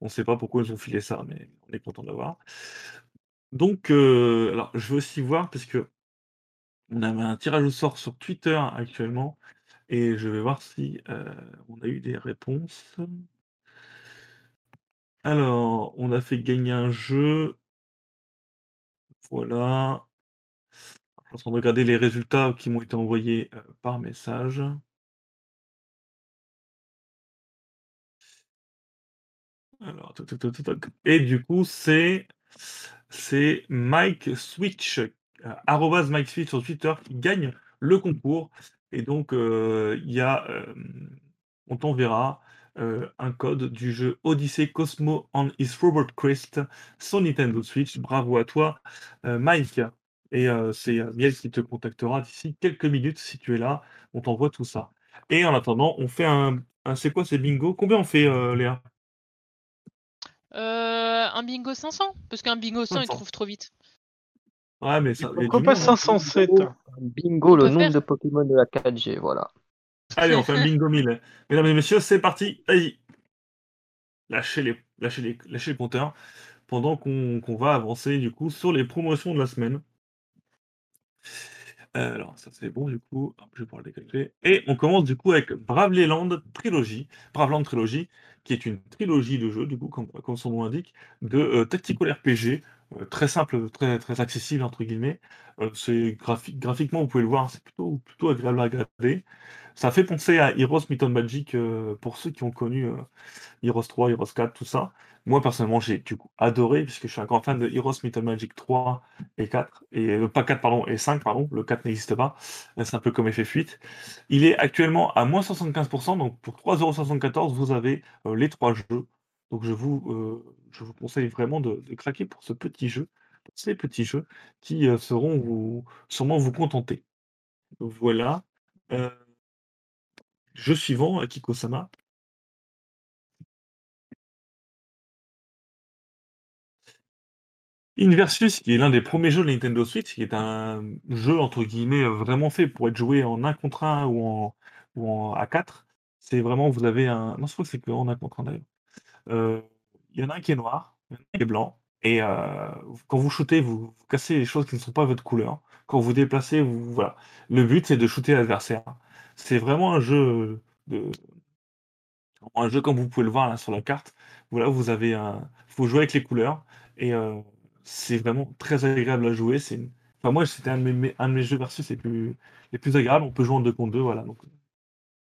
On ne sait pas pourquoi ils ont filé ça, mais on est content de l'avoir. Donc, je veux aussi voir parce que on avait un tirage au sort sur Twitter actuellement et je vais voir si on a eu des réponses. Alors, on a fait gagner un jeu. Voilà. Je suis en train de regarder les résultats qui m'ont été envoyés par message. Alors, et du coup, c'est c'est Mike Switch, euh, Mike Switch sur Twitter qui gagne le concours. Et donc, il y a, on t'enverra un code du jeu Odyssey Cosmo on His Robot Quest sur Nintendo Switch. Bravo à toi, Mike. Et c'est Miel qui te contactera d'ici quelques minutes si tu es là. On t'envoie tout ça. Et en attendant, on fait un. un- c'est quoi, c'est bingo? Combien on fait, euh, Léa? Euh, un bingo 500 Parce qu'un bingo 100, il 500. trouve trop vite. Ouais, mais ça. Pourquoi pas monde, hein. 507 Bingo, le nombre faire. de Pokémon de la 4G, voilà. Allez, on fait un bingo 1000. Mesdames et messieurs, c'est parti. Allez. Lâchez les, lâchez les, lâchez les compteurs pendant qu'on va avancer du coup sur les promotions de la semaine. Euh, alors, ça c'est bon du coup. Hop, je vais pouvoir le décalquer. Et on commence du coup avec Bravely Land Trilogy. Bravely Trilogy, qui est une trilogie de jeux, du coup, comme, comme son nom l'indique, de euh, tactical RPG. Euh, très simple, très, accessible, entre guillemets. Euh, c'est graphi- graphiquement, vous pouvez le voir, c'est plutôt, plutôt agréable à regarder. Ça fait penser à Heroes Myth Magic euh, pour ceux qui ont connu Heroes 3, Heroes 4, tout ça. Moi, personnellement, j'ai du coup adoré, puisque je suis un grand fan de Heroes Myth Magic 3 et 4, et pas 4, pardon, et 5, pardon. Le 4 n'existe pas. C'est un peu comme effet fuite. Il est actuellement à moins 75%, donc pour 3,74€, vous avez les trois jeux. Donc je vous, euh, je vous conseille vraiment de, craquer pour ce petit jeu, ces petits jeux qui euh, seront vous, sûrement vous contenter. Voilà. Euh, jeu suivant, Akiko-sama. Inversus, qui est l'un des premiers jeux de Nintendo Switch, qui est un jeu entre guillemets vraiment fait pour être joué en 1 contre 1 ou en, ou en A4. C'est vraiment, vous avez un. Non, je crois que c'est en 1 contre 1 d'ailleurs. Euh, Il y en a un qui est noir, il y en a un qui est blanc, et euh, quand vous shootez, vous, cassez les choses qui ne sont pas votre couleur. Quand vous déplacez, vous, voilà. Le but, c'est de shooter l'adversaire. C'est vraiment un jeu un jeu comme vous pouvez le voir là sur la carte. Voilà, vous avez un, faut jouer avec les couleurs et euh, c'est vraiment très agréable à jouer. Enfin moi c'était un de mes, un de mes jeux versus les plus, les plus agréables. On peut jouer en deux contre deux, voilà. Donc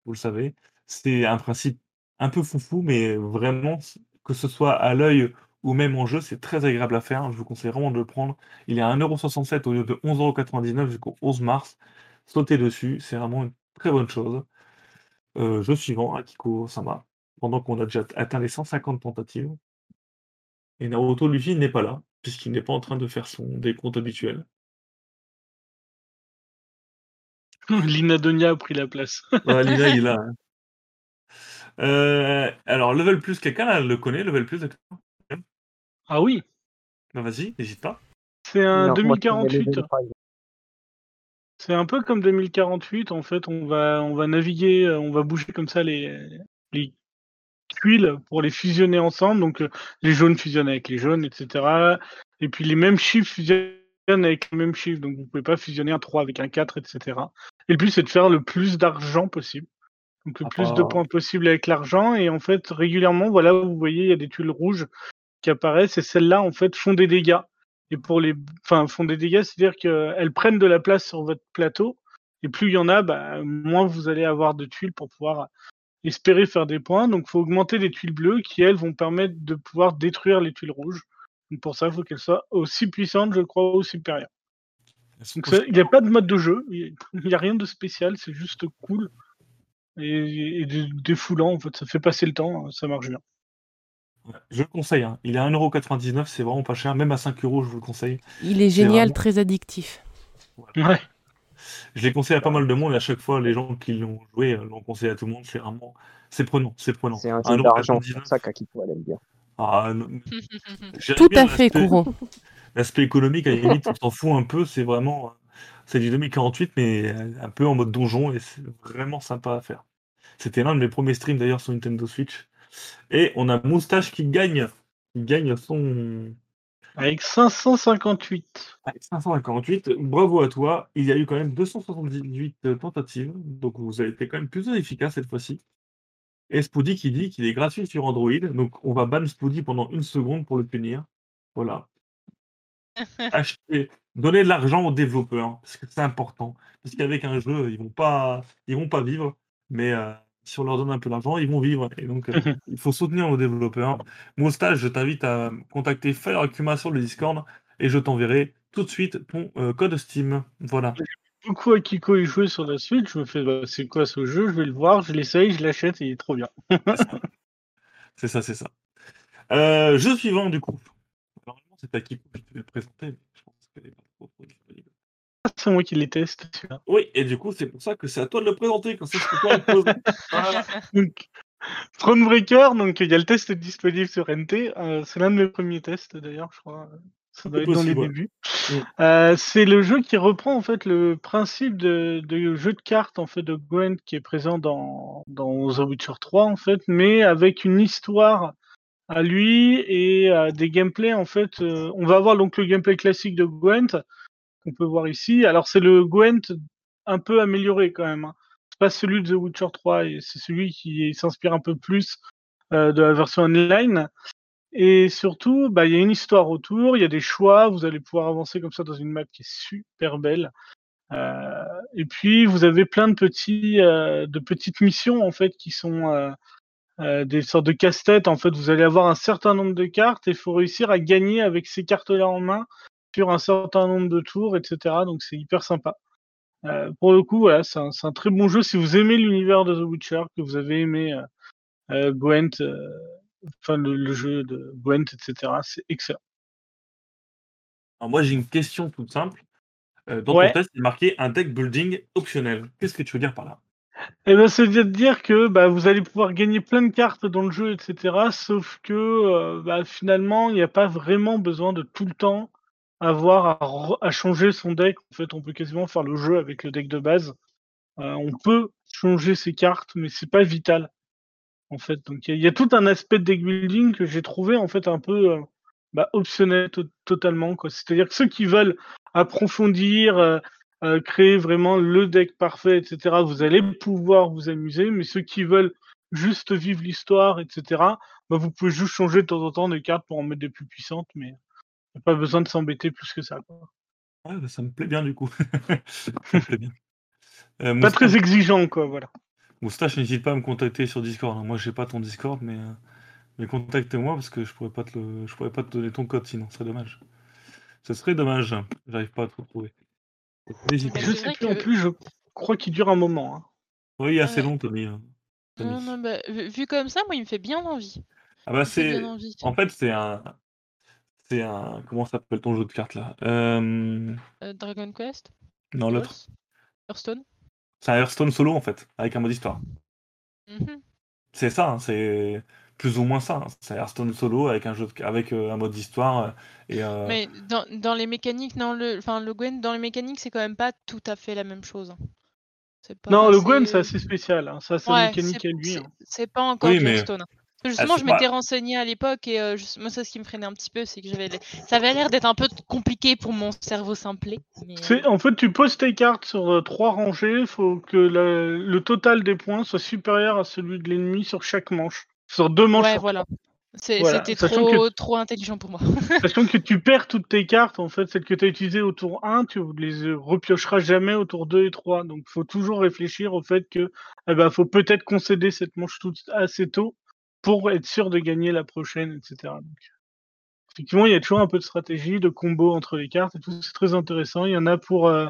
vous le savez, c'est un principe un peu foufou, mais vraiment que ce soit à l'œil ou même en jeu, c'est très agréable à faire. Je vous conseille vraiment de le prendre. Il est à 1,67€ au lieu de 11,99€ jusqu'au 11 mars. Sautez dessus, c'est vraiment une très bonne chose. Euh, jeu suivant, Akiko Sama, pendant qu'on a déjà atteint les 150 tentatives. Et Naruto Luffy n'est pas là, puisqu'il n'est pas en train de faire son décompte habituel. Lina Donia a pris la place. Lina, il est là. hein. Euh, alors, Level Plus, quelqu'un le connaît, Level Plus Ah oui, Bah, Vas-y, n'hésite pas. c'est un Non, moi, je connais 2048. Level 5. C'est un peu comme 2048, en fait, on va, on va naviguer, euh, on va bouger comme ça les, les tuiles pour les fusionner ensemble. Donc euh, les jaunes fusionnent avec les jaunes, etc. Et puis les mêmes chiffres fusionnent avec les mêmes chiffres. Donc vous pouvez pas fusionner un 3 avec un 4, etc. Et le but c'est de faire le plus d'argent possible. Donc le Ah, plus de points possible avec l'argent. Et en fait, régulièrement, voilà, vous voyez, il y a des tuiles rouges qui apparaissent et celles-là, en fait, font des dégâts. Et pour les, enfin, font des dégâts, c'est-à-dire qu'elles prennent de la place sur votre plateau. Et plus il y en a, bah, moins vous allez avoir de tuiles pour pouvoir espérer faire des points. Donc, il faut augmenter les tuiles bleues qui, elles, vont permettre de pouvoir détruire les tuiles rouges. Donc, pour ça, il faut qu'elles soient aussi puissantes, je crois, ou supérieures. Donc, il n'y a pas de mode de jeu, il n'y a rien de spécial, c'est juste cool. Et, et dé- défoulant, en fait, ça fait passer le temps, ça marche bien. Je le conseille, hein. il est à 1,99€, c'est vraiment pas cher, même à 5€ je vous le conseille. Il est génial, vraiment- très addictif. Ouais. Je l'ai conseillé à pas mal de monde et à chaque fois les gens qui l'ont joué euh, l'ont conseillé à tout le monde. C'est vraiment, c'est prenant, c'est prenant. C'est un jeu d'argent, 1,99€. c'est ça qu'Akito elle aime bien. Ah, non, j'aime Tout à fait, Kouro. L'aspect économique, à la limite, on s'en fout un peu. C'est vraiment, euh, c'est du 2048, mais euh, un peu en mode donjon et c'est vraiment sympa à faire. C'était l'un de mes premiers streams d'ailleurs sur Nintendo Switch. Et on a Moustache qui gagne, qui gagne son Avec 558. avec 548. Bravo à toi. Il y a eu quand même 278 tentatives, donc vous avez été quand même plus efficace cette fois-ci. Et Spoody qui dit qu'il est gratuit sur Android, donc on va ban Spoody pendant une seconde pour le punir. Voilà. Achetez, donnez de l'argent aux développeurs, parce que c'est important. Parce qu'avec un jeu, ils vont pas, ils vont pas vivre, mais euh, si on leur donne un peu d'argent, ils vont vivre. Et donc, euh, il faut soutenir nos développeurs. Moustache, je t'invite à contacter Fire Akuma sur le Discord et je t'enverrai tout de suite ton euh, code Steam. Voilà. Beaucoup à Kiko y jouer sur la Switch, je me fais bah, c'est quoi ce jeu? Je vais le voir, je l'essaye, je l'achète et il est trop bien. C'est ça, c'est ça. Jeu suivant, du coup. C'est à que je devais le présenter, mais je pense qu'elle est pas trop, trop disponible. C'est moi qui les teste. celui-là. Oui, et du coup, c'est pour ça que c'est à toi de le présenter, comme ça je peux pas le poser. Voilà. Donc, Thronebreaker, donc il y a le test disponible sur NT. euh, c'est l'un de mes premiers tests d'ailleurs, je crois. Ça doit C'est être dans les ouais. débuts. Mm. Euh, c'est le jeu qui reprend en fait le principe de, de jeu de cartes en fait de Gwent qui est présent dans, dans The Witcher 3 en fait, mais avec une histoire à lui et euh, des gameplays en fait. euh, on va avoir donc le gameplay classique de Gwent qu'on peut voir ici. Alors c'est le Gwent un peu amélioré quand même. Hein. C'est pas celui de The Witcher 3 et c'est celui qui s'inspire un peu plus euh, de la version online. Et surtout, bah, il y a une histoire autour, il y a des choix, vous allez pouvoir avancer comme ça dans une map qui est super belle. Euh, et puis vous avez plein de petits, de petites missions en fait qui sont euh, des sortes de casse-tête. En fait, vous allez avoir un certain nombre de cartes et il faut réussir à gagner avec ces cartes-là en main sur un certain nombre de tours, etc. Donc c'est hyper sympa. Euh, pour le coup, voilà, c'est un, c'est un très bon jeu. Si vous aimez l'univers de The Witcher, que vous avez aimé euh, euh, Gwent, euh, enfin le, le jeu de Gwent, etc., c'est excellent. Alors moi, j'ai une question toute simple. Euh, dans Ouais. ton test, il est marqué un deck building optionnel. Qu'est-ce que tu veux dire par là? Eh ben, c'est de dire que bah, vous allez pouvoir gagner plein de cartes dans le jeu, etc. Sauf que euh, bah, finalement, il n'y a pas vraiment besoin de tout le temps avoir à, changer son deck. En fait, on peut quasiment faire le jeu avec le deck de base. Euh, on peut changer ses cartes, mais c'est pas vital. En fait, donc il y, a- tout un aspect de deck building que j'ai trouvé en fait un peu euh, bah, optionnel to- totalement. C'est-à-dire que ceux qui veulent approfondir, euh, créer vraiment le deck parfait, etc., vous allez pouvoir vous amuser. Mais ceux qui veulent juste vivre l'histoire, etc., bah, vous pouvez juste changer de temps en temps des cartes pour en mettre des plus puissantes, mais il n'y a pas besoin de s'embêter plus que ça. quoi. Ouais, bah, ça me plaît bien du coup. ça me plaît bien. Euh, Pas Moustache, très exigeant, quoi, voilà. Moustache, n'hésite pas à me contacter sur Discord. Moi, j'ai pas ton Discord, mais, euh, mais contacte-moi parce que je pourrais pas te le... je pourrais pas te donner ton code sinon, ce serait dommage. Ce serait dommage. J'arrive pas à te retrouver. Je c'est sais plus en que- plus, je crois qu'il dure un moment. hein. Oui, assez Ouais. long, Tommy. hein. Tommy. Non, non, bah, vu comme ça, moi, il me fait bien envie. Ah bah c'est en fait c'est un c'est un comment s'appelle ton jeu de cartes là? Euh, Euh, Dragon Quest? Non l'autre. Hearth- Hearthstone? C'est un Hearthstone solo en fait avec un mode histoire. Mhm. C'est ça. hein, c'est plus ou moins ça. hein. C'est Hearthstone solo avec un jeu de- avec euh, un mode d'histoire euh, et euh, Mais dans, dans les mécaniques, non, le, enfin, le Gwen, dans les mécaniques, c'est quand même pas tout à fait la même chose. hein. Pas- Non, le Gwen, c'est assez spécial. Hein. Ça, c'est Ouais, mécanique à lui. c'est- hein. C'est pas encore Oui, mais- Hearthstone. que justement, je pas- m'étais renseignée à l'époque et euh, je- moi, c'est ce qui me freinait un petit peu, c'est que j'avais, les- ça avait l'air d'être un peu compliqué pour mon cerveau simplé. mais, En fait, tu poses tes cartes sur euh, trois rangées. Il faut que le total des points soit supérieur à celui de l'ennemi sur chaque manche. Sur deux manches. Ouais, voilà. C'était trop, trop intelligent pour moi. Sachant que tu perds toutes tes cartes, en fait, celles que tu as utilisées au tour 1, tu les euh, repiocheras jamais au tour 2 et 3. Donc, il faut toujours réfléchir au fait que, eh ben, faut peut-être concéder cette manche toute assez tôt pour être sûr de gagner la prochaine, etc. Donc, effectivement, il y a toujours un peu de stratégie, de combo entre les cartes et tout. C'est très intéressant. Il y en a pour, euh,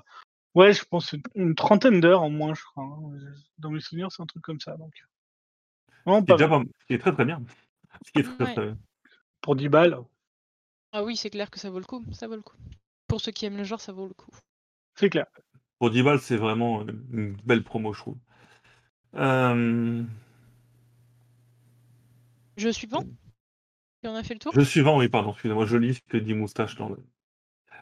ouais, je pense une- une trentaine d'heures en moins, je crois. hein. Dans mes souvenirs, c'est un truc comme ça. Donc, pas est déjà mal. pas- ce qui est très très bien. Ce qui est très, Ouais. très- pour 10 balles, Ah oui, c'est clair que ça vaut le coup. Ça vaut le coup. Pour ceux qui aiment le genre, ça vaut le coup. c'est clair. Pour 10 balles, c'est vraiment une belle promo, je trouve. Euh, Jeu suivant Et on a fait le tour? Jeu suivant, oui, pardon, excusez-moi, je lis ce que dit Moustache dans le.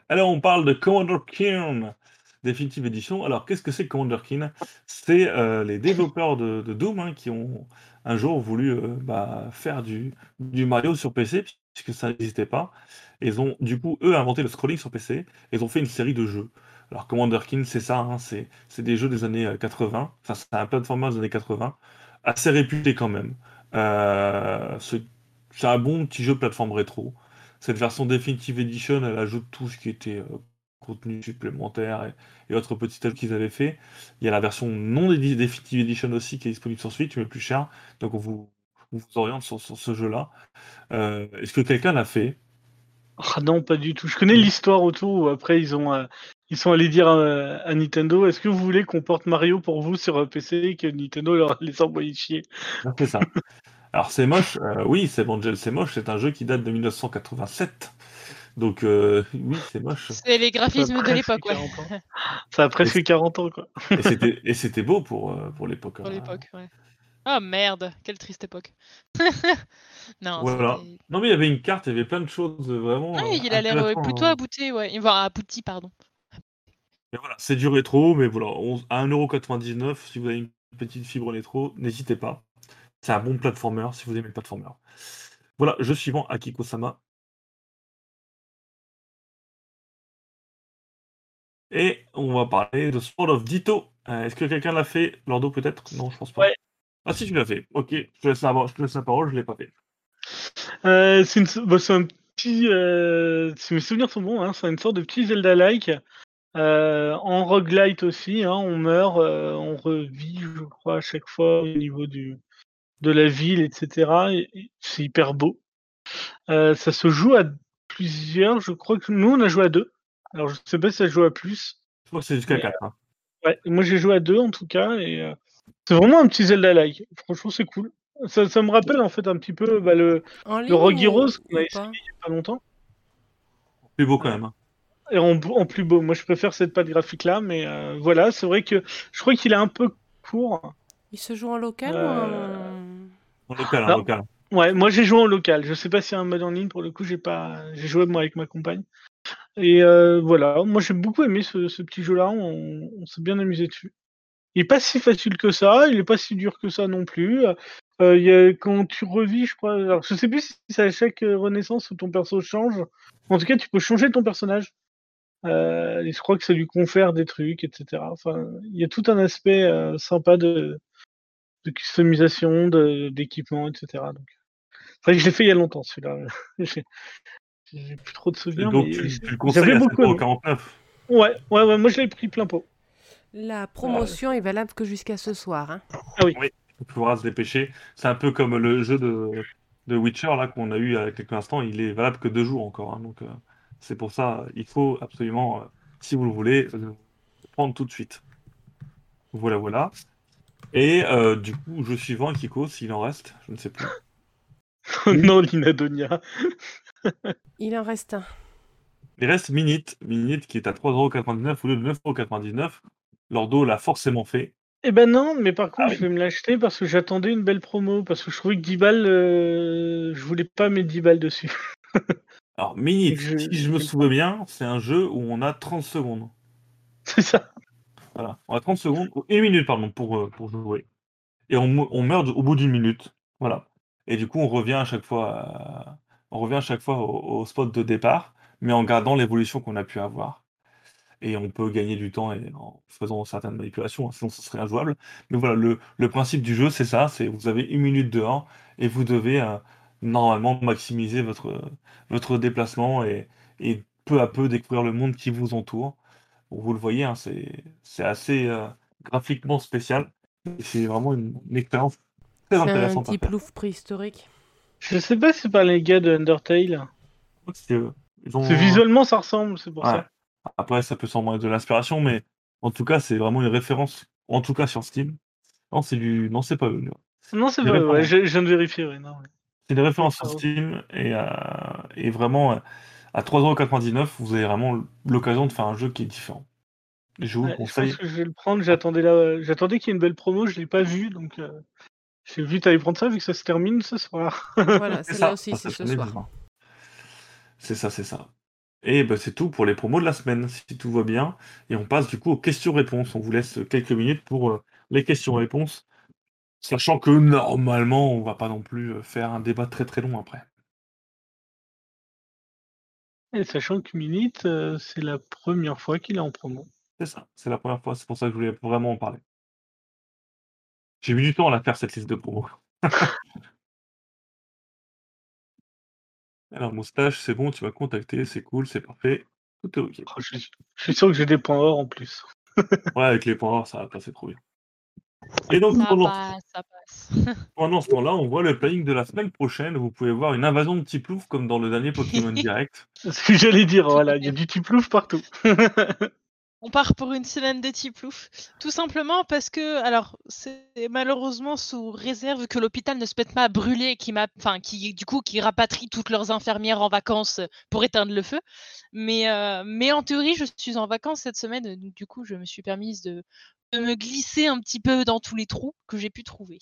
Alors, on parle de Commander Keen Definitive Edition. Alors, qu'est-ce que c'est que Commander Keen? C'est euh, les développeurs de, de Doom hein, qui ont un jour voulu euh, bah, faire du, du Mario sur PC, puisque ça n'existait pas. Et ils ont, du coup, eux, inventé le scrolling sur PC, ils ont fait une série de jeux. Alors, Commander Keen, c'est ça, hein, c'est des jeux des années euh, 80, enfin, c'est un platformer des années 80, assez réputé quand même. Euh, c'est un bon petit jeu plateforme rétro. Cette version Definitive Edition, elle ajoute tout ce qui était euh, contenu supplémentaire et, et autres petits ajouts qu'ils avaient fait. Il y a la version non Definitive Edition aussi qui est disponible sur Switch, mais plus cher. Donc on vous, on vous oriente sur, sur ce jeu-là. Euh, Est-ce que quelqu'un l'a fait? Ah non, pas du tout. Je connais l'histoire autour où après ils ont euh, ils sont allés dire euh, à Nintendo est-ce que vous voulez qu'on porte Mario pour vous sur PC et que Nintendo leur les envoie chier? C'est ça. Alors c'est moche, euh, oui, c'est Angel, c'est moche, c'est un jeu qui date de 1987. Donc euh, oui, c'est moche. C'est les graphismes de l'époque, ouais. 40 ans. Ça a presque 40 ans quoi. Et c'était- beau pour, euh, pour l'époque. Pour hein. l'époque, ouais. Ah merde, quelle triste époque. non, Voilà. Non mais il y avait une carte, il y avait plein de choses euh, vraiment. Ah, euh, il a l'air plutôt hein. abouti, ouais. Enfin, abouti, pardon. Mais voilà, c'est du rétro, mais voilà, on- à 1,99€, si vous avez une petite fibre rétro, n'hésitez pas. C'est un bon platformer si vous aimez le platformer. Voilà, jeu suivant, Akiko-sama. Et on va parler de Sword of Ditto. Euh, Est-ce que quelqu'un l'a fait? Lordo peut-être? Non, je pense pas. Ouais. Ah si, tu l'as fait. Ok, je te laisse la, je te laisse la parole, je l'ai pas fait. Euh, c'est une- bah, c'est un petit. euh, si mes souvenirs sont bons, hein, c'est une sorte de petit Zelda-like. en roguelite aussi, hein, on meurt, on revit, je crois, à chaque fois au niveau du, de la ville, etc. et- et c'est hyper beau. Ça se joue à plusieurs, je crois que nous on a joué à deux. Alors je sais pas si ça joue à plus. Je crois que c'est jusqu'à Mais, 4. hein. Ouais, moi j'ai joué à deux en tout cas et euh, c'est vraiment un petit Zelda-like. Franchement c'est cool. Ça, ça me rappelle en fait un petit peu bah, le, ligne le Rogue ou- Heroes qu'on a essayé il y a pas longtemps. Plus beau quand même. hein. Et en, en plus beau. Moi je préfère cette patte graphique là, mais euh, voilà, c'est vrai que je crois qu'il est un peu court. Il se joue en local Euh, ou en... En local, en local. Ouais, moi j'ai joué en local. Je sais pas s'il y a un mode en ligne pour le coup, j'ai pas j'ai joué moi avec ma compagne. Et euh, voilà, moi j'ai beaucoup aimé ce, petit jeu là, on, s'est bien amusé dessus. Il est pas si facile que ça, il est pas si dur que ça non plus. Euh, y a, quand tu revis, je crois, alors je sais plus si c'est à chaque euh, renaissance où ton perso change. En tout cas, tu peux changer ton personnage. Euh, et je crois que ça lui confère des trucs, etc. Enfin, il y a tout un aspect euh, sympa de, customisation, d'équipement, etc. Donc, c'est vrai que je l'ai fait il y a longtemps celui-là. J'ai plus trop de souvenirs. Donc mais tu, tu le conseilles à beaucoup aimé. 7,49€. Ouais, ouais, ouais, moi je l'ai pris plein pot. La promotion est valable que jusqu'à ce soir. hein. Il faudra se dépêcher. C'est un peu comme le jeu de, de Witcher là qu'on a eu il y a quelques instants. Il est valable que deux jours encore. hein. donc euh, c'est pour ça, il faut absolument, euh, si vous le voulez, euh, prendre tout de suite. Voilà, voilà. Et euh, du coup, jeu suivant, Kiko, s'il en reste, je ne sais plus. non, Linadonia. Il en reste un. Il reste Minute, Minute qui est à 3,99€ au lieu de 9,99€. Lordo l'a forcément fait. Eh ben non, mais par contre, Ah oui. je vais me l'acheter parce que j'attendais une belle promo. Parce que je trouvais que 10 balles, euh, je voulais pas mettre 10 balles dessus. Alors, Minute, Je- si je me souviens bien, c'est un jeu où on a 30 secondes. C'est ça. Voilà, on a 30 secondes, ou une minute, pardon, pour, euh, pour jouer. Et on, on meurt au bout d'une minute. Voilà. Et du coup, on revient à chaque fois, à- on revient à chaque fois au, au spot de départ, mais en gardant l'évolution qu'on a pu avoir. Et on peut gagner du temps et en faisant certaines manipulations, hein, sinon ce serait injouable. Mais voilà, le, le principe du jeu, c'est ça, c'est vous avez une minute dehors et vous devez euh, normalement maximiser votre, votre déplacement et, et peu à peu découvrir le monde qui vous entoure. Bon, vous le voyez, hein, c'est c'est assez euh, graphiquement spécial. Et C'est vraiment une, une expérience très C'est un intéressante à petit plouf préhistorique. Je sais pas si c'est par les gars de Undertale. C'est, euh, ont- visuellement, ça ressemble, c'est pour Ouais. ça. Après, ça peut sembler de l'inspiration, mais en tout cas, c'est vraiment une référence, en tout cas sur Steam. Non, c'est du, non, c'est pas eux. Non, c'est ouais, je, je viens de vérifier. ouais, non. C'est des références sur. Steam et, euh, et vraiment à 3,99€, vous avez vraiment l'occasion de faire un jeu qui est différent. Je vous Ouais, le je conseille. pense que je vais le prendre. J'attendais qu'il y ait une belle promo, je l'ai pas vu, donc euh, j'ai vu t'allais prendre ça vu que ça se termine ce soir. Voilà, C'est ça, aussi, ça c'est ce soir. C'est ça, c'est ça. Et ben, c'est tout pour les promos de la semaine, si tout va bien. Et on passe du coup aux questions-réponses. On vous laisse quelques minutes pour euh, les questions-réponses. Sachant que normalement, on va pas non plus euh, faire un débat très très long après. Et sachant que Minute, euh, c'est la première fois qu'il est en promo. C'est ça, c'est la première fois, c'est pour ça que je voulais vraiment en parler. J'ai mis du temps à la faire cette liste de promos. Alors, moustache, c'est bon, tu m'as contacté, c'est cool, c'est parfait. Tout est ok. Oh, je, suis- je suis sûr que j'ai des points or en plus. Ouais, avec les points forts, ça va passer trop bien. Et donc, Ça pendant, passe, ça passe. pendant ce temps-là, on voit le planning de la semaine prochaine. Vous pouvez voir une invasion de petits ploufs comme dans le dernier Pokémon Direct. C'est ce que j'allais dire, voilà, il y a du tiplouf partout. On part pour une semaine de Tiplouf. Tout simplement parce que, alors, c'est malheureusement sous réserve que l'hôpital ne se mette pas à brûler, qui m'a, enfin, qui, du coup, qui rapatrie toutes leurs infirmières en vacances pour éteindre le feu. Mais, euh, mais en théorie, je suis en vacances cette semaine, donc du coup, je me suis permise de, de me glisser un petit peu dans tous les trous que j'ai pu trouver.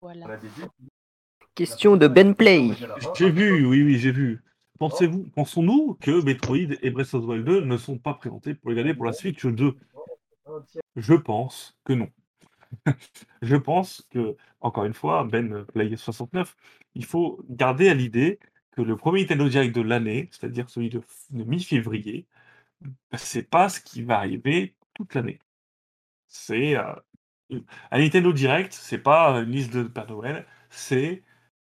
Voilà. Question de Ben Play. J'ai vu, oui, oui, j'ai vu. Pensez-vous, pensons-nous que Metroid et Breath of the Wild 2 ne sont pas présentés pour les garder pour la Switch 2 Je pense que non. Je pense que, encore une fois, Ben Play 69, il faut garder à l'idée que le premier Nintendo Direct de l'année, c'est-à-dire celui de, de mi-février, ben, c'est pas ce qui va arriver toute l'année. C'est euh, un Nintendo Direct, c'est pas une liste de Père Noël, c'est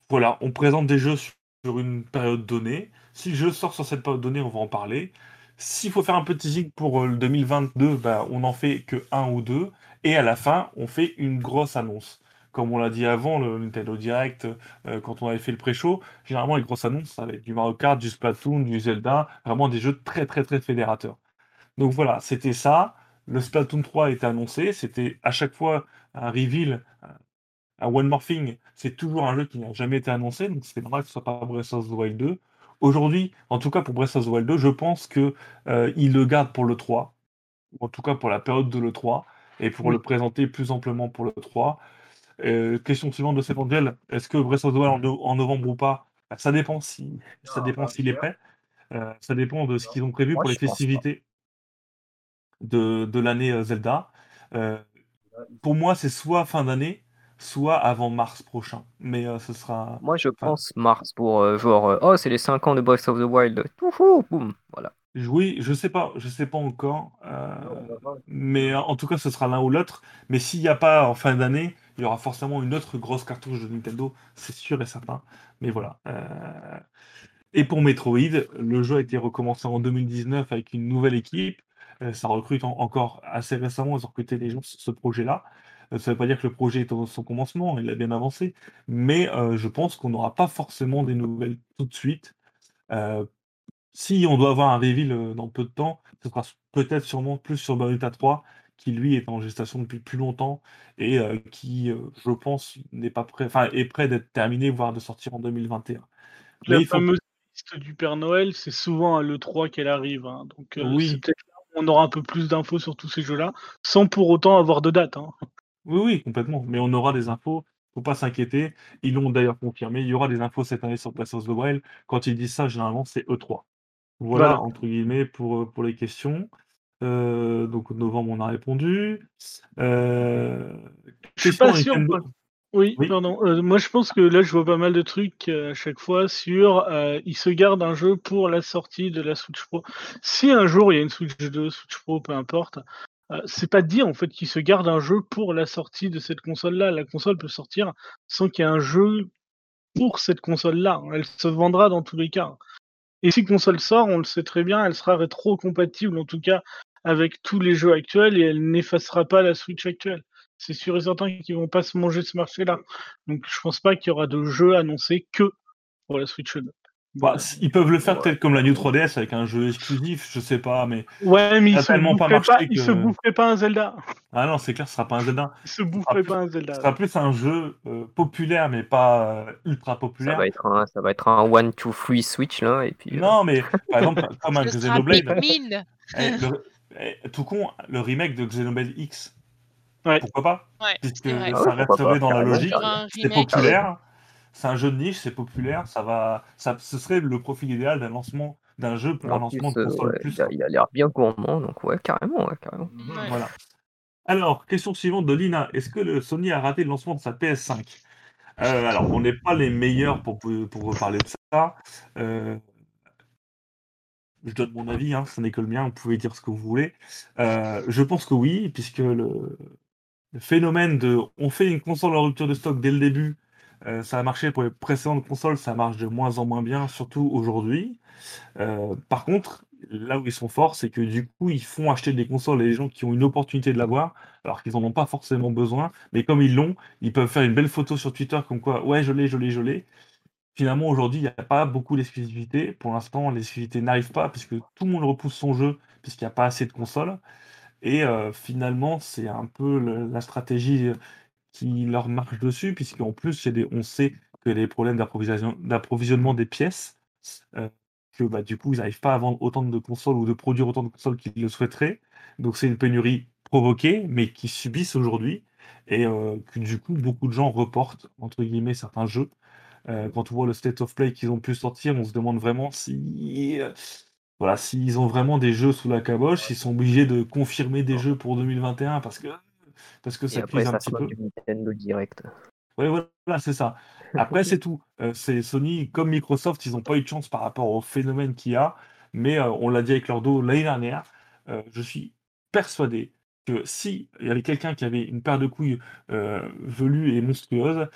voilà, on présente des jeux sur une période donnée. Si le jeu sort sur cette période donnée, on va en parler. S'il faut faire un de teasing pour euh, le 2022, bah, on n'en fait que un ou deux. Et à la fin, on fait une grosse annonce. Comme on l'a dit avant, le Nintendo Direct, euh, quand on avait fait le pré-show, généralement les grosses annonces, ça va être du Mario Kart, du Splatoon, du Zelda, vraiment des jeux très très très fédérateurs. Donc voilà, c'était ça. Le Splatoon 3 était annoncé, c'était à chaque fois un reveal, un One More Thing, c'est toujours un jeu qui n'a jamais été annoncé, donc c'est normal que ce soit pas Breath of the Wild 2. Aujourd'hui, en tout cas pour Breath of the Wild 2, je pense que euh, il le garde pour le 3, ou en tout cas pour la période de le 3, et pour Oui. le présenter plus amplement pour le 3. Euh, question suivante de cet Angel, est-ce que Breath of the Wild en, no- en novembre ou pas? Bah, Ça dépend si ça dépend s'il est prêt. Euh, ça dépend de ce qu'ils ont prévu Moi, pour les festivités de, de l'année euh, Zelda. Euh, pour moi, c'est soit fin d'année, soit avant mars prochain. Mais euh, ce sera. Moi, je Enfin, pense mars pour euh, genre, euh, oh, c'est les 5 ans de Breath of the Wild. Touhou, boum, voilà. Oui, je sais pas, je sais pas encore. mais en tout cas, ce sera l'un ou l'autre. Mais s'il n'y a pas en fin d'année, il y aura forcément une autre grosse cartouche de Nintendo, c'est sûr et certain. Mais voilà. Et pour Metroid, le jeu a été recommencé en 2019 avec une nouvelle équipe. Ça recrute en- encore assez récemment, ils ont recruté des gens sur ce projet-là. Euh, ça ne veut pas dire que le projet est au son commencement, il a bien avancé. Mais euh, je pense qu'on n'aura pas forcément des nouvelles tout de suite. Euh, si on doit avoir un reveal dans peu de temps, ce sera peut-être sûrement plus sur Bayonetta 3, qui lui est en gestation depuis plus longtemps et euh, qui, je pense, n'est pas prêt, enfin, est prêt d'être terminé, voire de sortir en 2021. Mais La fameuse liste du Père Noël, c'est souvent à l'E3 qu'elle arrive. hein, donc Oui. peut-être on aura un peu plus d'infos sur tous ces jeux-là, sans pour autant avoir de date. hein. Oui, oui, complètement. Mais on aura des infos. Faut pas s'inquiéter. Ils l'ont d'ailleurs confirmé. Il y aura des infos cette année sur the Wild. Quand ils disent ça, généralement, c'est E3. Voilà, Voilà. entre guillemets, pour, euh, pour les questions. Euh, donc, novembre, on a répondu. Euh, Je suis pas sûr. Moi. Oui, Oui. pardon. Euh, moi, je pense que là, je vois pas mal de trucs euh, à chaque fois sur. ils se gardent un jeu pour la sortie de la Switch Pro. Si un jour il y a une Switch 2, Switch Pro, peu importe, c'est pas dit en fait qu'ils se gardent un jeu pour la sortie de cette console-là. La console peut sortir sans qu'il y ait un jeu pour cette console-là. Elle se vendra dans tous les cas. Et si console sort, on le sait très bien, elle sera rétro-compatible en tout cas avec tous les jeux actuels et elle n'effacera pas la Switch actuelle. C'est sûr et certain qu'ils vont pas se manger ce marché-là. Donc je pense pas qu'il y aura de jeux annoncés que pour la Switch 2. Bah, c- ils peuvent le faire peut-être comme la New 3DS avec un jeu exclusif, je sais pas, mais. Ouais, mais Ça ils a se tellement pas pas, marché ils que- se boufferaient pas un Zelda. Ah non, c'est clair, ce sera pas un Zelda. Ils se boufferaient plus- pas un Ce Zelda. sera plus un jeu euh, populaire, mais pas euh, ultra Ça populaire. va être un, ça va être un one two three switch là et puis. euh, Non, mais par exemple, comme un Ce Xenoblade. Eh, le- eh, tout con, le remake de Xenoblade X. Ouais. Pourquoi pas? Ouais, Puisque ça Ah ouais, resterait pas, dans la logique. C'est populaire. C'est un jeu de niche, c'est populaire. Ça va, ça, ce serait le profil idéal d'un lancement d'un jeu pour un plus, lancement de euh, console ouais, plus. il a- l'air bien gourmand, donc ouais, carrément, ouais, carrément. Ouais. Voilà. Alors, question suivante de Lina. Est-ce que le Sony a raté le lancement de sa PS5 Euh, Alors, on n'est pas les meilleurs pour, pour vous parler de ça. Euh, je donne mon avis, hein, ce n'est que le mien, vous pouvez dire ce que vous voulez. Euh, je pense que oui, puisque le, le phénomène de on fait une console en rupture de stock dès le début, euh, ça a marché pour les précédentes consoles, ça marche de moins en moins bien, surtout aujourd'hui. Euh, par contre, là où ils sont forts, c'est que du coup, ils font acheter des consoles à des gens qui ont une opportunité de l'avoir, alors qu'ils n'en ont pas forcément besoin, mais comme ils l'ont, ils peuvent faire une belle photo sur Twitter comme quoi, ouais, je l'ai, je l'ai, je l'ai. Finalement, aujourd'hui, il n'y a pas beaucoup d'exclusivité. Pour l'instant, l'exclusivité n'arrive pas, puisque tout le monde repousse son jeu, puisqu'il n'y a pas assez de consoles. Et euh, finalement, c'est un peu la stratégie qui leur marche dessus, puisqu'en plus, des- on sait que les problèmes d'approvisionnement des pièces, euh, que bah, du coup, ils n'arrivent pas à vendre autant de consoles ou de produire autant de consoles qu'ils le souhaiteraient. Donc, c'est une pénurie provoquée, mais qui subissent aujourd'hui, et euh, que du coup, beaucoup de gens reportent, entre guillemets, certains jeux. Euh, quand on voit le state of play qu'ils ont pu sortir, on se demande vraiment si. euh, voilà, s'ils ont vraiment des jeux sous la caboche, s'ils sont obligés de confirmer des jeux pour 2021 parce que, parce que Et ça après, un petit peu. du Nintendo Direct. Ouais, voilà, c'est ça. Après, c'est tout. Euh, c'est Sony, comme Microsoft, ils n'ont pas eu de chance par rapport au phénomène qu'il y a. Mais euh, on l'a dit avec leur dos l'année dernière. euh, je suis persuadé que si il y avait quelqu'un qui avait une paire de couilles velues et monstrueuses,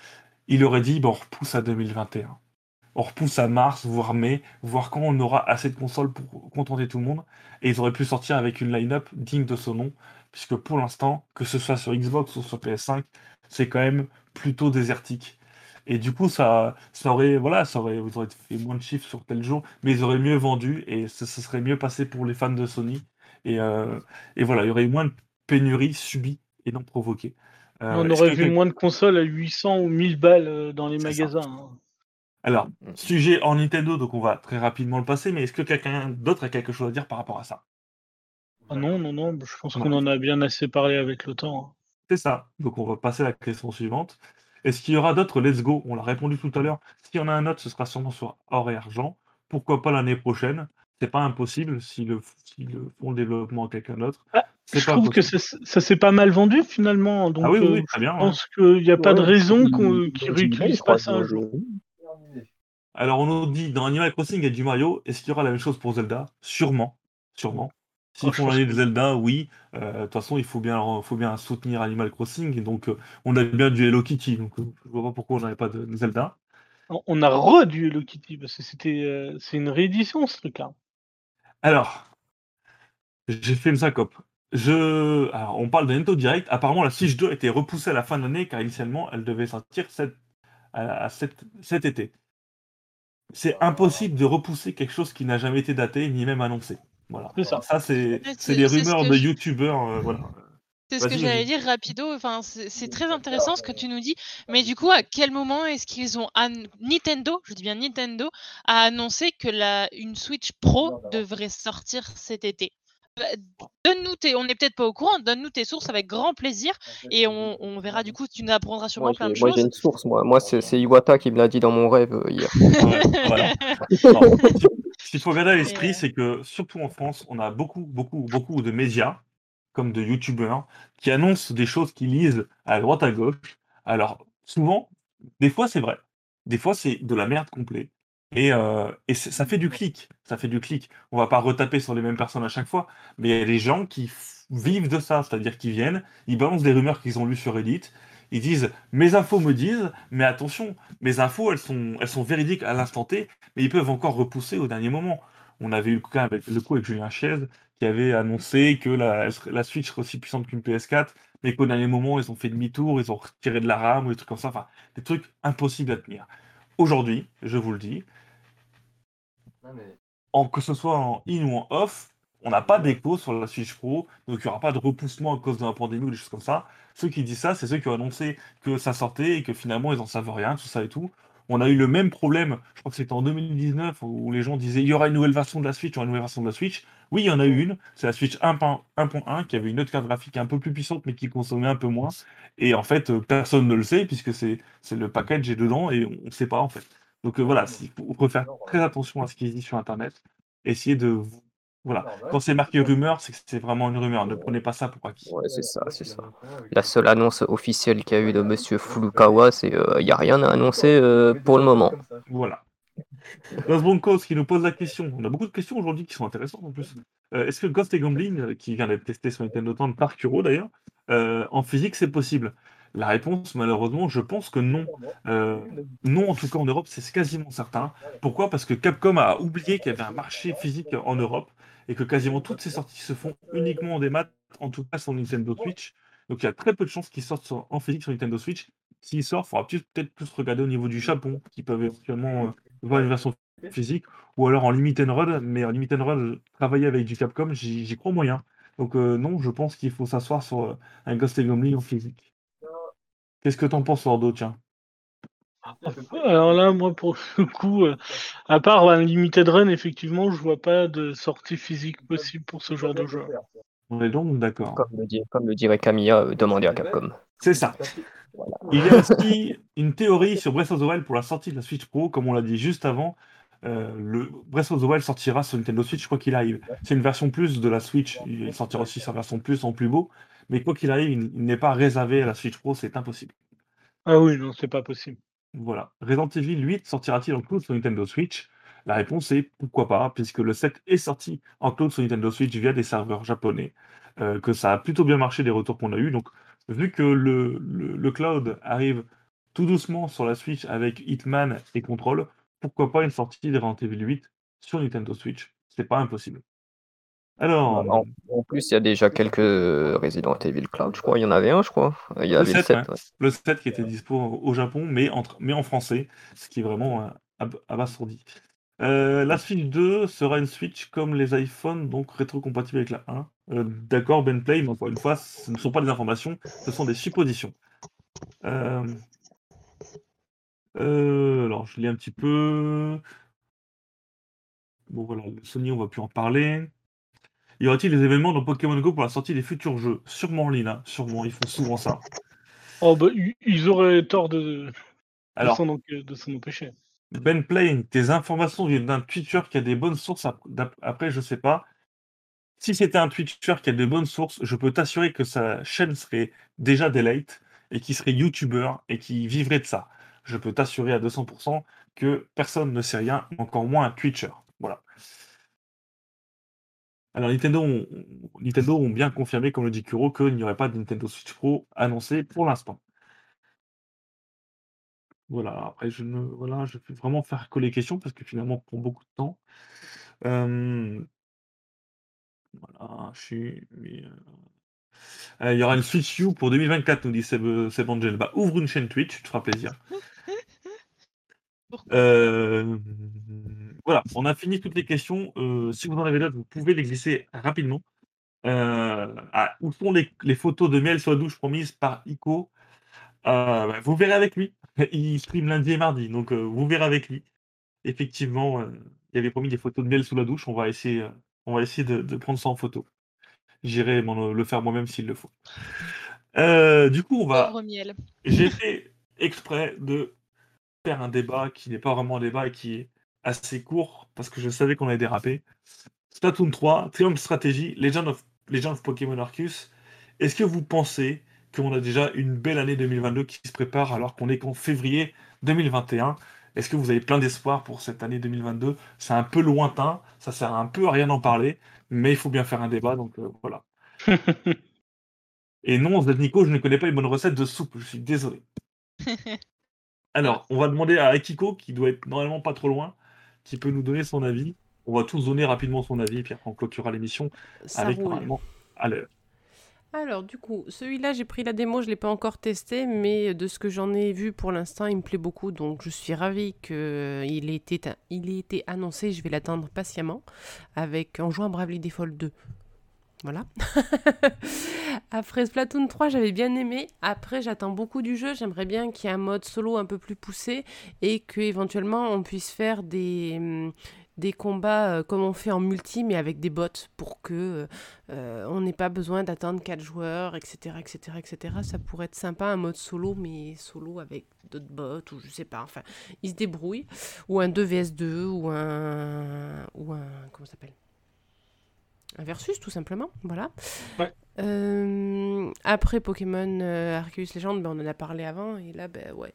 il aurait dit bon, on repousse à 2021. On repousse à mars, voire mai, voire quand on aura assez de consoles pour contenter tout le monde. Et ils auraient pu sortir avec une line-up digne de ce nom. Puisque pour l'instant, que ce soit sur Xbox ou sur PS5, c'est quand même plutôt désertique. Et du coup, ça, ça aurait, voilà, ça aurait, ils auraient fait moins de chiffres sur tel jour, mais ils auraient mieux vendu et ce, ce serait mieux passé pour les fans de Sony. Et, euh, et voilà, il y aurait eu moins de pénuries subies et non provoquées. Euh, On aurait vu moins de consoles à 800 ou 1000 balles euh, dans les ça. magasins. hein. Alors, Mm. sujet en Nintendo, donc on va très rapidement le passer, mais est-ce que quelqu'un d'autre a quelque chose à dire par rapport à ça? Non, non, non, je pense qu'on en a bien assez parlé avec le temps. hein. C'est ça. Donc on va passer à la question suivante. Est-ce qu'il y aura d'autres Let's Go? On l'a répondu tout à l'heure. S'il y en a un autre, ce sera sûrement sur or et argent. Pourquoi pas l'année prochaine? C'est pas impossible s'ils le, le font le développement à quelqu'un d'autre. Ah, Je pas trouve que ça, ça s'est pas mal vendu finalement. Donc Ah oui, oui, euh, oui, très bien. je hein. pense qu'il n'y a pas de raison qu'ils il- réutilisent il- pas ça un jour. Alors on nous dit dans Animal Crossing il y a du Mario. Est-ce qu'il y aura la même chose pour Zelda? Sûrement. Sûrement. S'ils font l'année de. Zelda, oui. Euh, De toute façon, il faut bien, faut bien soutenir Animal Crossing. Et donc, euh, on a bien du Hello Kitty. Donc, euh, je vois pas pourquoi j'en ai pas de, de Zelda. On- On a re du Hello Kitty parce que c'était, euh, c'est une réédition ce truc-là. Alors, j'ai fait une syncope. Je... Alors, on parle de Nintendo Direct. Apparemment, la Switch 2 a été repoussée à la fin de l'année car initialement, elle devait sortir à- cet... cet été. C'est impossible de repousser quelque chose qui n'a jamais été daté ni même annoncé. Voilà. C'est ça. Ça, c'est les c'est ce rumeurs de je- youtubeurs. euh, voilà. C'est ce que j'allais vas-y. dire rapido. Enfin, c'est c'est très intéressant ce que tu nous dis. Mais du coup, à quel moment est-ce qu'ils ont Nintendo, je dis bien Nintendo, a annoncé que la une Switch Pro devrait sortir cet été? Donne-nous tes, on n'est peut-être pas au courant, donne-nous tes sources avec grand plaisir et on, on verra du coup, tu nous apprendras sûrement Moi, plein de j'ai moi, j'ai choses. une source, moi. Moi, c'est c'est Iwata qui me l'a dit dans mon rêve euh, hier. Ouais, voilà. Non, ce qu'il faut garder à l'esprit, c'est que surtout en France, on a beaucoup, beaucoup, beaucoup de médias, comme de youtubeurs, qui annoncent des choses qu'ils lisent à droite à gauche. Alors, souvent, des fois c'est vrai, des fois c'est de la merde complète. Et, euh, et ça fait du clic, ça fait du clic. On va pas retaper sur les mêmes personnes à chaque fois, mais il y a des gens qui vivent de ça, c'est-à-dire qu'ils viennent, ils balancent des rumeurs qu'ils ont lues sur Reddit, ils disent mes infos me disent, mais attention, mes infos elles sont, elles sont véridiques à l'instant T, mais ils peuvent encore repousser au dernier moment. On avait eu le cas avec, le coup avec Julien Chiez qui avait annoncé que la, Switch serait aussi puissante qu'une PS4, mais qu'au dernier moment, ils ont fait demi-tour, ils ont retiré de la RAM ou des trucs comme ça. Enfin, des trucs impossibles à tenir. Aujourd'hui, je vous le dis, en, que ce soit en in ou en off, on n'a pas d'écho sur la Switch Pro, donc il n'y aura pas de repoussement à cause de la pandémie ou des choses comme ça. Ceux qui disent ça, c'est ceux qui ont annoncé que ça sortait et que finalement ils n'en savent rien, tout ça et tout. On a eu le même problème, je crois que c'était en 2019, où les gens disaient il y aura une nouvelle version de la Switch, il y aura une nouvelle version de la Switch. Oui, il y en a eu une, c'est la Switch 1.1 qui avait une autre carte graphique un peu plus puissante mais qui consommait un peu moins. Et en fait, euh, personne ne le sait puisque c'est le package est dedans et on ne sait pas en fait. Donc euh, voilà, il faut faut faire très attention à ce qui est dit sur Internet. Essayez de vous... Voilà, quand c'est marqué rumeur, c'est que c'est vraiment une rumeur. Ne prenez pas ça pour acquis. Ouais, c'est ça, c'est ça. La seule annonce officielle qu'il y a eu de Monsieur Furukawa, c'est il n'y a rien à annoncer euh, pour le moment. Voilà. Los Broncos qui nous pose la question. On a beaucoup de questions aujourd'hui qui sont intéressantes en plus. Euh, Est-ce que Ghost et Gambling, euh, qui vient d'être testé sur Nintendo Land par Kuro d'ailleurs, euh, en physique c'est possible? La réponse, malheureusement, je pense que non. Euh, non, en tout cas en Europe, c'est quasiment certain. Pourquoi? Parce que Capcom a oublié qu'il y avait un marché physique en Europe et que quasiment toutes ces sorties se font uniquement en démat, en tout cas sur Nintendo Switch. Donc il y a très peu de chances qu'ils sortent en physique sur Nintendo Switch. S'ils sortent, il faudra peut-être plus regarder au niveau du Japon, qui peuvent éventuellement euh, voir une version physique, ou alors en limited run, mais en limited run, travailler avec du Capcom, j'y crois moyen. Donc euh, non, je pense qu'il faut s'asseoir sur euh, un Ghost and Gambling en physique. Qu'est-ce que t'en penses, Ordo, tiens Alors là, moi, pour le coup, euh, à part un limited run, effectivement, je vois pas de sortie physique possible pour ce genre de jeu. On est donc d'accord. Comme le, dit- comme le dirait Camilla, euh, demandez à Capcom. C'est ça. Il y a aussi une théorie sur Breath of the Wild pour la sortie de la Switch Pro, comme on l'a dit juste avant. euh, le Breath of the Wild sortira sur Nintendo Switch quoi qu'il arrive. C'est une version plus de la Switch. Il sortira aussi sa version plus en plus beau. Mais quoi qu'il arrive, il, il n'est pas réservé à la Switch Pro, c'est impossible. Ah oui, non, c'est pas possible. Voilà. Resident Evil 8 sortira-t-il en cloud sur Nintendo Switch? La réponse est pourquoi pas, puisque le 7 est sorti en cloud sur Nintendo Switch via des serveurs japonais, euh, que ça a plutôt bien marché des retours qu'on a eu. Donc, vu que le, le, le cloud arrive tout doucement sur la Switch avec Hitman et Control, pourquoi pas une sortie de Resident Evil 8 sur Nintendo Switch? C'est pas impossible. Alors, En, en plus, il y a déjà quelques Resident Evil Cloud, je crois. Il y en avait un, je crois. Il y Le avait le 7, 7. ouais. ouais. le 7 qui était dispo au Japon, mais en, mais en français, ce qui est vraiment euh, ab- abasourdi. Euh, la Switch 2 sera une Switch comme les iPhones, donc rétrocompatible avec la 1. Euh, D'accord, Ben Play, mais encore une fois, ce ne sont pas des informations, ce sont des suppositions. Euh, euh, alors, je lis un petit peu. Bon, voilà, le Sony, on va plus en parler. Y aura-t-il des événements dans Pokémon Go pour la sortie des futurs jeux? Sûrement, Lina, sûrement, ils font souvent ça. Oh, bah, ils auraient tort de, Alors, s'en en- de s'en empêcher. Ben Play, tes informations viennent d'un Twitcher qui a des bonnes sources. Après, je sais pas. Si c'était un Twitcher qui a de bonnes sources, je peux t'assurer que sa chaîne serait déjà daylight et qui serait YouTuber et qui vivrait de ça. Je peux t'assurer à 200% que personne ne sait rien, encore moins un Twitcher. Alors Nintendo ont, Nintendo ont bien confirmé, comme le dit Kuro, qu'il n'y aurait pas de Nintendo Switch Pro annoncé pour l'instant. Voilà, après je ne voilà, je vais vraiment faire que les questions parce que finalement ça prend beaucoup de temps. Euh, voilà, je suis. euh, euh, il y aura une Switch U pour 2024, nous dit Seb, Seb Angel. Bah, ouvre une chaîne Twitch, tu te feras plaisir. Pourquoi? Euh, voilà, on a fini toutes les questions. Euh, si vous en avez d'autres, vous pouvez les glisser rapidement. Euh, ah, où sont les, les photos de miel sur la douche promises par Ico Euh, bah, Vous verrez avec lui. Il stream lundi et mardi, donc vous verrez avec lui. Effectivement, il avait promis des photos de miel sous la douche. On va essayer, on va essayer de, de prendre ça en photo. J'irai le faire moi-même s'il le faut. Du coup, on va. J'ai fait exprès de faire un débat qui n'est pas vraiment un débat et qui est assez court parce que je savais qu'on allait déraper. Splatoon 3, Triumph Strategy, Legend of, Legend of Pokémon Arceus. Est-ce que vous pensez qu'on a déjà une belle année 2022 qui se prépare alors qu'on est qu'en février 2021 Est-ce que vous avez plein d'espoir pour cette année 2022 C'est un peu lointain, ça sert un peu à rien d'en parler, mais il faut bien faire un débat, donc euh, voilà. Et non, Nico, je ne connais pas les bonnes recettes de soupe, je suis désolé. Alors, on va demander à Akiko, qui doit être normalement pas trop loin, qui peut nous donner son avis. On va tous donner rapidement son avis, puis après on clôturera l'émission avec roule. normalement à l'heure. Alors, du coup, celui-là, j'ai pris la démo, je ne l'ai pas encore testé, mais de ce que j'en ai vu pour l'instant, il me plaît beaucoup. Donc, je suis ravie qu'il ait été, il ait été annoncé. Je vais l'attendre patiemment avec, en jouant à Bravely Default 2. Voilà. Après Splatoon 3, j'avais bien aimé. Après, j'attends beaucoup du jeu. J'aimerais bien qu'il y ait un mode solo un peu plus poussé et qu'éventuellement on puisse faire des, hum, des combats euh, comme on fait en multi, mais avec des bots pour que euh, on n'ait pas besoin d'attendre 4 joueurs, etc., etc., etc. Ça pourrait être sympa, un mode solo, mais solo avec d'autres bots, ou je sais pas, enfin, ils se débrouillent. Ou un 2 vs 2, ou un... Ou un comment ça s'appelle? Un versus tout simplement, voilà. Ouais. Euh, après Pokémon euh, Arceus Legend, ben, on en a parlé avant, et là, ben ouais.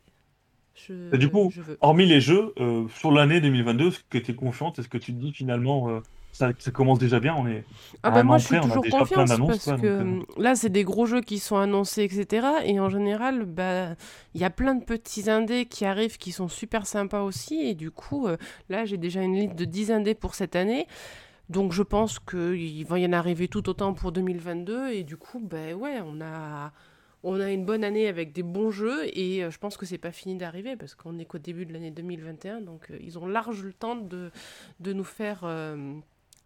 Je, Et du coup, je veux. Hormis les jeux, euh, sur l'année 2022, est-ce que tu es confiante Est-ce que tu te dis finalement, ça, ça commence déjà bien On est Ah bah un moi je suis a toujours parce que donc, là c'est des gros jeux qui sont annoncés etc et en général bah il y a plein de petits indés qui arrivent qui sont super sympas aussi et du coup là j'ai déjà une liste de 10 indés pour cette année donc je pense qu'il va y en arriver tout autant pour 2022 et du coup bah ouais on a on a une bonne année avec des bons jeux et euh, je pense que c'est pas fini d'arriver parce qu'on est qu'au début de l'année 2021 donc euh, ils ont large le temps de, de nous faire euh,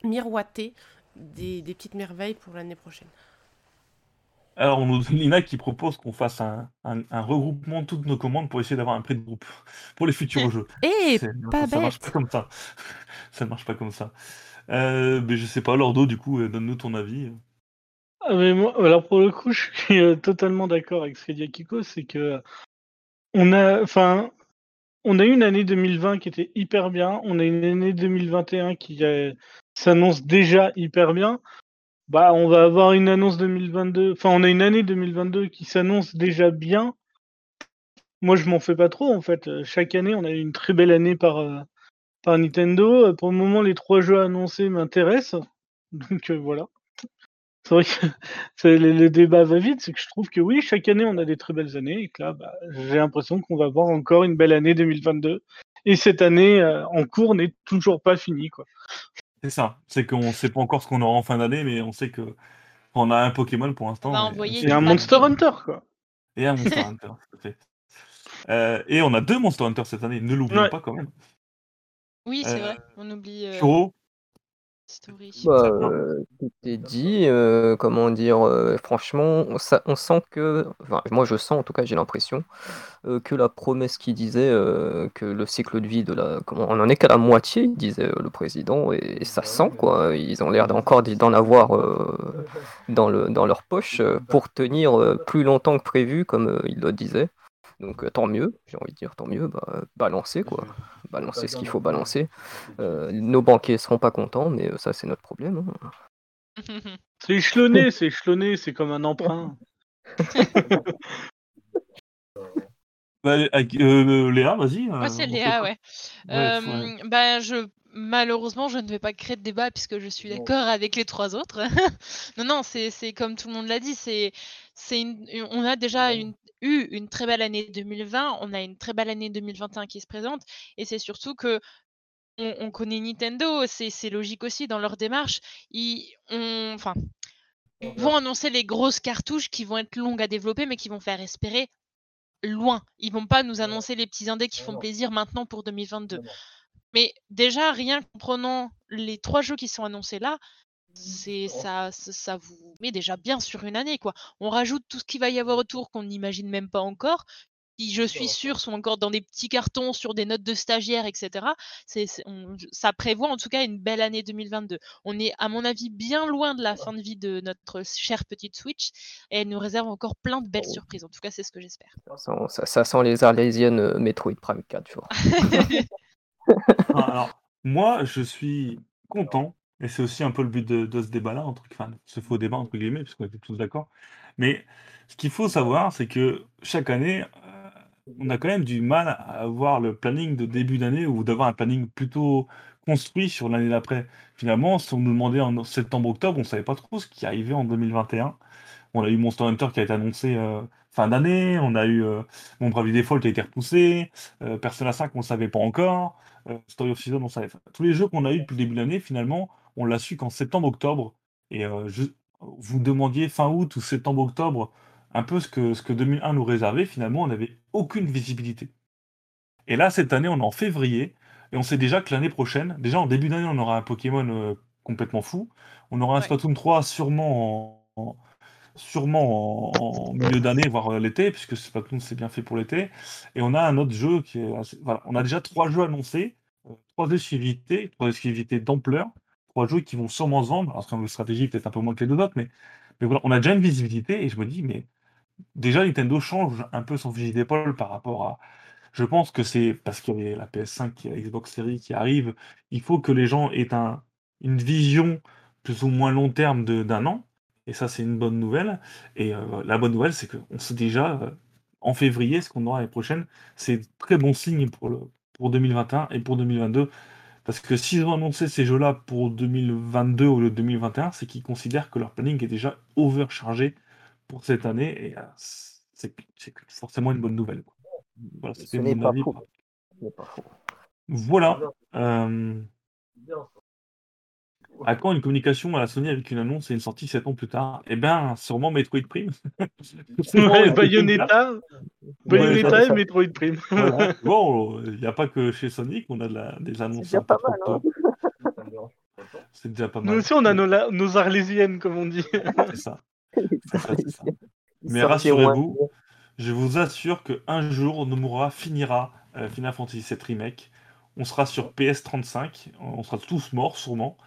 miroiter des, des petites merveilles pour l'année prochaine. Alors, on nous Lina qui propose qu'on fasse un, un- un regroupement de toutes nos commandes pour essayer d'avoir un prix de groupe pour les futurs jeux. Et C'est- pas ça marche bête. pas comme ça. ça marche pas comme ça. Euh, mais je sais pas, Lordo, du coup, euh, donne-nous ton avis. Ah, mais moi, alors pour le coup, je suis euh, totalement d'accord avec ce qu'a dit Akiko, c'est que on a, enfin, on a eu une année 2020 qui était hyper bien, on a une année 2021 qui s'annonce déjà hyper bien. Bah, on va avoir une annonce 2022, enfin, on a une année 2022 qui s'annonce déjà bien. Moi, je m'en fais pas trop en fait. Chaque année, on a eu une très belle année par par Nintendo. Euh, Pour le moment, les trois jeux annoncés m'intéressent, donc euh, voilà. C'est vrai que c'est- le, le débat va vite, c'est que je trouve que oui, chaque année on a des très belles années et que là, bah, j'ai l'impression qu'on va avoir encore une belle année 2022. Et cette année euh, en cours n'est toujours pas finie, quoi. C'est ça. C'est qu'on sait pas encore ce qu'on aura en fin d'année, mais on sait que on a un Pokémon pour l'instant. Et- un. Monster Hunter, quoi. Et un Monster Hunter, tout à fait. Euh, et on a deux Monster Hunter cette année, ne l'oublions Ouais. pas quand même. Oui, c'est Euh, vrai. On oublie euh, Story. Bah, Ça euh, tout est dit, euh, comment dire, euh, franchement, on, sa- on sent que, enfin, moi je sens en tout cas, j'ai l'impression euh, que la promesse qui disait euh, que le cycle de vie de la, comment, on en est qu'à la moitié, disait euh, le président, et, ça sent quoi, ils ont l'air encore d'en avoir euh, dans le, dans leur poche euh, pour tenir euh, plus longtemps que prévu, comme euh, il le disait. Donc euh, tant mieux, j'ai envie de dire tant mieux, bah, balancer quoi, balancer ce qu'il faut balancer. Euh, nos banquiers seront pas contents, mais euh, ça c'est notre problème. hein. C'est échelonné, c'est échelonné, c'est comme un emprunt. bah, euh, Léa, vas-y. Moi, c'est Léa, ouais. Ouais, Euh, ouais. ben, je, malheureusement, je ne vais pas créer de débat puisque je suis d'accord avec les trois autres. non, non, c'est c'est comme tout le monde l'a dit. C'est, c'est une- une- on a déjà une- eu une très belle année 2020. On a une très belle année 2021 qui se présente. Et c'est surtout que on, on connaît Nintendo. C'est logique aussi dans leur démarche. Ils, ont- enfin, ils vont annoncer les grosses cartouches qui vont être longues à développer, mais qui vont faire espérer loin. Ils vont pas nous annoncer les petits indés qui font plaisir maintenant pour 2022. Mais déjà, rien qu'en prenant les trois jeux qui sont annoncés là, c'est ça, ça, ça vous met déjà bien sur une année quoi. On rajoute tout ce qu'il va y avoir autour qu'on n'imagine même pas encore. qui, je suis sûre, sont encore dans des petits cartons sur des notes de stagiaires, etc. C'est, ça prévoit en tout cas une belle année 2022. On est, à mon avis, bien loin de la fin de vie de notre chère petite Switch et elle nous réserve encore plein de belles Oh. surprises. En tout cas, c'est ce que j'espère. Ça sent, ça, ça sent les Arlésiennes euh, Metroid Prime 4, tu vois. Enfin, alors, moi, je suis content, et c'est aussi un peu le but de, de ce débat-là, entre, enfin, ce faux débat, entre guillemets, puisqu'on était tous d'accord. Mais ce qu'il faut savoir, c'est que chaque année, euh, on a quand même du mal à avoir le planning de début d'année ou d'avoir un planning plutôt construit sur l'année d'après. Finalement, si on nous demandait en septembre-octobre, on ne savait pas trop ce qui arrivait en 2021. On a eu Monster Hunter qui a été annoncé euh, fin d'année, on a eu euh, Mon Bravely Default qui a été repoussé, euh, Persona 5 on ne savait pas encore, Story of Season on savait pas. Tous les jeux qu'on a eu depuis le début de l'année, finalement, on l'a su qu'en septembre-octobre. Et euh, je- vous demandiez fin août ou septembre-octobre un peu ce que, ce que 2001 nous réservait, finalement on n'avait aucune visibilité. Et là, cette année, on est en février, et on sait déjà que l'année prochaine, déjà en début d'année, on aura un Pokémon euh, complètement fou. On aura un Ouais. Splatoon 3 sûrement en, en- sûrement en, en milieu d'année, voire euh, l'été, puisque Splatoon c'est bien fait pour l'été. Et on a un autre jeu qui est. assez- Voilà, on a déjà trois jeux annoncés, trois exclusivités, trois exclusivités d'ampleur, trois jeux qui vont sûrement se vendre. Alors, en stratégie, peut-être un peu moins que les deux autres, mais, mais voilà, on a déjà une visibilité, et je me dis, mais déjà Nintendo change un peu son fusil d'épaule par rapport à. Je pense que c'est parce qu'il y a la PS5 et la Xbox Series qui arrivent, il faut que les gens aient un, une vision plus ou moins long terme d'un an. Et ça, c'est une bonne nouvelle. Et euh, la bonne nouvelle, c'est qu'on sait déjà euh, en février ce qu'on aura l'année prochaine. C'est très bon signe pour, le, pour 2021 et pour 2022. Parce que s'ils ont annoncé ces jeux-là pour 2022 au lieu de 2021, c'est qu'ils considèrent que leur planning est déjà overchargé pour cette année. Et euh, c'est forcément une bonne nouvelle. quoi. Voilà, c'était mon avis. pas faux. Voilà. Euh, à quand une communication à la Sony avec une annonce et une sortie 7 ans plus tard? Eh bien, sûrement Metroid Prime. Ouais, Metroid Bayonetta, Ouais, Bayonetta et Metroid Prime. Voilà. Bon, il n'y a pas que chez Sony qu'on a de la- des annonces. déjà pas mal, hein. C'est déjà pas Nous mal. aussi, on a nos, la- nos arlésiennes, comme on dit. C'est ça. C'est ça, Mais rassurez-vous, je vous assure qu'un jour, Nomura finira euh, Final Fantasy VII Remake. On sera sur PS35, on sera tous morts sûrement.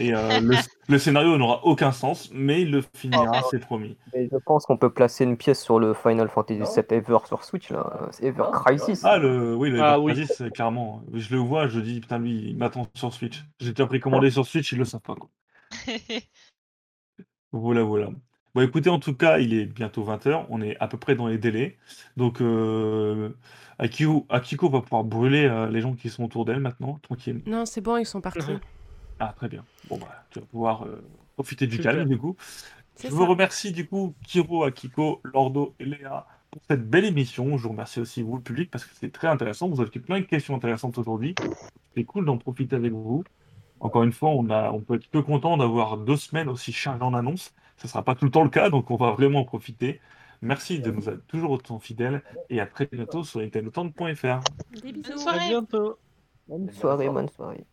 Et euh, le, le scénario n'aura aucun sens, mais il le finira, c'est promis. Mais je pense qu'on peut placer une pièce sur le Final Fantasy VII Ever sur Switch, là. Ever Crisis. Ah, le, oui, le Ah, Ever oui. Crisis, c'est clairement. Je le vois, je dis, putain, lui, il m'attend sur Switch. J'ai déjà précommandé sur Switch, ils le savent pas. Quoi. Voilà, voilà. Bon, écoutez, en tout cas, il est bientôt 20h, on est à peu près dans les délais. Donc, euh, Akiko, Akiko va pouvoir brûler euh, les gens qui sont autour d'elle maintenant, tranquille. Non, c'est bon, ils sont partis. Ah, très bien. Bon, bah, tu vas pouvoir euh, profiter du calme, du coup. Je ça. vous remercie, du coup, Kiro, Akiko, Lordo et Léa pour cette belle émission. Je vous remercie aussi, vous, le public, parce que c'est très intéressant. Vous avez fait plein de questions intéressantes aujourd'hui. C'est cool d'en profiter avec vous. Encore une fois, on, a, on peut être que content d'avoir deux semaines aussi chargées en annonces. Ce ne sera pas tout le temps le cas, donc on va vraiment en profiter. Merci de nous être toujours autant fidèles et à très bientôt sur bisous. Bonne À soirée. bientôt. Bonne soirée, bonne soirée.